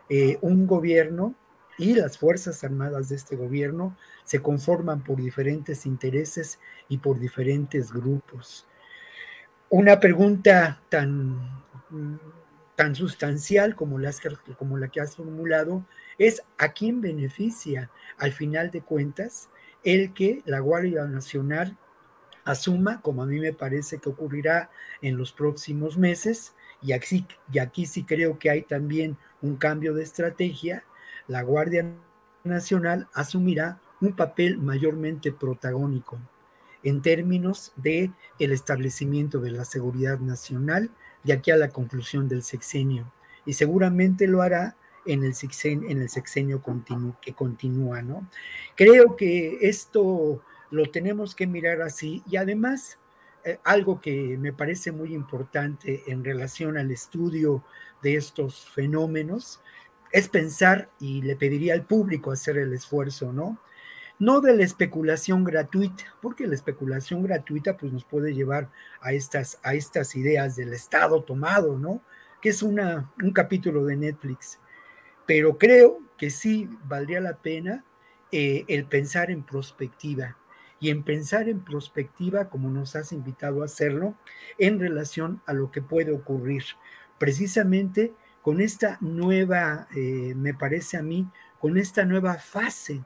eh, un gobierno y las Fuerzas Armadas de este gobierno se conforman por diferentes intereses y por diferentes grupos. Una pregunta tan, tan sustancial como, como la que has formulado es ¿a quién beneficia al final de cuentas el que la Guardia Nacional asuma, como a mí me parece que ocurrirá en los próximos meses, y aquí, y aquí sí creo que hay también un cambio de estrategia, la Guardia Nacional asumirá un papel mayormente protagónico en términos de el establecimiento de la seguridad nacional de aquí a la conclusión del sexenio y seguramente lo hará en el sexenio, en que continúa, ¿no? Creo que esto lo tenemos que mirar así y además eh, algo que me parece muy importante en relación al estudio de estos fenómenos es pensar, y le pediría al público hacer el esfuerzo, ¿no? No de la especulación gratuita, porque la especulación gratuita pues nos puede llevar a estas, a estas ideas del Estado tomado, ¿no? Que es una, un capítulo de Netflix. Pero creo que sí valdría la pena eh, el pensar en prospectiva y en pensar en prospectiva como nos has invitado a hacerlo en relación a lo que puede ocurrir precisamente con esta nueva, eh, me parece a mí, con esta nueva fase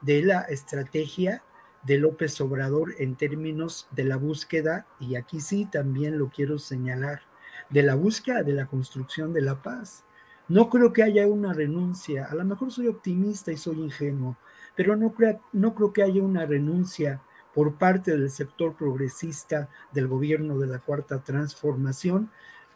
de la estrategia de López Obrador en términos de la búsqueda, y aquí sí también lo quiero señalar, de la búsqueda de la construcción de la paz. No creo que haya una renuncia, a lo mejor soy optimista y soy ingenuo, pero no no creo que haya una renuncia por parte del sector progresista del gobierno de la Cuarta Transformación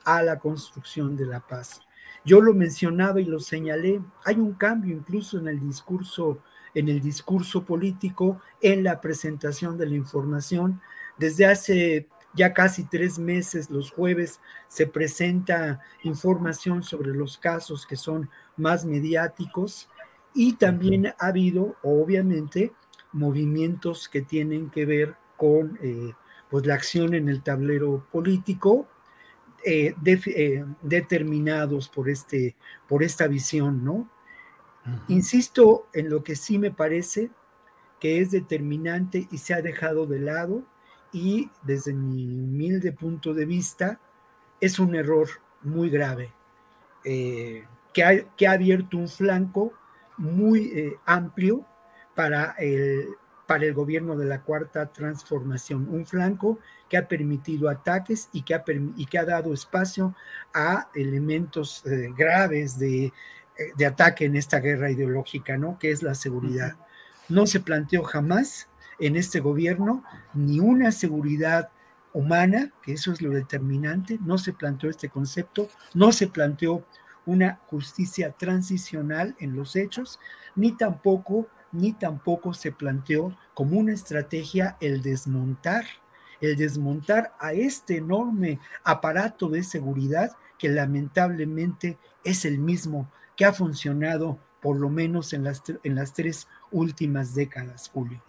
a la construcción de la paz. Yo lo mencionaba y lo señalé, hay un cambio incluso en el discurso en el discurso político, en la presentación de la información. Desde hace ya casi tres meses, los jueves, se presenta información sobre los casos que son más mediáticos y también ha habido, obviamente, movimientos que tienen que ver con eh, pues la acción en el tablero político eh, eh, determinados por, este, por esta visión, ¿no? Insisto en lo que sí me parece que es determinante y se ha dejado de lado y desde mi humilde punto de vista es un error muy grave eh, que, ha, que, ha, abierto un flanco muy amplio para el, para el gobierno de la cuarta transformación, un flanco que ha permitido ataques y que ha, y que ha dado espacio a elementos eh, graves de, eh, de, ataque en esta guerra ideológica, ¿no? Que es la seguridad. No se planteó jamás en este gobierno ni una seguridad humana, que eso es lo determinante, no se planteó este concepto, no se planteó una justicia transicional en los hechos, ni tampoco ni tampoco se planteó como una estrategia el desmontar, el desmontar a este enorme aparato de seguridad que lamentablemente es el mismo que ha funcionado por lo menos en las, en las tres últimas décadas, Julio.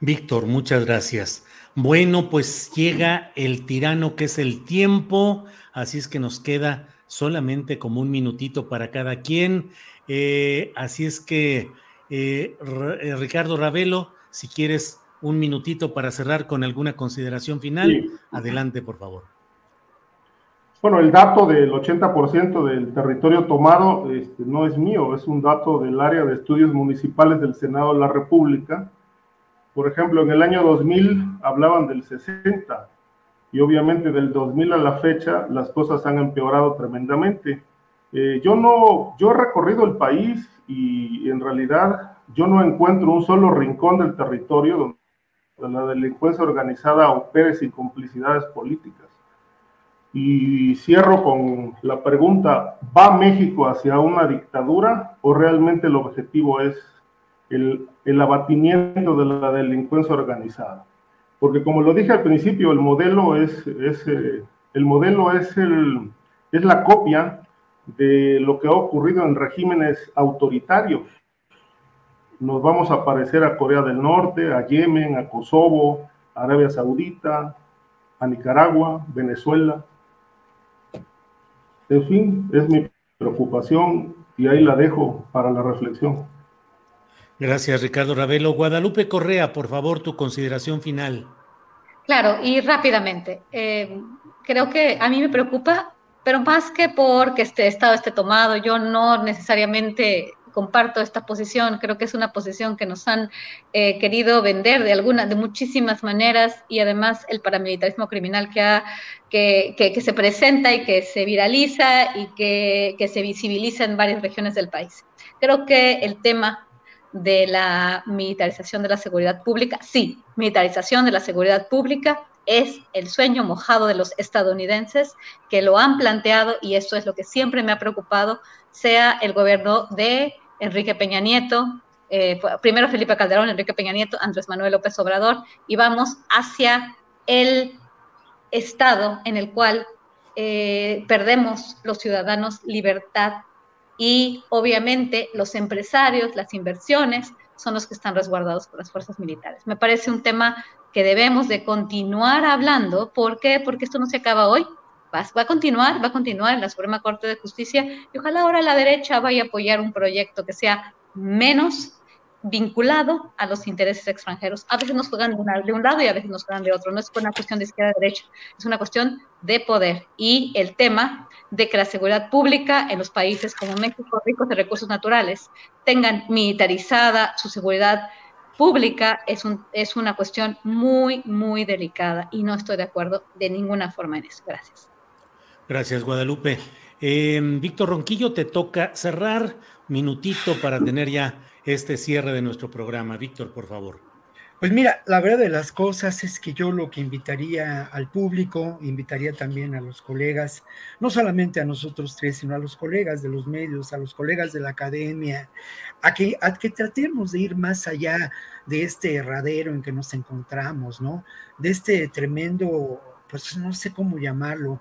Víctor, muchas gracias. Bueno, pues llega el tirano que es el tiempo, así es que nos queda solamente como un minutito para cada quien. Eh, así es que eh, eh, Ricardo Ravelo, si quieres un minutito para cerrar con alguna consideración final, adelante, por favor. Bueno, el dato del 80% del territorio tomado este, no es mío, es un dato del área de estudios municipales del Senado de la República. Por ejemplo, en el año 2000 hablaban del 60 y obviamente del 2000 a la fecha las cosas han empeorado tremendamente. Eh, yo no, yo he recorrido el país y en realidad yo no encuentro un solo rincón del territorio donde la delincuencia organizada opere sin complicidades políticas. Y cierro con la pregunta, ¿va México hacia una dictadura o realmente el objetivo es el, el abatimiento de la delincuencia organizada? Porque como lo dije al principio, el modelo es, es eh, el modelo es, el, es la copia de lo que ha ocurrido en regímenes autoritarios. Nos vamos a parecer a Corea del Norte, a Yemen, a Kosovo, a Arabia Saudita, a Nicaragua, Venezuela. En fin, es mi preocupación y ahí la dejo para la reflexión. Gracias, Ricardo Ravelo. Guadalupe Correa, por favor, tu consideración final. Claro, y rápidamente. Eh, creo que a mí me preocupa pero más que porque este estado esté tomado, yo no necesariamente comparto esta posición, creo que es una posición que nos han eh, querido vender de alguna, de muchísimas maneras y además el paramilitarismo criminal que, ha, que, que, se presenta y que se viraliza y que, que se visibiliza en varias regiones del país. Creo que el tema de la militarización de la seguridad pública, sí, militarización de la seguridad pública es el sueño mojado de los estadounidenses que lo han planteado y eso es lo que siempre me ha preocupado, sea el gobierno de Enrique Peña Nieto, eh, primero Felipe Calderón, Enrique Peña Nieto, Andrés Manuel López Obrador, y vamos hacia el estado en el cual eh, perdemos los ciudadanos libertad y obviamente los empresarios, las inversiones, son los que están resguardados por las fuerzas militares. Me parece un tema que debemos de continuar hablando. ¿Por qué? Porque esto no se acaba hoy. Va, va, a continuar, va a continuar en la Suprema Corte de Justicia y ojalá ahora la derecha vaya a apoyar un proyecto que sea menos vinculado a los intereses extranjeros. A veces nos juegan de, un lado y a veces nos juegan de otro. No es una cuestión de izquierda derecha, es una cuestión de poder. Y el tema de que la seguridad pública en los países como México, ricos de recursos naturales, tengan militarizada su seguridad pública es, un, es una cuestión muy, muy delicada y no estoy de acuerdo de ninguna forma en eso. Gracias. Gracias, Guadalupe. Eh, Víctor Ronquillo, te toca cerrar minutito para tener ya este cierre de nuestro programa. Víctor, por favor. Pues mira, la verdad de las cosas es que yo lo que invitaría al público, invitaría también a los colegas, no solamente a nosotros tres, sino a los colegas de los medios, a los colegas de la academia, a que, a que tratemos de ir más allá de este herradero en que nos encontramos, ¿no? De este tremendo, pues no sé cómo llamarlo,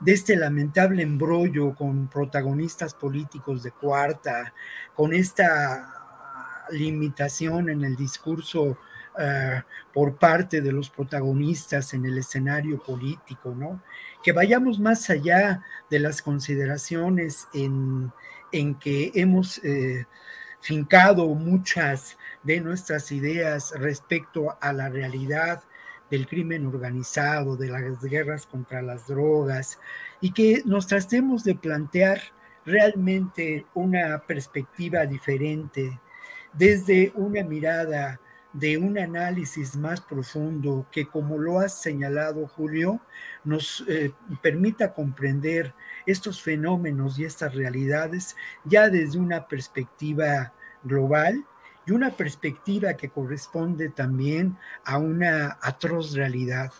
de este lamentable embrollo con protagonistas políticos de cuarta, con esta limitación en el discurso eh, por parte de los protagonistas en el escenario político, ¿no? Que vayamos más allá de las consideraciones en, que hemos eh, fincado muchas de nuestras ideas respecto a la realidad del crimen organizado, de las guerras contra las drogas, y que nos tratemos de plantear realmente una perspectiva diferente desde una mirada de un análisis más profundo que, como lo has señalado, Julio, nos eh, permita comprender estos fenómenos y estas realidades ya desde una perspectiva global y una perspectiva que corresponde también a una atroz realidad.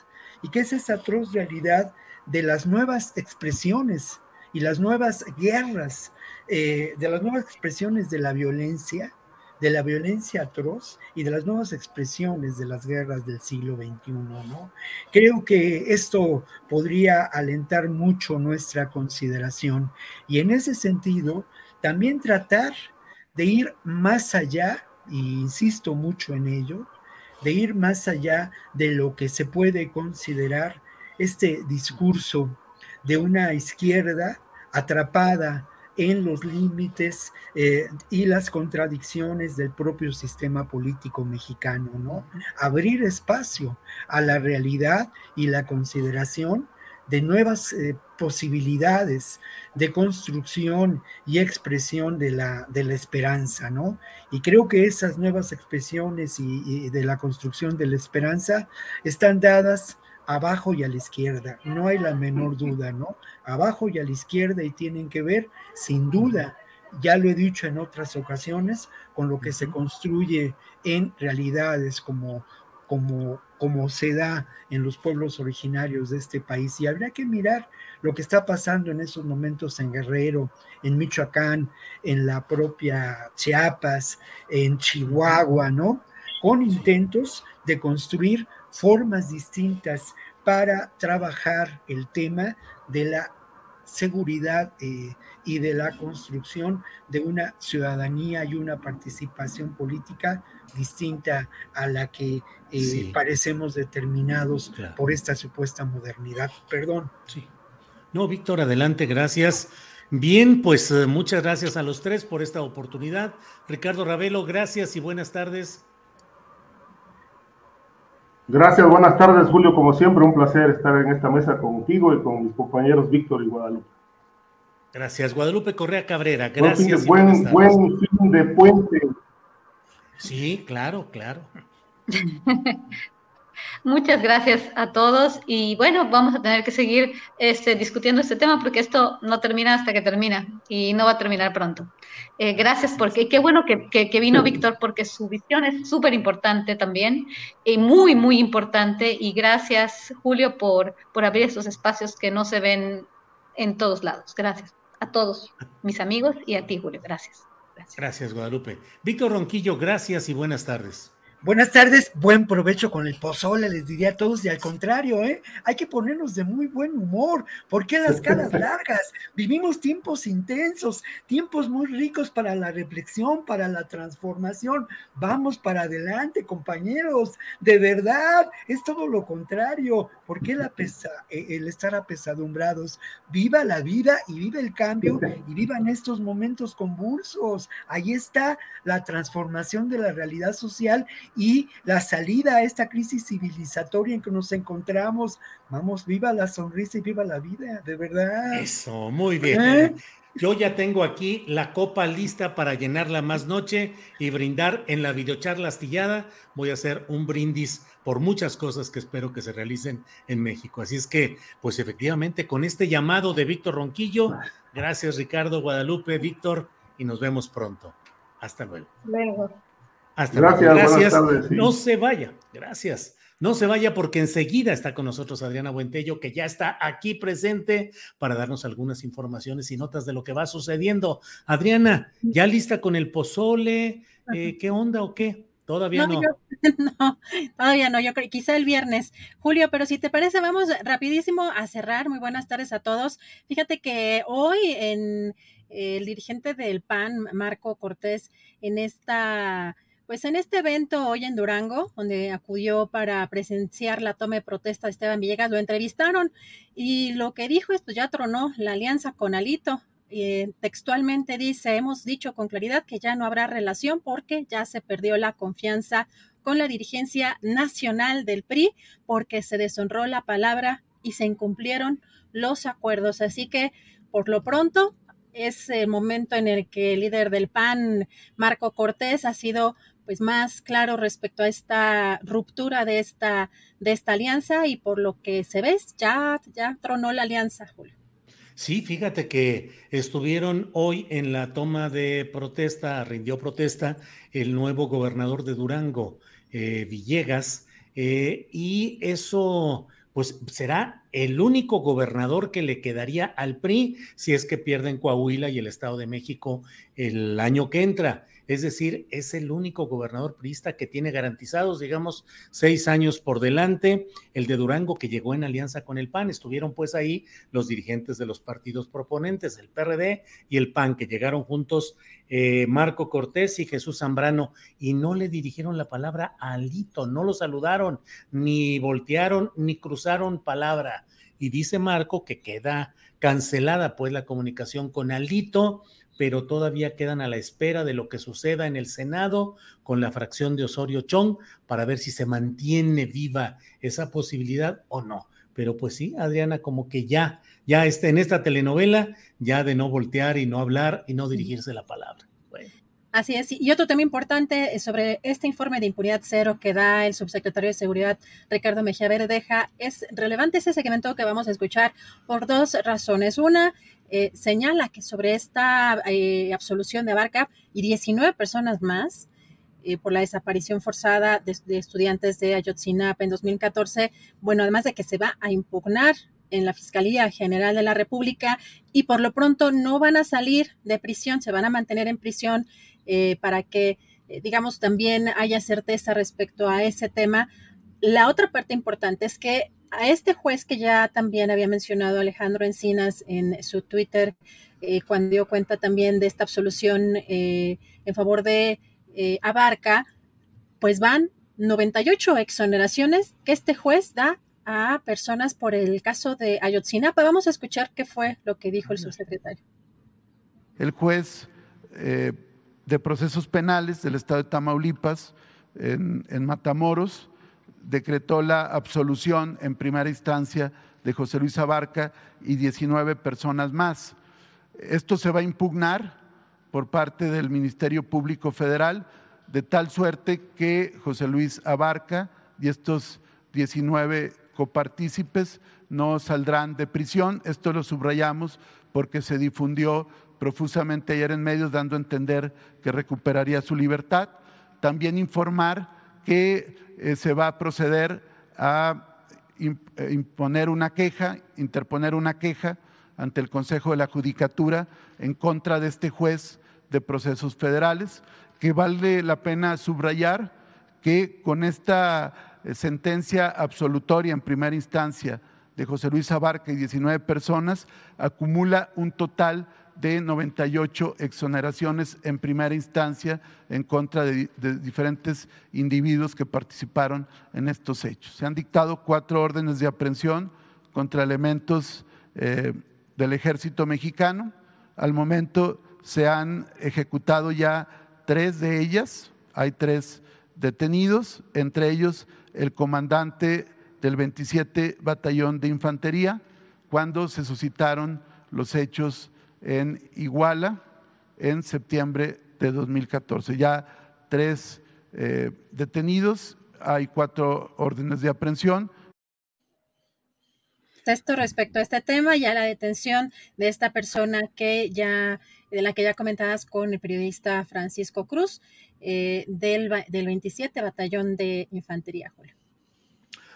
¿Y qué es esa atroz realidad de las nuevas expresiones y las nuevas guerras, eh, de las nuevas expresiones de la violencia? De la violencia atroz y de las nuevas expresiones de las guerras del siglo XXI, ¿no? Creo que esto podría alentar mucho nuestra consideración y en ese sentido también tratar de ir más allá, e insisto mucho en ello, de ir más allá de lo que se puede considerar este discurso de una izquierda atrapada en los límites eh, y las contradicciones del propio sistema político mexicano, ¿no? Abrir espacio a la realidad y la consideración de nuevas eh, posibilidades de construcción y expresión de la, de la esperanza, ¿no? Y creo que esas nuevas expresiones y de la construcción de la esperanza están dadas abajo y a la izquierda, no hay la menor duda, ¿no? Abajo y a la izquierda y tienen que ver, sin duda, ya lo he dicho en otras ocasiones, con lo que se construye en realidades como, como, como se da en los pueblos originarios de este país. Y habría que mirar lo que está pasando en esos momentos en Guerrero, en Michoacán, en la propia Chiapas, en Chihuahua, ¿no? Con intentos de construir formas distintas para trabajar el tema de la seguridad eh, y de la construcción de una ciudadanía y una participación política distinta a la que eh, parecemos determinados por esta supuesta modernidad. Perdón. Sí. No, Víctor, adelante, gracias. Bien, pues eh, muchas gracias a los tres por esta oportunidad. Ricardo Ravelo, gracias y buenas tardes. Gracias, buenas tardes, Julio. Como siempre, un placer estar en esta mesa contigo y con mis compañeros Víctor y Guadalupe. Gracias, Guadalupe Correa Cabrera. Gracias. Buen, buen fin de puente. Sí, claro, claro. Muchas gracias a todos y bueno, vamos a tener que seguir este, discutiendo este tema porque esto no termina hasta que termina y no va a terminar pronto. Eh, gracias porque qué bueno que, que, vino Víctor porque su visión es súper importante también y muy, muy importante y gracias Julio por, por abrir estos espacios que no se ven en todos lados. Gracias a todos mis amigos y a ti Julio. Gracias. Gracias, gracias Guadalupe. Víctor Ronquillo, gracias y buenas tardes. Buenas tardes, buen provecho con el pozole, les diría a todos, y al contrario, ¿eh? hay que ponernos de muy buen humor, ¿por qué las caras largas? Vivimos tiempos intensos, tiempos muy ricos para la reflexión, para la transformación, vamos para adelante, compañeros, de verdad, es todo lo contrario, ¿por qué la pesa, eh, el estar apesadumbrados? Viva la vida y viva el cambio y vivan estos momentos convulsos, ahí está la transformación de la realidad social y la salida a esta crisis civilizatoria en que nos encontramos. Vamos, viva la sonrisa y viva la vida, de verdad. Eso, muy bien. ¿Eh? Yo ya tengo aquí la copa lista para llenarla más noche y brindar en la videocharla astillada. Voy a hacer un brindis por muchas cosas que espero que se realicen en México. Así es que, pues efectivamente, con este llamado de Víctor Ronquillo, gracias Ricardo, Guadalupe, Víctor, y nos vemos pronto. Hasta luego. Luego. Hasta gracias, luego. Gracias. No se vaya. Gracias. No se vaya porque enseguida está con nosotros Adriana Buentello, que ya está aquí presente para darnos algunas informaciones y notas de lo que va sucediendo. Adriana, ¿ya lista con el pozole? Eh, ¿Qué onda o qué? Todavía no. No. todavía no. Yo creo quizá el viernes. Julio, pero si te parece, vamos rapidísimo a cerrar. Muy buenas tardes a todos. Fíjate que hoy en el dirigente del PAN, Marco Cortés, en esta pues en este evento hoy en Durango, donde acudió para presenciar la toma de protesta de Esteban Villegas, lo entrevistaron y lo que dijo es, pues ya tronó la alianza con Alito. Eh, textualmente dice, hemos dicho con claridad que ya no habrá relación porque ya se perdió la confianza con la dirigencia nacional del PRI porque se deshonró la palabra y se incumplieron los acuerdos. Así que, por lo pronto, es el momento en el que el líder del PAN, Marco Cortés, ha sido pues más claro respecto a esta ruptura de esta, de esta alianza y por lo que se ve, ya, ya tronó la alianza, Julio. Sí, fíjate que estuvieron hoy en la toma de protesta, rindió protesta el nuevo gobernador de Durango, eh, Villegas, eh, y eso pues será el único gobernador que le quedaría al PRI si es que pierden Coahuila y el Estado de México el año que entra. Es decir, es el único gobernador priista que tiene garantizados, digamos, seis años por delante. El de Durango, que llegó en alianza con el PAN, estuvieron pues ahí los dirigentes de los partidos proponentes, el PRD y el PAN, que llegaron juntos eh, Marco Cortés y Jesús Zambrano, y no le dirigieron la palabra a Alito, no lo saludaron, ni voltearon, ni cruzaron palabra. Y dice Marco que queda cancelada pues la comunicación con Alito pero todavía quedan a la espera de lo que suceda en el Senado con la fracción de Osorio Chong para ver si se mantiene viva esa posibilidad o no. Pero pues sí, Adriana, como que ya, ya está en esta telenovela, ya de no voltear y no hablar y no dirigirse la palabra. Así es. Y otro tema importante sobre este informe de impunidad cero que da el subsecretario de Seguridad Ricardo Mejía Verdeja, es relevante ese segmento que vamos a escuchar por dos razones. Una, eh, señala que sobre esta eh, absolución de Abarca y 19 personas más eh, por la desaparición forzada de, estudiantes de Ayotzinapa en 2014, bueno, además de que se va a impugnar en la Fiscalía General de la República y por lo pronto no van a salir de prisión, se van a mantener en prisión para que, digamos, también haya certeza respecto a ese tema. La otra parte importante es que a este juez que ya también había mencionado Alejandro Encinas en su Twitter, eh, cuando dio cuenta también de esta absolución eh, en favor de eh, Abarca, pues van 98 exoneraciones que este juez da a personas por el caso de Ayotzinapa. Vamos a escuchar qué fue lo que dijo el subsecretario. El juez de procesos penales del estado de Tamaulipas en, en Matamoros decretó la absolución en primera instancia de José Luis Abarca y 19 personas más. Esto se va a impugnar por parte del Ministerio Público Federal, de tal suerte que José Luis Abarca y estos 19 copartícipes no saldrán de prisión. Esto lo subrayamos porque se difundió profusamente ayer en medios dando a entender que recuperaría su libertad. También informar que eh, se va a proceder a eh, imponer una queja, interponer una queja ante el Consejo de la Judicatura en contra de este juez de procesos federales, que vale la pena subrayar que con esta sentencia absolutoria en primera instancia de José Luis Abarca y 19 personas, acumula un total de 98 exoneraciones en primera instancia en contra de, diferentes individuos que participaron en estos hechos. Se han dictado cuatro órdenes de aprehensión contra elementos eh, del ejército mexicano. Al momento se han ejecutado ya tres de ellas, hay tres detenidos, entre ellos el comandante del 27 Batallón de Infantería, cuando se suscitaron los hechos en Iguala en septiembre de 2014. Ya tres eh, detenidos, hay cuatro órdenes de aprehensión. Esto respecto a este tema, ya la detención de esta persona que ya, de la que ya comentabas con el periodista Francisco Cruz, eh, del, del 27 Batallón de Infantería, Julio.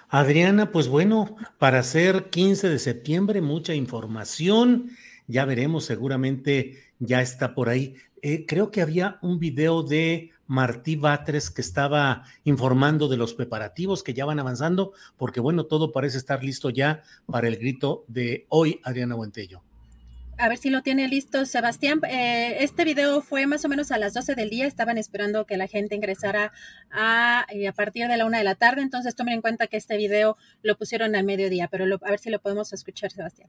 Adriana, pues bueno, para ser 15 de septiembre, mucha información ya veremos, seguramente ya está por ahí. Eh, creo que había un video de Martí Batres que estaba informando de los preparativos que ya van avanzando, porque bueno, todo parece estar listo ya para el grito de hoy, Adriana Buentello. A ver si lo tiene listo Sebastián. Eh, este video fue más o menos a las 12 del día. Estaban esperando que la gente ingresara a, eh, a partir de la una de la tarde. Entonces tomen en cuenta que este video lo pusieron al mediodía, pero a ver si lo podemos escuchar, Sebastián.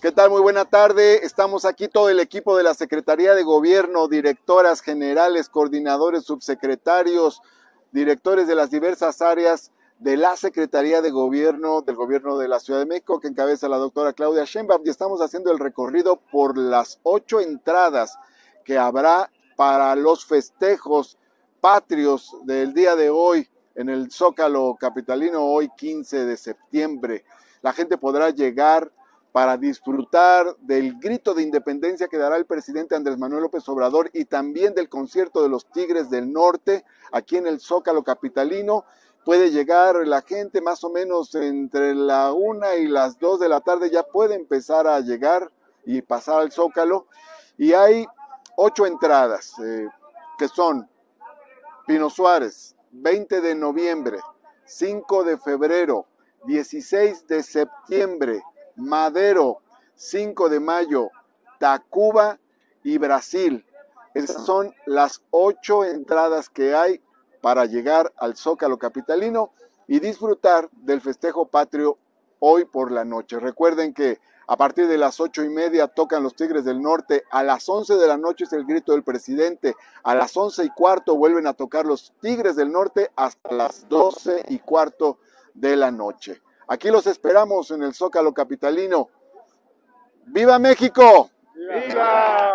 ¿Qué tal? Muy buena tarde. Estamos aquí todo el equipo de la Secretaría de Gobierno, directoras generales, coordinadores, subsecretarios, directores de las diversas áreas de la Secretaría de Gobierno del Gobierno de la Ciudad de México, que encabeza la doctora Claudia Sheinbaum, y estamos haciendo el recorrido por las ocho entradas que habrá para los festejos patrios del día de hoy en el Zócalo Capitalino, hoy 15 de septiembre. La gente podrá llegar para disfrutar del grito de independencia que dará el presidente Andrés Manuel López Obrador y también del concierto de los Tigres del Norte aquí en el Zócalo Capitalino. Puede llegar la gente más o menos entre la una y las dos de la tarde, ya puede empezar a llegar y pasar al Zócalo. Y hay ocho entradas eh, que son Pino Suárez, 20 de noviembre, 5 de febrero, 16 de septiembre, Madero, 5 de mayo, Tacuba y Brasil. Esas son las ocho entradas que hay para llegar al Zócalo Capitalino y disfrutar del festejo patrio hoy por la noche. Recuerden que a partir de las ocho y media tocan los Tigres del Norte, a las once de la noche es el grito del presidente, a las once y cuarto vuelven a tocar los Tigres del Norte hasta las doce y cuarto de la noche. Aquí los esperamos en el Zócalo Capitalino. ¡Viva México! ¡Viva!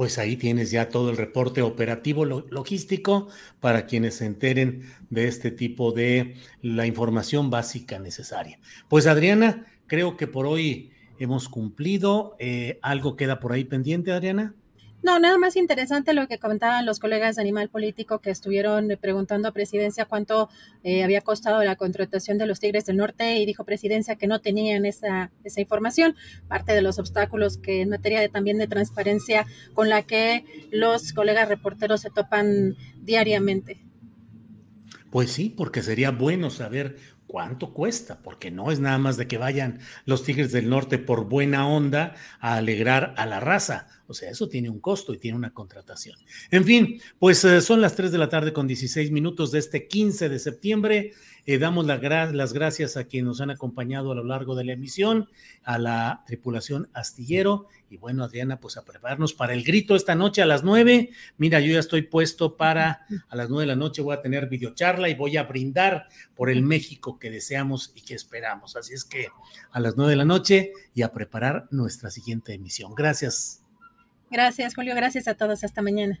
Pues ahí tienes ya todo el reporte operativo logístico para quienes se enteren de este tipo de la información básica necesaria. Pues Adriana, creo que por hoy hemos cumplido. Eh, ¿Algo queda por ahí pendiente, Adriana? No, nada más interesante lo que comentaban los colegas de Animal Político que estuvieron preguntando a Presidencia cuánto eh, había costado la contratación de los Tigres del Norte y dijo Presidencia que no tenían esa, esa información, parte de los obstáculos que en materia de, también de transparencia con la que los colegas reporteros se topan diariamente. Pues sí, porque sería bueno saber cuánto cuesta, porque no es nada más de que vayan los Tigres del Norte por buena onda a alegrar a la raza O sea, eso tiene un costo y tiene una contratación. En fin, pues eh, son las 3 de la tarde con 16 minutos de este 15 de septiembre. Eh, damos las gracias a quienes nos han acompañado a lo largo de la emisión, a la tripulación astillero. Y bueno, Adriana, pues a prepararnos para el grito esta noche a las 9. Mira, yo ya estoy puesto para a las 9 de la noche voy a tener videocharla y voy a brindar por el México que deseamos y que esperamos. Así es que a las 9 de la noche y a preparar nuestra siguiente emisión. Gracias. Gracias, Julio. Gracias a todos. Hasta mañana.